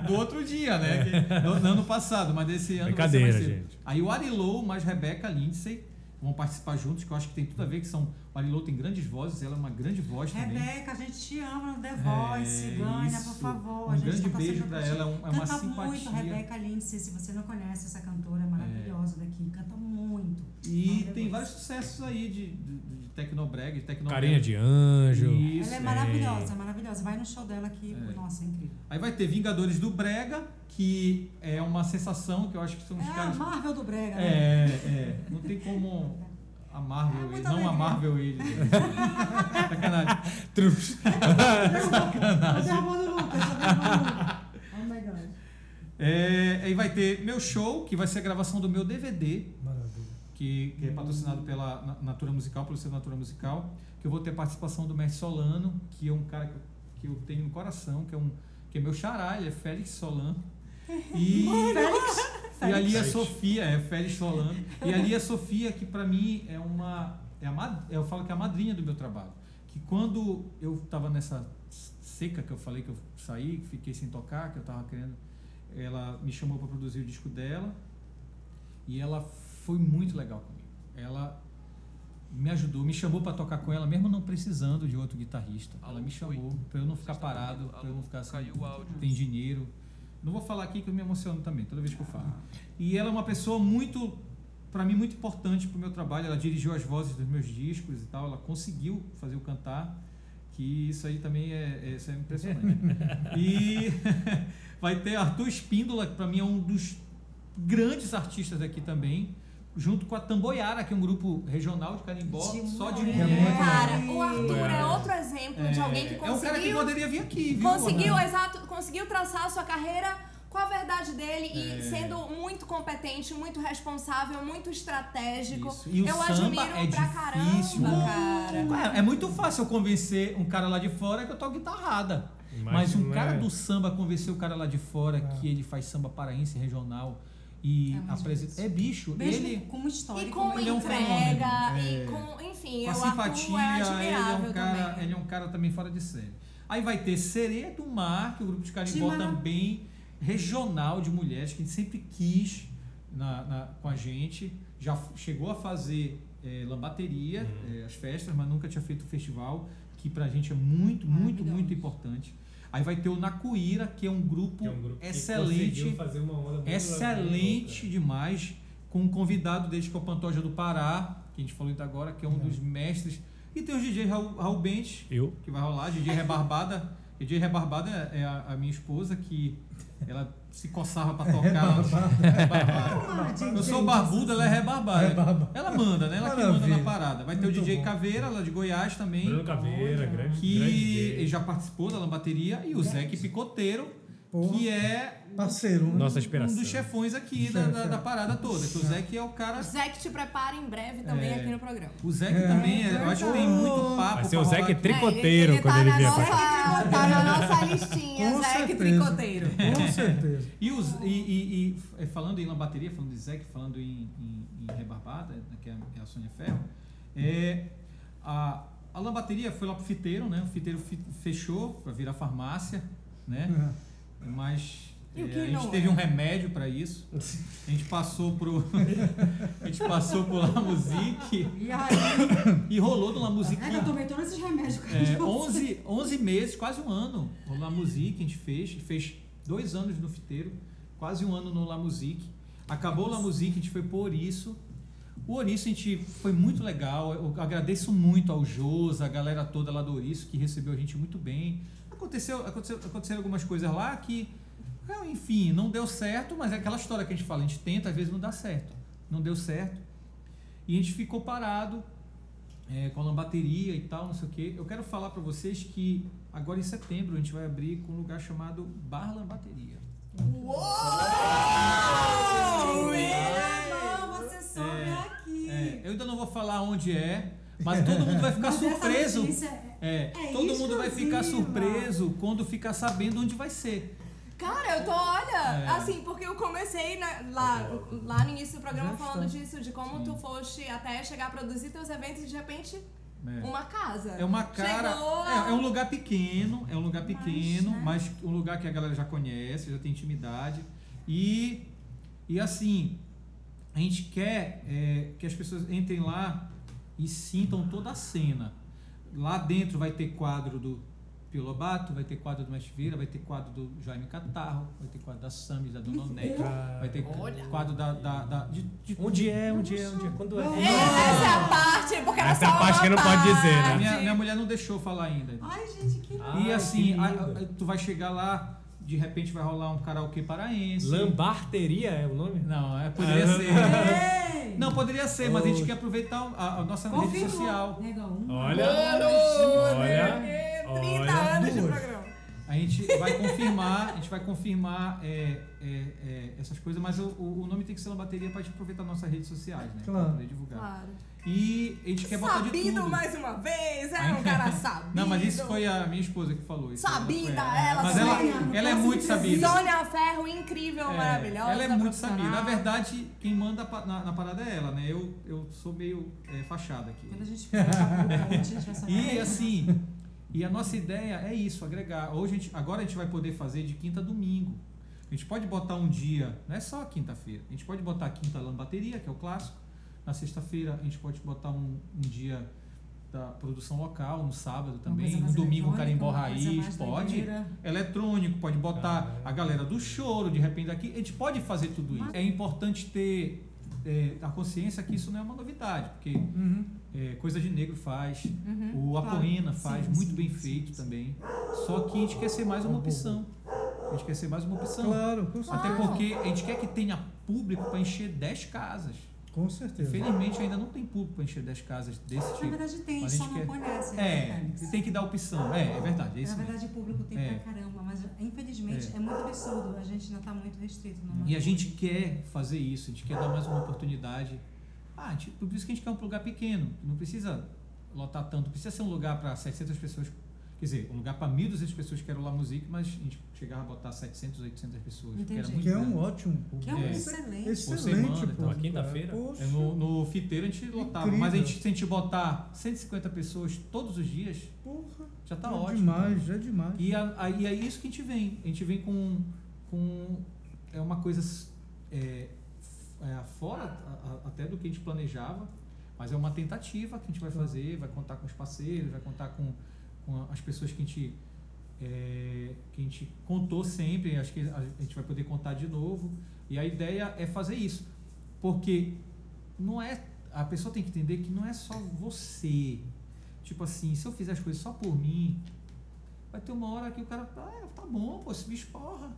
Speaker 6: do outro dia, né? Que- do, do ano passado, mas desse ano vai ser
Speaker 3: Brincadeira,
Speaker 6: mais cedo.
Speaker 3: gente.
Speaker 6: Aí o Arilou mais Rebeca Lindsay vão participar juntos, que eu acho que tem tudo a ver, que são. O Arilou tem grandes vozes, ela é uma grande voz também.
Speaker 5: Rebeca, a gente te ama no The Voice.
Speaker 6: É,
Speaker 5: Ganha,
Speaker 6: isso.
Speaker 5: por favor.
Speaker 6: Um
Speaker 5: a gente
Speaker 6: grande
Speaker 5: tá
Speaker 6: beijo pra ela, é um- é uma
Speaker 5: Canta
Speaker 6: simpatia.
Speaker 5: muito, Rebeca Lindsay. Se você não conhece essa cantora, é maravilhosa daqui.
Speaker 6: E tem vários sucessos aí de, de, de Tecnobreg, de Tecnobreg.
Speaker 3: Carinha de anjo.
Speaker 6: Isso.
Speaker 5: Ela é maravilhosa, maravilhosa. Vai no show dela aqui. Nossa, é incrível.
Speaker 6: Aí vai ter Vingadores do Brega, que é uma sensação que eu acho que são os
Speaker 5: É a
Speaker 6: caras.
Speaker 5: Marvel do Brega, né?
Speaker 6: É, é. Não tem como a Marvel
Speaker 5: É
Speaker 6: não a. Marvel ele. Sacanagem.
Speaker 3: Trups.
Speaker 5: Lucas. Oh my God.
Speaker 6: É, aí vai ter meu show, que vai ser a gravação do meu DVD,
Speaker 2: Maravilha.
Speaker 6: Que, que é patrocinado pela Na- Natura Musical, pelo seu Natura Musical, que eu vou ter participação do Mestre Solano, que é um cara que eu, que eu tenho no coração, que é, um, que é meu xará, ele é Félix Solano. E, e ali a
Speaker 3: Félix.
Speaker 6: Sofia, é Félix Solano. E ali a Sofia, que pra mim é uma. É a, mad- eu falo que é a madrinha do meu trabalho. Que quando eu tava nessa seca que eu falei que eu saí, que fiquei sem tocar, que eu tava querendo. Ela me chamou para produzir o disco dela. E ela foi muito legal comigo. Ela me ajudou, me chamou para tocar com ela, mesmo não precisando de outro guitarrista. Ela me chamou para eu não ficar parado, para eu não ficar assim, tem dinheiro. Não vou falar aqui que eu me emociono também, toda vez que eu falo. E ela é uma pessoa muito, para mim, muito importante para o meu trabalho. Ela dirigiu as vozes dos meus discos e tal, ela conseguiu fazer o cantar, que isso aí também é, é, isso é impressionante. e vai ter Arthur Espíndola, que para mim é um dos grandes artistas aqui também, junto com a Tamboiara, que é um grupo regional de carimbó,
Speaker 5: De
Speaker 6: só de
Speaker 5: mulher.
Speaker 6: mulher.
Speaker 4: Cara, o Arthur é outro exemplo de alguém que
Speaker 6: É um cara que
Speaker 4: conseguiu.
Speaker 6: poderia vir aqui, viu?
Speaker 4: Conseguiu,
Speaker 6: Ana?
Speaker 4: exato, conseguiu traçar a sua carreira com a verdade dele
Speaker 6: É.
Speaker 4: e sendo muito competente, muito responsável, muito estratégico.
Speaker 6: E
Speaker 4: eu
Speaker 6: samba
Speaker 4: admiro
Speaker 6: é
Speaker 4: pra
Speaker 6: difícil.
Speaker 4: caramba, cara.
Speaker 6: É, é muito fácil eu convencer um cara lá de fora que eu toco guitarrada. Mas, um
Speaker 3: não
Speaker 6: cara
Speaker 3: é-
Speaker 6: do samba convencer o cara lá de fora que ele faz samba paraense regional e
Speaker 5: É
Speaker 6: apresenta. É bicho.
Speaker 5: Mesmo
Speaker 6: ele
Speaker 5: com uma história.
Speaker 4: E com
Speaker 6: ele é um
Speaker 4: entrega,
Speaker 6: fenômeno.
Speaker 4: e
Speaker 6: É.
Speaker 4: com, enfim,
Speaker 6: com a
Speaker 4: Arthur
Speaker 6: simpatia,
Speaker 4: é
Speaker 6: ele é um cara,
Speaker 4: também.
Speaker 6: ele é um cara também fora de série. Aí vai ter Sereia do Mar, que o grupo de carimbó
Speaker 5: De
Speaker 6: também regional de mulheres que a gente sempre quis na, na- com a gente. Já chegou a fazer eh, lambateria, eh, as festas, mas nunca tinha feito o festival, que pra gente é muito, muito, muito importante. Aí vai ter o Nacuíra, que é um grupo,
Speaker 3: Que é um grupo
Speaker 6: excelente
Speaker 3: conseguiu fazer uma onda muito
Speaker 6: excelente demais, com um convidado desde que é o Pantoja do Pará, que a gente falou ainda agora, que é um dos mestres. E tem o DJ Raul, Raul Bentes,
Speaker 3: Eu.
Speaker 6: que vai rolar, DJ Rebarbada, E DJ Rebarbada é, é a, a minha esposa que ela se coçava pra tocar. Rebarbada. Eu sou barbudo, ela é rebarbada.
Speaker 2: Rebarbada.
Speaker 6: Ela manda, né? Ela que manda
Speaker 2: Maravilha.
Speaker 6: na parada. Vai ter o
Speaker 2: Muito
Speaker 6: DJ
Speaker 2: bom.
Speaker 6: Caveira, lá de Goiás também.
Speaker 7: Bruno Caveira, grande, grande
Speaker 6: que
Speaker 7: DJ.
Speaker 6: já participou da lambateria. E o Zeque Picoteiro,
Speaker 2: Porra.
Speaker 6: que é
Speaker 2: Parceiro, né?
Speaker 7: Nossa
Speaker 6: um
Speaker 7: inspiração.
Speaker 6: dos chefões aqui da, da, da parada toda. Que o Zeque é o cara.
Speaker 4: O Zé que te prepara em breve também
Speaker 6: É.
Speaker 4: aqui no programa.
Speaker 6: O Zeque
Speaker 2: É.
Speaker 6: também, é- eu acho que tem muito papo.
Speaker 7: Vai ser o
Speaker 6: rolar aqui.
Speaker 7: tricoteiro
Speaker 4: É, ele,
Speaker 7: quando
Speaker 4: tá
Speaker 7: ele
Speaker 4: na
Speaker 7: vier
Speaker 4: Tá na nossa listinha,
Speaker 2: Com
Speaker 4: Zé que
Speaker 2: certeza.
Speaker 4: tricoteiro.
Speaker 2: Com certeza.
Speaker 6: E, os, e, e- e, eh, falando em lambateria, falando de Zeque, falando em, em, em rebarbada, né, que é, que é a Sônia Ferro, é, a, a lambateria foi lá pro fiteiro, né? O fiteiro fi- fechou para virar farmácia, né? Mas
Speaker 4: que
Speaker 6: a gente teve
Speaker 4: é?
Speaker 6: um remédio para isso. A gente passou pro a gente passou por La Musique
Speaker 5: E aí,
Speaker 6: e rolou do La Musique.
Speaker 5: é que eu tomei todos esses remédios que a
Speaker 6: É,
Speaker 5: gente
Speaker 6: 11, 11 meses, quase um ano. O La Musique a gente fez. Fez dois anos no fiteiro, quase um ano no La Musique. Acabou o La Musique, a gente foi por isso. O Ouriço a gente foi muito legal. Eu agradeço muito ao Josa, a galera toda lá do Ouriço, que recebeu a gente muito bem. Aconteceu, aconteceu, aconteceram algumas coisas lá que, é, enfim, não deu certo, mas é aquela história que a gente fala, a gente tenta, às vezes não dá certo. Não deu certo. E a gente ficou parado é, com a lambateria e tal, não sei o quê. Eu quero falar para vocês que agora em setembro a gente vai abrir com um lugar chamado Bar Lambateria.
Speaker 4: Uou!
Speaker 5: Não, você sobe aqui.
Speaker 6: É, eu ainda não vou falar onde é, mas todo mundo vai ficar
Speaker 5: Mas
Speaker 6: surpreso.
Speaker 5: é-
Speaker 6: É,
Speaker 5: é
Speaker 6: todo mundo vai ficar
Speaker 5: exclusiva.
Speaker 6: surpreso quando ficar sabendo onde vai ser.
Speaker 4: Cara, eu tô, olha,
Speaker 6: É.
Speaker 4: assim, porque eu comecei né, lá, lá no início do programa
Speaker 2: Já
Speaker 4: falando
Speaker 2: está.
Speaker 4: disso, de como
Speaker 6: Sim.
Speaker 4: tu foste até chegar a produzir teus eventos e de repente
Speaker 6: É.
Speaker 4: uma casa.
Speaker 6: É uma cara. É, é um lugar pequeno, é um lugar
Speaker 5: Mas,
Speaker 6: pequeno,
Speaker 5: né?
Speaker 6: mas um lugar que a galera já conhece, já tem intimidade. E, e assim, a gente quer é, que as pessoas entrem lá e sintam toda a cena. Lá dentro vai ter quadro do Pio Lobato, vai ter quadro do Mestre Vieira, vai ter quadro do Jaime Catarro, vai ter quadro da Sami, da Dona Onete, vai ter quadro da. da, da- de, de-
Speaker 7: Onde é, onde é, onde é? Quando é?
Speaker 4: É, essa é a parte, porque era
Speaker 7: Essa é a parte que não pode dizer, né?
Speaker 6: minha, minha mulher não deixou falar ainda.
Speaker 5: Ai, gente, que
Speaker 7: Ai,
Speaker 6: E assim,
Speaker 7: que
Speaker 6: a-
Speaker 7: lindo.
Speaker 6: a- tu vai chegar lá, de repente vai rolar um karaokê paraense.
Speaker 7: Lambarteria é o nome?
Speaker 6: Não, é, poderia
Speaker 7: Ah.
Speaker 6: ser.
Speaker 5: Ei!
Speaker 6: Não, poderia ser, mas a gente quer aproveitar a, a nossa rede social.
Speaker 5: Nega um.
Speaker 7: Olha.
Speaker 4: Mano,
Speaker 7: Olha,
Speaker 4: né? 30
Speaker 7: olha.
Speaker 4: anos de programa.
Speaker 6: A gente vai confirmar, a gente vai confirmar é, é, é, essas coisas, mas o, o nome tem que ser uma bateria para gente aproveitar nossas redes sociais, né? Pra
Speaker 2: Claro.
Speaker 6: poder divulgar.
Speaker 4: Claro.
Speaker 6: E a gente quer botar de
Speaker 4: Sabido
Speaker 6: tudo.
Speaker 4: mais uma vez, era um cara sabido.
Speaker 6: Não, mas isso foi a minha esposa que falou. Isso
Speaker 4: Sabida, ela
Speaker 6: Mas ela,
Speaker 4: sabia.
Speaker 6: ela é muito sabida.
Speaker 4: Sônia Ferro, incrível,
Speaker 6: É,
Speaker 4: maravilhosa.
Speaker 6: Ela é muito sabida. Na verdade, quem manda pa- na, na parada é ela, né? Eu, eu sou meio é, fachada aqui.
Speaker 5: Quando a gente fizer a gente vai saber.
Speaker 6: E assim, e a nossa ideia é isso, agregar. Hoje a gente, agora a gente vai poder fazer de quinta a domingo. A gente pode botar um dia, não é só quinta-feira. A gente pode botar a quinta lambateria, que é o clássico. Na sexta-feira a gente pode botar um, um dia da produção local, no sábado também, no domingo
Speaker 5: eletrônica,
Speaker 6: carimbó raiz, pode.
Speaker 5: doideira.
Speaker 6: Eletrônico, pode botar
Speaker 7: Ah, é.
Speaker 6: a galera do choro, de repente aqui. A gente pode fazer tudo isso. É importante ter é, a consciência que isso não é uma novidade, porque
Speaker 2: Uhum.
Speaker 6: é, Coisa de Negro faz,
Speaker 4: Uhum.
Speaker 6: o
Speaker 5: Claro.
Speaker 6: Apoena faz,
Speaker 5: Sim,
Speaker 6: muito
Speaker 5: sim,
Speaker 6: bem
Speaker 5: sim,
Speaker 6: feito
Speaker 5: sim.
Speaker 6: também. Só que a gente quer ser mais uma opção. A gente quer ser mais uma opção.
Speaker 2: Claro,
Speaker 6: Até porque a gente quer que tenha público para encher 10 casas.
Speaker 2: Com certeza.
Speaker 6: Infelizmente ainda não tem público para encher 10 casas desse
Speaker 5: Na
Speaker 6: tipo.
Speaker 5: verdade tem,
Speaker 6: Mas a
Speaker 5: só
Speaker 6: gente
Speaker 5: não
Speaker 6: quer-
Speaker 5: conhece. né,
Speaker 6: É, tem que dar opção. É, é verdade, é isso
Speaker 5: Na verdade, o público tem
Speaker 6: É.
Speaker 5: pra caramba, mas infelizmente
Speaker 6: É.
Speaker 5: é, muito absurdo. A gente ainda tá muito restrito. No
Speaker 6: E a gente quer fazer isso, a gente quer dar mais uma oportunidade. Ah, tipo, por isso que a gente quer um lugar pequeno. Não precisa lotar tanto, precisa ser um lugar para 700 pessoas. Quer dizer, um lugar para 1.200 pessoas que era o La Musique, mas a gente chegava a botar 700, 800 pessoas. porque era
Speaker 5: Entendi.
Speaker 6: muito
Speaker 2: Que é um
Speaker 6: grande.
Speaker 2: ótimo público.
Speaker 5: Que é um
Speaker 6: É.
Speaker 5: excelente.
Speaker 2: Excelente
Speaker 6: semana,
Speaker 2: público.
Speaker 6: então,
Speaker 7: uma quinta-feira.
Speaker 2: é.
Speaker 6: É, no, no fiteiro a gente lotava,
Speaker 2: Incrível.
Speaker 6: mas a gente, se a gente botar 150 pessoas todos os dias,
Speaker 2: Porra,
Speaker 6: já tá
Speaker 2: é
Speaker 6: ótimo.
Speaker 2: demais, é demais.
Speaker 6: E, a, a- e é isso que a gente vem. A gente vem com, com é uma coisa é, é, fora a- a- até do que a gente planejava, mas é uma tentativa que a gente vai fazer, vai contar com os parceiros, vai contar com, com as pessoas que a gente é, que a gente contou sempre, acho que a gente vai poder contar de novo. E a ideia é fazer isso, porque não é a pessoa tem que entender que não é só você. Tipo assim, se eu fizer as coisas só por mim, vai ter uma hora que o cara, ah, tá bom, pô, esse bicho porra.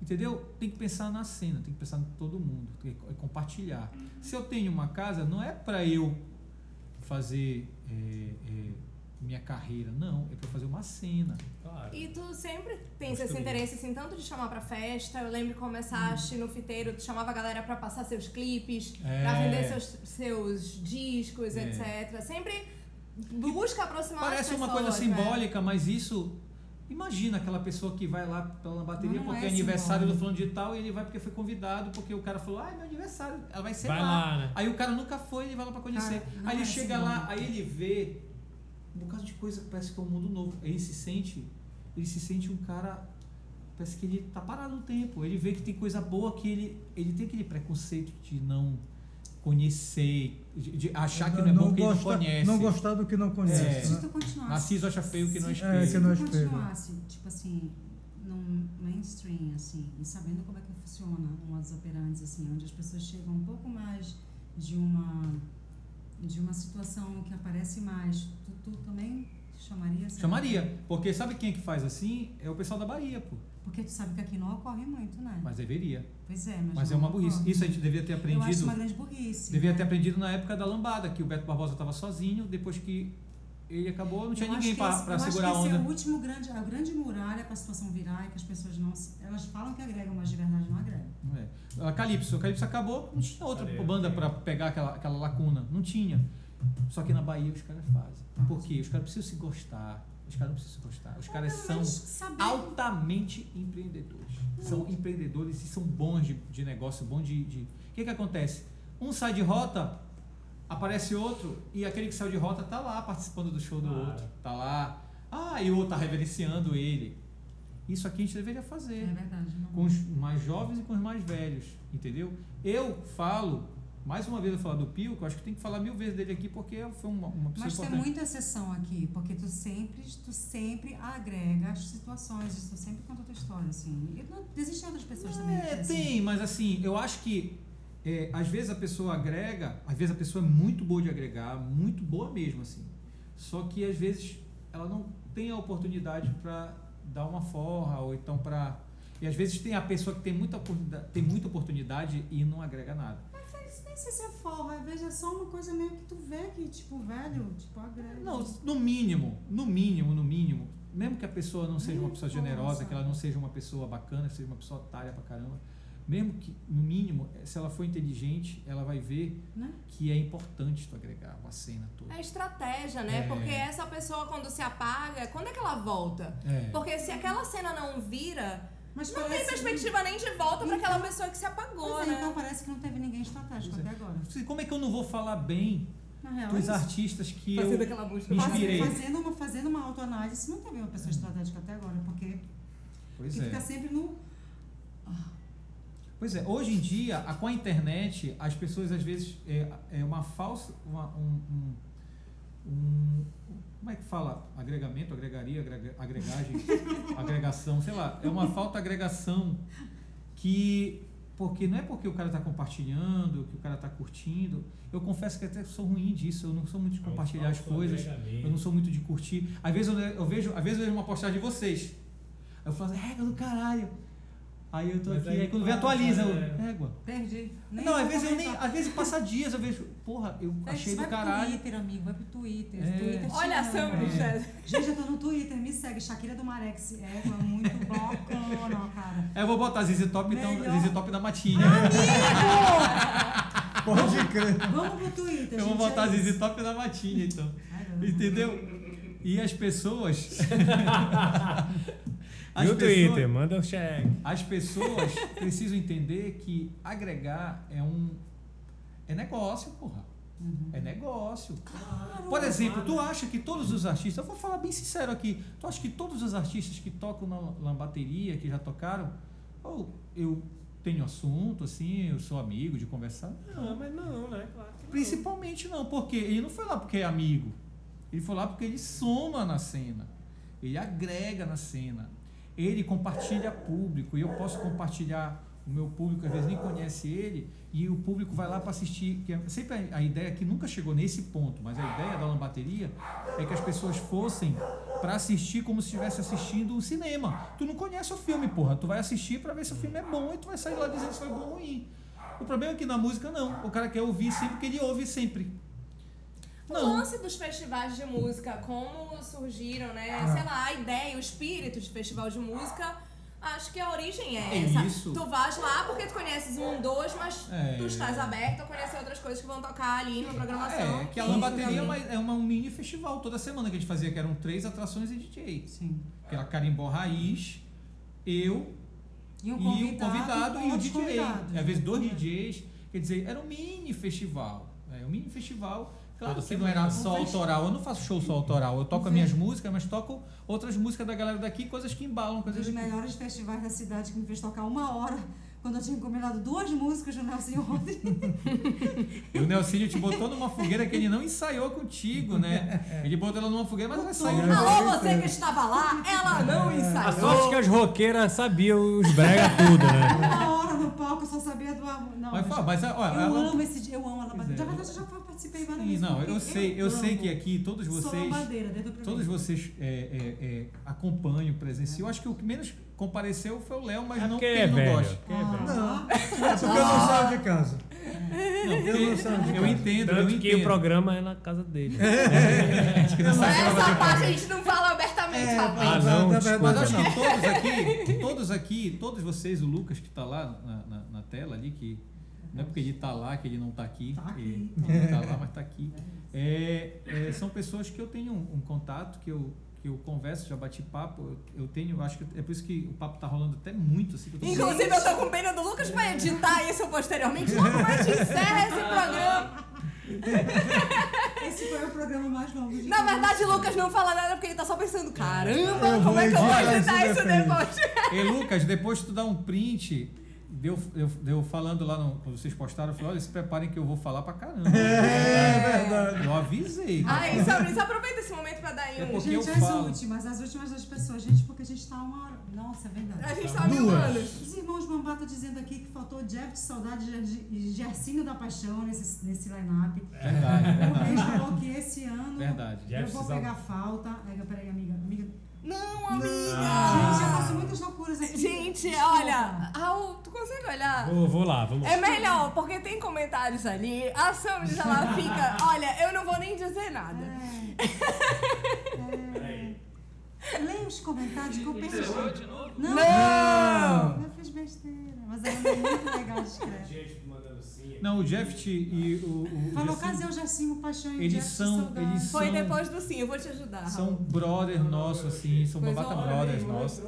Speaker 6: Entendeu? Tem que pensar na cena, tem que pensar em todo mundo, tem que é compartilhar. Se eu tenho uma casa, não é para eu fazer é, é, minha carreira, não, é para fazer uma cena.
Speaker 3: Claro.
Speaker 4: E tu sempre tens esse interesse, assim, tanto de chamar pra festa, eu lembro que começaste no fiteiro, tu chamava a galera pra passar seus clipes, pra
Speaker 6: É.
Speaker 4: vender seus, seus discos,
Speaker 6: É.
Speaker 4: etc. Sempre busca aproximar as
Speaker 6: Parece
Speaker 4: pessoas.
Speaker 6: uma coisa
Speaker 4: né?
Speaker 6: simbólica, mas isso. Imagina aquela pessoa que vai lá pela bateria
Speaker 5: Não,
Speaker 6: porque
Speaker 5: é
Speaker 6: é aniversário do fulano de tal e ele vai porque foi convidado, porque o cara falou, ah, é meu aniversário, ela vai ser
Speaker 3: Vai
Speaker 6: lá.
Speaker 3: lá, né?
Speaker 6: Aí o cara nunca foi, ele vai lá pra conhecer.
Speaker 5: Cara, não
Speaker 6: aí ele
Speaker 5: é
Speaker 6: chega lá, aí ele vê um bocado de coisa que parece que é um mundo novo. Ele se sente, ele se sente um cara, parece que ele tá parado no tempo. Ele vê que tem coisa boa que ele, ele tem aquele preconceito de não conhecer, de, de achar que não é bom porque ele não
Speaker 2: gosta-
Speaker 6: conhece.
Speaker 2: Não gostar do que não conhece.
Speaker 6: É.
Speaker 5: Se tu continuasse.
Speaker 6: Narciso acha feio que não é
Speaker 5: se-
Speaker 6: espelho.
Speaker 2: É, que não é
Speaker 5: Se tu continuasse, tipo assim, num mainstream, assim, e sabendo como é que funciona um modus operandi, assim, onde as pessoas chegam um pouco mais de uma de uma situação que aparece mais, tu, também chamaria?
Speaker 6: Chamaria, porque sabe quem é que faz assim? É o pessoal da Bahia, pô.
Speaker 5: Porque tu sabe que aqui não ocorre muito, né?
Speaker 6: Mas deveria.
Speaker 5: pois é, mas,
Speaker 6: Mas é uma burrice.
Speaker 5: ocorre.
Speaker 6: Isso a gente devia ter
Speaker 5: Eu acho
Speaker 6: aprendido.
Speaker 5: uma grande burrice.
Speaker 6: Devia
Speaker 5: né?
Speaker 6: ter aprendido na época da lambada, que o Beto Barbosa estava sozinho, depois que ele acabou, não tinha
Speaker 5: Eu
Speaker 6: ninguém
Speaker 5: que
Speaker 6: para
Speaker 5: eu acho
Speaker 6: segurar a
Speaker 5: que esse
Speaker 6: onda.
Speaker 5: é o último grande, a grande muralha para a situação virar e que as pessoas não. Elas falam que agregam, mas de verdade não agregam.
Speaker 6: É. A Calypso, a Calypso acabou, não tinha outra
Speaker 3: Areia,
Speaker 6: banda para pegar aquela, aquela lacuna, não tinha. Só que na Bahia os caras fazem. Por quê? Os caras precisam se gostar. Os caras não precisam se gostar. Os caras são
Speaker 5: saber-
Speaker 6: altamente empreendedores. São empreendedores e são bons de, de negócio, bons de. de- O que, que acontece? Um sai de rota, aparece outro, e aquele que saiu de rota tá lá participando do show do
Speaker 3: Claro.
Speaker 6: outro. Tá lá. Ah, e o outro tá reverenciando ele. Isso aqui a gente deveria fazer
Speaker 5: É verdade. Não.
Speaker 6: com os mais jovens e com os mais velhos, entendeu? Eu falo, mais uma vez eu falo do Pio, que eu acho que tem que falar mil vezes dele aqui porque foi uma, uma pessoa
Speaker 5: Mas tem
Speaker 6: importante.
Speaker 5: muita exceção aqui, porque tu sempre, tu sempre agrega as situações, tu sempre conta a tua história, assim. E não, existem outras pessoas também. que,
Speaker 6: É,
Speaker 5: assim,
Speaker 6: tem, mas assim, eu acho que é, às vezes a pessoa agrega, às vezes a pessoa é muito boa de agregar, muito boa mesmo, assim. Só que às vezes ela não tem a oportunidade para dar uma forra, ou então para. E às vezes tem a pessoa que tem muita tem muita oportunidade e não agrega nada.
Speaker 5: Mas nem sei se é forra, às vezes é só uma coisa meio que tu vê que, tipo, velho, tipo, agrega.
Speaker 6: Não, no mínimo, no mínimo, no mínimo, mesmo que a pessoa não seja uma pessoa
Speaker 5: Nossa.
Speaker 6: generosa, que ela não seja uma pessoa bacana, seja uma pessoa otária pra caramba, mesmo que, no mínimo, se ela for inteligente, ela vai ver
Speaker 5: Né?
Speaker 6: que é importante tu agregar uma cena toda.
Speaker 4: É estratégia, né?
Speaker 6: É.
Speaker 4: Porque essa pessoa, quando se apaga, quando é que ela volta?
Speaker 6: É.
Speaker 4: Porque se aquela cena não vira,
Speaker 5: Mas
Speaker 4: não tem
Speaker 5: parece-
Speaker 4: perspectiva nem de volta pra
Speaker 5: Então-
Speaker 4: aquela pessoa que se apagou,
Speaker 5: é,
Speaker 4: né?
Speaker 5: então parece que não teve ninguém estratégico
Speaker 6: é.
Speaker 5: até agora.
Speaker 6: Como é que eu não vou falar bem
Speaker 5: real,
Speaker 6: dos
Speaker 5: é
Speaker 6: artistas que
Speaker 4: Fazendo
Speaker 6: eu
Speaker 4: aquela busca.
Speaker 6: inspirei?
Speaker 5: Fazendo uma, fazendo uma autoanálise, não teve uma pessoa estratégica até agora, porque,
Speaker 6: Pois
Speaker 5: porque
Speaker 6: é.
Speaker 5: fica sempre no.
Speaker 6: Pois é, hoje em dia, a- com a internet, as pessoas às vezes é, é uma falsa. Uma, um, um- um- como é que fala? Agregamento, agregaria, agrega- agregagem, agregação, sei lá. É uma falta agregação que. Porque não é porque o cara está compartilhando, que o cara está curtindo. Eu confesso que até sou ruim disso, eu não sou muito de
Speaker 3: É
Speaker 6: compartilhar as coisas. Eu não sou muito de curtir. Às vezes eu, eu vejo, às vezes eu vejo uma postagem de vocês. Aí eu falo assim, régua do caralho. Aí eu tô
Speaker 3: Mas
Speaker 6: aqui,
Speaker 3: aí
Speaker 6: aí quando vem atualiza, eu,
Speaker 3: é.
Speaker 6: régua.
Speaker 5: Perdi. Nem
Speaker 6: não, às vezes eu nem. Às vezes passa dias, eu vejo, porra, eu
Speaker 5: Vai-
Speaker 6: achei
Speaker 5: vai
Speaker 6: do
Speaker 5: pro
Speaker 6: caralho.
Speaker 5: Twitter, amigo, vai pro Twitter.
Speaker 6: É.
Speaker 5: Twitter te
Speaker 4: Olha a
Speaker 5: ama.
Speaker 4: Sam, Michelle.
Speaker 5: Gente, eu tô no Twitter, me segue. Shakira do Marex. É, tá muito bacana, cara.
Speaker 6: É, eu vou botar ZZ Top, então. ZZ Top da Matinha.
Speaker 2: Pode crer.
Speaker 5: Vamos pro Twitter,
Speaker 6: eu vou
Speaker 5: gente,
Speaker 6: botar
Speaker 5: é isso.
Speaker 6: Top da Matinha, então. Entendeu? E as pessoas. as
Speaker 3: E o
Speaker 6: pessoas-
Speaker 3: Twitter, manda o cheque.
Speaker 6: As pessoas precisam entender que agregar é um. É negócio, porra.
Speaker 5: Uhum.
Speaker 6: É negócio. Por exemplo, tu acha que todos os artistas, eu vou falar bem sincero aqui, tu acha que todos os artistas que tocam na, na bateria, que já tocaram, ou eu tenho assunto, assim, eu sou amigo de conversar?
Speaker 3: Não, mas não, né? Claro que não.
Speaker 6: Principalmente não, porque ele não foi lá porque é amigo. Ele foi lá porque ele soma na cena. Ele agrega na cena. Ele compartilha público e eu posso compartilhar o meu público às vezes nem conhece ele e o público vai lá para assistir. Que é sempre a, ideia que nunca chegou nesse ponto, mas a ideia da lambateria é que as pessoas fossem para assistir como se estivesse assistindo um cinema. Tu não conhece o filme, porra. Tu vai assistir para ver se o filme é bom e tu vai sair lá dizendo se foi bom ou ruim. O problema é que na música não. O cara quer ouvir sempre porque ele ouve sempre.
Speaker 4: O
Speaker 6: Não.
Speaker 4: lance dos festivais de música, como surgiram, né? Sei lá, a ideia, o espírito de festival de música, acho que a origem é,
Speaker 6: É
Speaker 4: essa.
Speaker 6: isso.
Speaker 4: Tu vais lá porque tu conheces um, dois, mas
Speaker 6: É.
Speaker 4: tu estás aberto a conhecer outras coisas que vão tocar ali numa programação.
Speaker 6: É, que a
Speaker 4: Sim,
Speaker 6: Lambateria é, uma, é uma- um mini festival toda semana que a gente fazia, que eram três atrações e DJ.
Speaker 5: Sim.
Speaker 6: Que era Carimbó Raiz, eu
Speaker 5: E um
Speaker 6: e o
Speaker 5: convidado,
Speaker 6: convidado
Speaker 5: com
Speaker 6: e o DJ. Às vezes dois DJs. Quer dizer, era um mini festival. É um mini festival. Claro que não era só
Speaker 5: Um
Speaker 6: autoral. Eu não faço show só autoral. Eu toco
Speaker 5: Um
Speaker 6: as minhas
Speaker 5: fe-
Speaker 6: músicas, mas toco outras músicas da galera daqui, coisas que embalam,
Speaker 5: Um
Speaker 6: coisas
Speaker 5: dos
Speaker 6: que...
Speaker 5: melhores festivais da cidade que me fez tocar uma hora quando eu tinha combinado duas músicas do Nelson ontem.
Speaker 6: E o Nelsinho te botou numa fogueira que ele não ensaiou contigo, né? Ele botou ela numa fogueira, mas ela saiu.
Speaker 4: Alô, você que estava lá, ela não
Speaker 7: A
Speaker 4: ensaiou.
Speaker 7: sorte que as roqueiras sabiam os brega tudo, né?
Speaker 5: Palco eu só sabia do amor. Não,
Speaker 6: Mas,
Speaker 5: mas
Speaker 6: fala, mas olha,
Speaker 5: eu
Speaker 6: ela-
Speaker 5: amo esse dia, eu amo a
Speaker 6: é.
Speaker 5: Na verdade, eu já participei várias vezes.
Speaker 6: não, eu sei, eu sei
Speaker 5: amo.
Speaker 6: que aqui todos
Speaker 5: Sou
Speaker 6: vocês,
Speaker 5: lambadeira, desde o primeiro.
Speaker 6: todos vocês é, é, é, acompanham, presenciam. Eu acho que o que menos compareceu foi o Léo, mas
Speaker 7: É
Speaker 6: não
Speaker 7: porque é
Speaker 6: ele não
Speaker 7: velho.
Speaker 6: gosta.
Speaker 7: é.
Speaker 5: Ah,
Speaker 2: É porque eu não saio de casa.
Speaker 6: Não,
Speaker 2: Eu não
Speaker 6: eu
Speaker 2: casa.
Speaker 6: entendo, eu
Speaker 7: Tanto
Speaker 6: entendo.
Speaker 7: que o programa é na casa dele.
Speaker 6: Acho que não sabe
Speaker 4: Essa parte a gente não fala abertamente,
Speaker 2: É,
Speaker 4: rapaz.
Speaker 7: Ah, não, desculpa.
Speaker 6: Mas
Speaker 2: verdade,
Speaker 6: acho que todos aqui, todos aqui, todos vocês, o Lucas que está lá na, na- na tela ali, que não é porque ele está lá que ele não está aqui,
Speaker 5: Tá aqui,
Speaker 6: ele
Speaker 5: tá.
Speaker 6: está lá, mas está aqui. É, é, são pessoas que eu tenho um, um contato, que eu, eu converso, já bati papo, eu, tenho, acho que é por isso que o papo está rolando até muito. Assim, que eu tô
Speaker 4: Inclusive, eu tô com pena do Lucas pra editar isso posteriormente. Logo mais encerra esse programa.
Speaker 5: Esse foi o programa mais longo de
Speaker 4: Na verdade, o Lucas não fala nada porque ele tá só pensando: caramba, como é que eu vou
Speaker 2: editar isso depois.
Speaker 4: depois?
Speaker 6: Ei, Lucas, depois tu dá um print, deu, deu, deu falando lá, no, quando vocês postaram, eu falei, olha, se preparem que eu vou falar pra caramba.
Speaker 2: É verdade.
Speaker 6: Eu avisei.
Speaker 4: Ai, Fabrício, aproveita esse momento pra dar aí
Speaker 6: É
Speaker 4: um.
Speaker 6: porque-
Speaker 5: Gente,
Speaker 6: eu
Speaker 5: as
Speaker 6: falo.
Speaker 5: últimas, as últimas das pessoas, gente, porque a gente tá uma hora. Nossa, é verdade.
Speaker 4: A gente tá mil
Speaker 2: Duas.
Speaker 4: anos.
Speaker 5: Os irmãos Bambata dizendo aqui que faltou Jeff de Saudade e Gersinho da Paixão nesse, nesse line-up.
Speaker 6: Verdade,
Speaker 5: O
Speaker 6: verdade.
Speaker 5: Luiz falou que esse ano
Speaker 6: Verdade.
Speaker 5: eu
Speaker 7: Jeff
Speaker 5: vou
Speaker 7: Saudade.
Speaker 5: pegar falta. Pega, peraí, amiga. Amiga.
Speaker 4: Não, amiga!
Speaker 5: Gente, eu faço muitas loucuras aqui.
Speaker 4: Gente,
Speaker 5: Desculpa.
Speaker 4: olha, Raul, tu consegue olhar?
Speaker 7: Vou, vou lá, vamos
Speaker 4: É melhor, porque tem comentários ali. A Samdes, ela fica. Olha, eu não vou nem dizer nada.
Speaker 5: É. É. Leia os comentários que eu perdi.
Speaker 1: de novo?
Speaker 5: Não,
Speaker 2: Não.
Speaker 5: eu fiz besteira. Mas ela é muito legal de escrever.
Speaker 6: Não, o Jeff e o. o
Speaker 5: Falou, cadê o Gersinho Paixão e o
Speaker 6: Eles são- eles
Speaker 4: Foi
Speaker 6: São-
Speaker 4: depois do sim, eu vou te ajudar.
Speaker 6: São
Speaker 4: Raul.
Speaker 6: brothers nossos, assim, são
Speaker 4: Pois
Speaker 6: Bambata
Speaker 4: olha,
Speaker 6: Brothers nossos.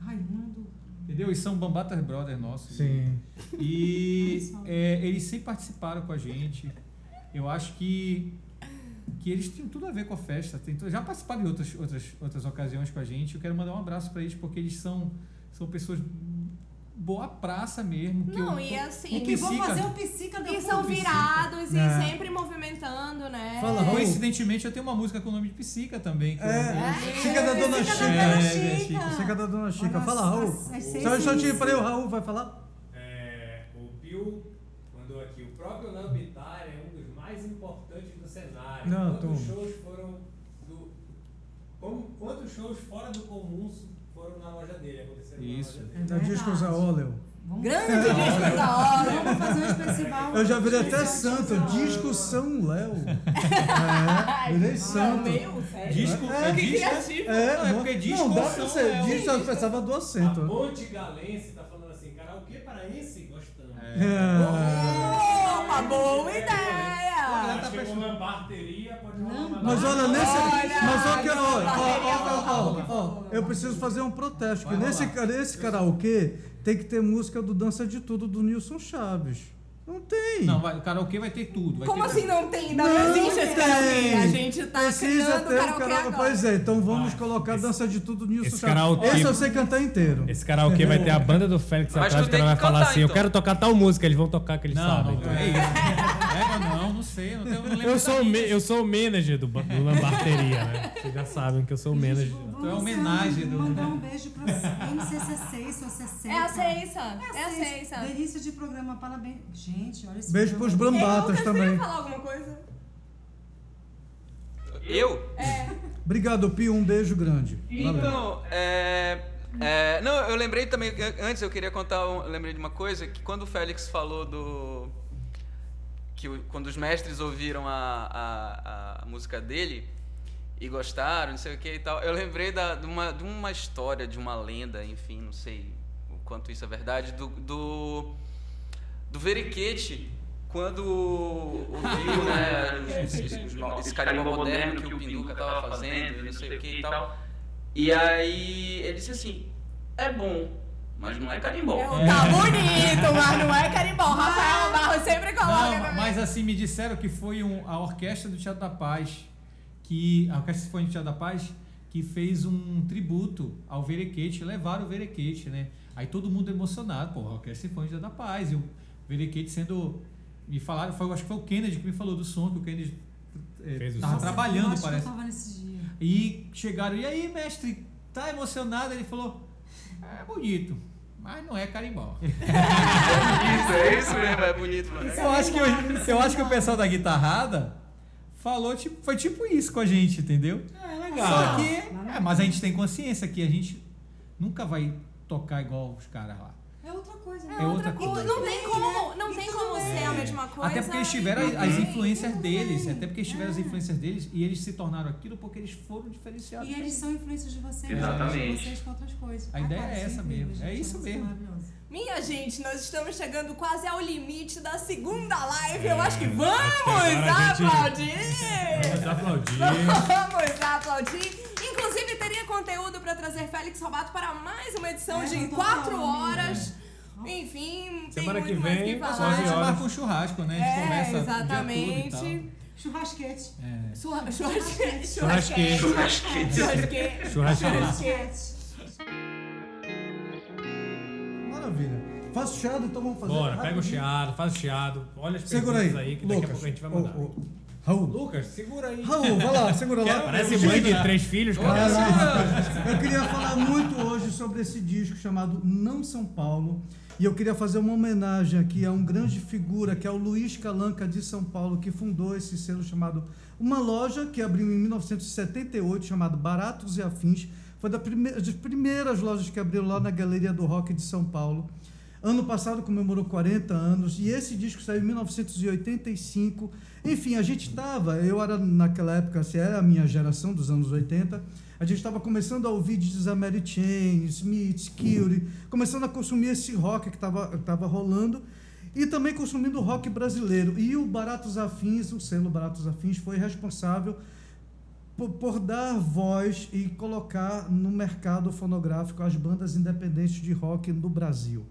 Speaker 5: Raimundo.
Speaker 6: Entendeu? E são Bambata Brothers nossos.
Speaker 2: Sim.
Speaker 6: E é, eles sempre participaram com a gente. Eu acho que, que eles têm tudo a ver com a festa. Tem já participaram de outras, outras, outras ocasiões com a gente. Eu quero mandar um abraço para eles porque eles são, são pessoas boa praça mesmo. Que
Speaker 4: Não,
Speaker 6: eu,
Speaker 4: e assim,
Speaker 5: E que vão
Speaker 6: Psica.
Speaker 5: fazer o psica
Speaker 4: E
Speaker 5: depois.
Speaker 4: são
Speaker 6: Psica.
Speaker 4: virados e
Speaker 2: É.
Speaker 4: sempre movimentando, né?
Speaker 2: Fala, Raul.
Speaker 6: Coincidentemente, eu tenho uma música com o nome de Psica também. que eu-
Speaker 2: É, Chica da Dona
Speaker 5: Psica
Speaker 2: Chica.
Speaker 5: da Dona
Speaker 6: É,
Speaker 5: Chica.
Speaker 2: Chica da Dona Chica. Fala,
Speaker 5: só,
Speaker 2: Raul. Só um instantinho,
Speaker 5: e-
Speaker 2: peraí, o Raul vai falar?
Speaker 8: É, o Pio mandou aqui, o próprio Lambitar é um dos mais importantes do cenário.
Speaker 2: Não,
Speaker 8: quantos
Speaker 2: Tom.
Speaker 8: shows foram do. Como, quantos shows fora do comum foram na loja dele?
Speaker 6: Isso.
Speaker 5: É verdade.
Speaker 2: Discos a óleo.
Speaker 5: Vamos,
Speaker 4: Grande disco da hora.
Speaker 5: vamos fazer um especial.
Speaker 2: Eu já virei até santo.
Speaker 5: A
Speaker 2: Disco
Speaker 5: Óleo.
Speaker 2: São Léo. É, virei santo.
Speaker 4: meu, sério.
Speaker 6: Disco,
Speaker 2: É,
Speaker 6: é,
Speaker 4: que
Speaker 6: disco.
Speaker 4: criativo.
Speaker 2: É,
Speaker 6: Não, é porque disco
Speaker 2: não dá
Speaker 6: São
Speaker 2: pra ser.
Speaker 6: Léo.
Speaker 2: Disco eu pensava do
Speaker 8: A
Speaker 2: acento.
Speaker 8: Ponte Galense tá falando assim, karaokê paraense gostamos.
Speaker 2: É.
Speaker 4: Opa, boa
Speaker 6: É.
Speaker 4: ideia!
Speaker 8: Pode
Speaker 2: Mas olha, nesse.
Speaker 4: Olha,
Speaker 2: mas olha que, ó, ó,
Speaker 4: bateria
Speaker 2: ó, ó,
Speaker 4: boa.
Speaker 2: ó, ó, eu preciso fazer um protesto. Que
Speaker 6: Vai
Speaker 2: nesse, nesse karaokê tem que ter música do Dança de Tudo do Nilson Chaves. Não tem.
Speaker 6: Não, vai, o karaokê vai ter tudo. Vai
Speaker 4: Como
Speaker 6: ter
Speaker 4: assim não tem? Ainda
Speaker 2: Não
Speaker 4: não existe esse
Speaker 2: tem.
Speaker 4: karaokê. A gente tá
Speaker 2: Precisa
Speaker 4: criando
Speaker 2: ter
Speaker 4: karaokê
Speaker 2: karaokê.
Speaker 4: agora.
Speaker 2: Pois é, então vamos
Speaker 7: Vai.
Speaker 2: colocar
Speaker 7: Esse-
Speaker 2: Dança de Tudo do Nilson
Speaker 7: esse
Speaker 2: Chaves.
Speaker 7: karaokê-
Speaker 2: Esse eu sei cantar inteiro.
Speaker 7: Esse karaokê vai ter a banda do Félix atrás que ela vai
Speaker 1: que
Speaker 7: falar
Speaker 1: cantar,
Speaker 7: assim: Eu
Speaker 1: então.
Speaker 7: quero tocar tal música, eles vão tocar que eles
Speaker 6: Não,
Speaker 7: sabem.
Speaker 6: não, é isso. Sei, eu não, tenho, não lembro
Speaker 7: Eu sou, me- eu sou o manager do, do Lambarteria, né? Vocês já sabem que eu sou o manager.
Speaker 5: Vamos
Speaker 6: Então é homenagem do-
Speaker 5: Mandar um beijo pra MCC6 ou C6.
Speaker 4: É a Ceissa. É a Ceissa.
Speaker 5: Delícia de programa, parabéns. Gente, olha esse
Speaker 2: Beijo pros
Speaker 5: programa.
Speaker 4: Ei,
Speaker 2: brambatas
Speaker 4: Lucas, você
Speaker 2: também.
Speaker 4: falar alguma coisa?
Speaker 1: Eu?
Speaker 2: Obrigado, Pio. Um beijo grande.
Speaker 1: Então, é, é, não, eu lembrei também, antes eu queria contar, um- lembrei de uma coisa, que quando o Félix falou do... que quando os mestres ouviram a, a, a música dele e gostaram, não sei o que e tal, eu lembrei da, de, uma, de uma história, de uma lenda, enfim, não sei o quanto isso é verdade, do, do, do Veriquete, quando ouviu, né, esse, esse, carimbó moderno que o Pinduca tava fazendo, e não sei o que e tal. E aí ele disse assim: é bom, mas não é carimbó.
Speaker 4: É, Tá bonito, mas não é carimbó. Rafael Barros sempre coloca.
Speaker 6: Não, mas assim, me disseram que foi um- a Orquestra do Teatro da Paz, que a Orquestra Sinfônica do Teatro da Paz, que fez um tributo ao Verequete, levaram o Verequete, né? Aí todo mundo emocionado, pô, a Orquestra Sinfônica do Teatro da Paz, e o Verequete sendo... Me falaram, foi, acho que foi o Kennedy que me falou do som, que o Kennedy
Speaker 7: Fez o
Speaker 6: tava
Speaker 7: som.
Speaker 5: Eu
Speaker 6: trabalhando,
Speaker 5: acho
Speaker 6: parece.
Speaker 5: Que eu tava nesse dia.
Speaker 6: E chegaram, e aí, mestre, tá emocionado? Ele falou, é bonito, mas não é carimbó.
Speaker 1: Isso, é isso mesmo, é bonito, mano.
Speaker 6: Eu acho que, eu, eu acho que o pessoal da guitarrada falou, tipo, foi tipo isso com a gente, entendeu?
Speaker 5: É
Speaker 6: Só
Speaker 5: legal.
Speaker 6: que, é, mas a gente tem consciência que a gente nunca vai tocar igual os caras lá.
Speaker 5: É outra coisa.
Speaker 6: É outra
Speaker 4: E
Speaker 6: coisa.
Speaker 4: não tem como, não tem como ser a mesma coisa.
Speaker 6: Até porque eles tiveram as, influências deles, até porque eles tiveram as
Speaker 5: É.
Speaker 6: influências deles e eles se tornaram aquilo porque eles foram diferenciados.
Speaker 5: E eles são influências de vocês,
Speaker 1: Exatamente.
Speaker 5: de vocês com outras coisas.
Speaker 6: A ideia
Speaker 5: cara,
Speaker 6: é
Speaker 5: isso
Speaker 6: essa mesmo, é
Speaker 5: gente,
Speaker 6: isso
Speaker 5: uma
Speaker 6: mesmo.
Speaker 4: Minha gente, nós estamos chegando quase ao limite da segunda live. Eu acho que
Speaker 7: acho que
Speaker 4: vamos
Speaker 7: agora a gente-
Speaker 4: aplaudir!
Speaker 7: Vamos aplaudir.
Speaker 4: Vamos aplaudir. Inclusive, teria conteúdo para trazer Félix Robato para mais uma edição
Speaker 5: É,
Speaker 4: de
Speaker 5: eu tô
Speaker 4: 4
Speaker 5: falando,
Speaker 4: horas. Enfim,
Speaker 7: Semana
Speaker 4: tem
Speaker 7: que
Speaker 4: muito mais
Speaker 7: vem,
Speaker 4: que
Speaker 6: a gente marca um churrasco, né? A gente
Speaker 4: É,
Speaker 6: conversa o
Speaker 4: exatamente.
Speaker 5: Churrasquete.
Speaker 6: É.
Speaker 4: Churra- Churrasquete.
Speaker 7: Churrasquete.
Speaker 4: Churrasquete. Churrasquete.
Speaker 7: Churrasquete.
Speaker 2: Maravilha. Faço chiado, então vamos fazer.
Speaker 7: Bora, pega o
Speaker 2: rapidinho.
Speaker 7: chiado, faz o chiado. Olha as
Speaker 2: Segura aí.
Speaker 7: perguntas aí, que daqui a
Speaker 2: Lucas.
Speaker 7: pouco a gente vai mandar.
Speaker 2: ô, Raul.
Speaker 7: Lucas, segura aí.
Speaker 2: Raul, vai lá, segura lá.
Speaker 7: Parece mãe de três filhos, cara.
Speaker 2: lá. Eu queria falar muito hoje sobre esse disco chamado Não São Paulo. E eu queria fazer uma homenagem aqui a um grande figura, que é o Luiz Calanca de São Paulo, que fundou esse selo chamado. Uma loja que abriu em 1978, chamado Baratos e Afins. Foi da prime- das primeiras lojas que abriu lá na Galeria do Rock de São Paulo. Ano passado comemorou 40 anos e esse disco saiu em 1985. Enfim, a gente estava, eu era naquela época, se era a minha geração dos anos 80, a gente estava começando a ouvir a Mary Chain, Smith, Curie, começando a consumir esse rock que estava tava rolando e também consumindo rock brasileiro. E o Baratos Afins, o selo Baratos Afins, foi responsável por, por dar voz e colocar no mercado fonográfico as bandas independentes de rock no Brasil.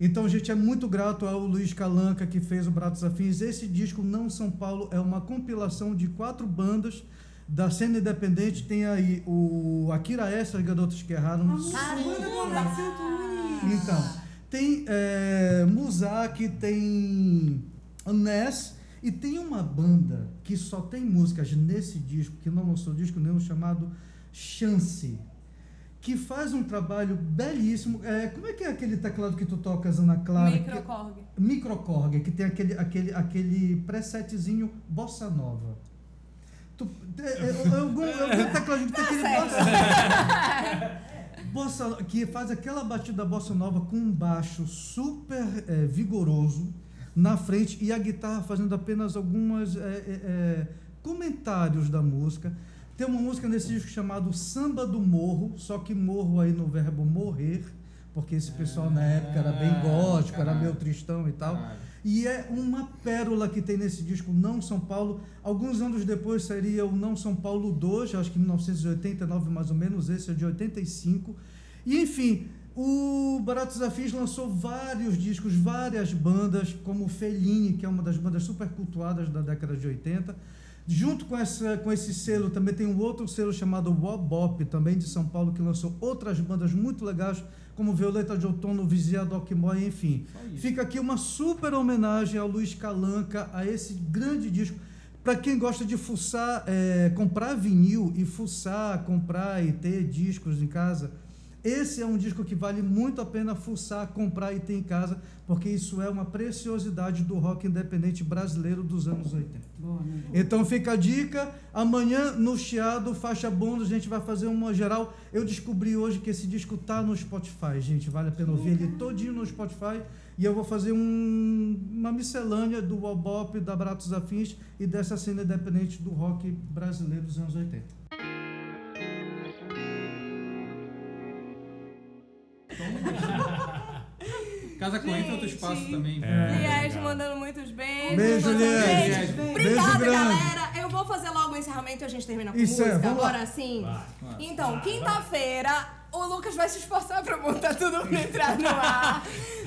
Speaker 2: Então, gente é muito grato ao Luiz Calanca, que fez o Bratos Afins. Esse disco, Não São Paulo, é uma compilação de quatro bandas da cena independente. Tem aí o Akira S, as garotas que erraram. Então, tem é, Muzak, tem Ness e tem uma banda que só tem músicas nesse disco, que não lançou disco nenhum, chamado Chance, que faz um trabalho belíssimo. É, como é que é aquele teclado que tu tocas, Ana Clara? Que-
Speaker 4: Microcorg.
Speaker 2: Microcorg, que tem aquele, aquele, aquele presetzinho bossa nova. Tu, é, algum, algum tecladinho que tem aquele bossa, bossa que faz aquela batida bossa nova com um baixo super é, vigoroso na frente e a guitarra fazendo apenas algumas é, é, é, comentários da música. Tem uma música nesse disco chamado Samba do Morro, só que morro aí no verbo morrer, porque esse pessoal na época era bem gótico, era meio tristão e tal. E é uma pérola que tem nesse disco Não São Paulo. Alguns anos depois sairia o Não São Paulo 2, acho que em 1989 mais ou menos, esse é de 85. E enfim, o Baratos Afins lançou vários discos, várias bandas, como Fellini, que é uma das bandas super cultuadas da década de 80. Junto com, essa, com esse selo também tem um outro selo chamado Wobop, também de São Paulo, que lançou outras bandas muito legais, como Violeta de Outono, Vizia Docmoy, enfim. Fica aqui uma super homenagem ao Luiz Calanca, a esse grande disco. Para quem gosta de fuçar, é, comprar vinil e fuçar, comprar e ter discos em casa, esse é um disco que vale muito a pena fuçar, comprar e ter em casa, porque isso é uma preciosidade do rock independente brasileiro dos anos 80.
Speaker 5: Boa, né?
Speaker 2: Então fica a dica. Amanhã no Chiado, faixa bônus, a gente vai fazer uma geral. Eu descobri hoje que esse disco tá no Spotify, gente. Vale a pena ouvir ele todinho no Spotify. E eu vou fazer um- uma miscelânea do Wobop, da Bratos Afins e dessa cena independente do rock brasileiro dos anos 80.
Speaker 6: Casa Corrente é outro espaço também.
Speaker 7: É.
Speaker 4: Liege mandando muitos beijos.
Speaker 2: Beijo, Liege.
Speaker 6: Beijo
Speaker 4: Obrigada,
Speaker 2: grande.
Speaker 4: galera. Eu vou fazer logo o encerramento e a gente termina com
Speaker 2: Isso é,
Speaker 4: música.
Speaker 2: lá.
Speaker 4: Agora sim.
Speaker 8: Vai.
Speaker 4: Então, quinta-feira, o Lucas vai se esforçar pra botar tudo pra entrar no ar.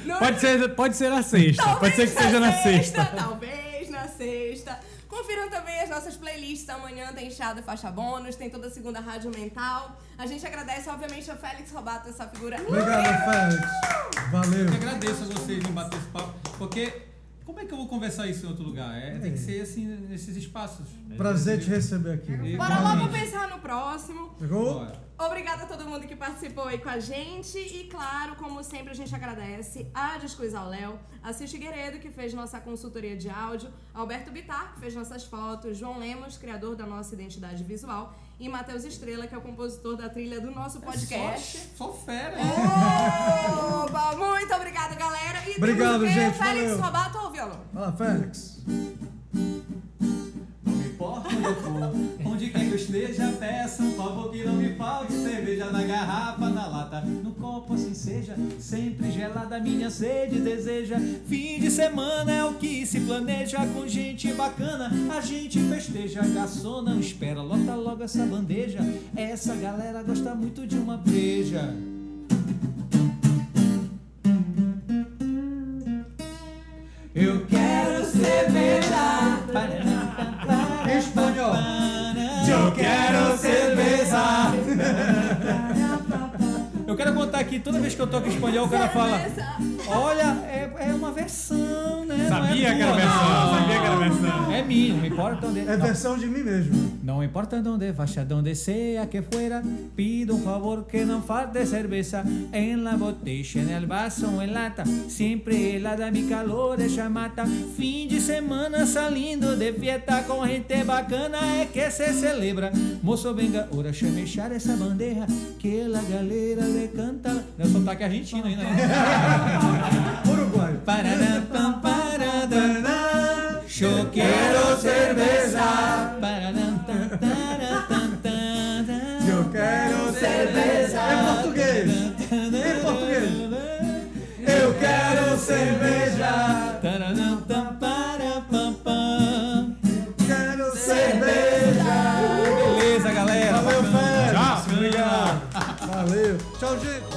Speaker 4: No-
Speaker 7: Pode ser, pode ser na sexta.
Speaker 4: Talvez
Speaker 7: Pode ser que seja na sexta.
Speaker 4: Talvez na sexta. Confiram também as nossas playlists. Amanhã tem chá e faixa bônus, tem toda a segunda rádio mental. A gente agradece, obviamente, ao Félix Robato, essa figura.
Speaker 2: Obrigado, Félix. Valeu.
Speaker 6: Eu agradeço a vocês em bater esse papo, porque como é que eu vou conversar isso em outro lugar? É, tem que ser assim, nesses espaços.
Speaker 2: Prazer te receber aqui.
Speaker 6: E-
Speaker 4: Bora logo pensar no próximo.
Speaker 2: Chegou?
Speaker 6: Bora.
Speaker 4: Obrigada a todo mundo que participou aí com a gente. E claro, como sempre, a gente agradece a Discos ao Léo, a Cis Figueiredo, que fez nossa consultoria de áudio, Alberto Bitar, que fez nossas fotos, João Lemos, criador da nossa identidade visual, e Matheus Estrela, que é o compositor da trilha do nosso podcast.
Speaker 6: Só, só fera.
Speaker 4: Opa, muito obrigada, galera. E
Speaker 2: Obrigado, gente,
Speaker 4: Félix
Speaker 2: valeu.
Speaker 4: Robato ou violão?
Speaker 2: Fala, Félix.
Speaker 6: Onde eu for, onde quer que eu esteja, peça um favor que não me falte cerveja na garrafa, na lata, no copo assim seja, sempre gelada minha sede deseja. Fim de semana é o que se planeja com gente bacana, a gente festeja, garçom não espera, lota logo essa bandeja, essa galera gosta muito de uma breja. Eu quero cerveja.
Speaker 2: Em espanhol.
Speaker 6: Eu quero aqui, toda vez que eu toco espanhol, o cara fala: Olha, é, é uma versão, né? Não
Speaker 7: Sabia
Speaker 6: é
Speaker 7: que era versão,
Speaker 6: não.
Speaker 7: sabia que era versão.
Speaker 6: É minha, não importa onde.
Speaker 2: É
Speaker 6: não.
Speaker 2: versão de mim mesmo.
Speaker 6: No importa donde vaya, donde sea que fuera, pido un favor que no falte cerveza en la botella, en el vaso en lata. Siempre helada, mi calor ella mata. Fin de semana saliendo de fiesta com gente bacana é que se celebra. Moço, venga, ora chame echar essa bandeja que la galera le canta. É o sotaque argentino ainda, né?
Speaker 2: Uruguai.
Speaker 6: Paraná, pam, paradá, Yo quiero cerveza. Paraná, tan, tará.
Speaker 2: Eu quero cerveja. Em português. Em português.
Speaker 6: Eu quero cerveja. Taranã, tam, para, pam, pam.
Speaker 2: Quero cerveja.
Speaker 6: Beleza, galera.
Speaker 2: Valeu, Félix.
Speaker 6: Tchau.
Speaker 2: Obrigado. Valeu. Tchau, gente.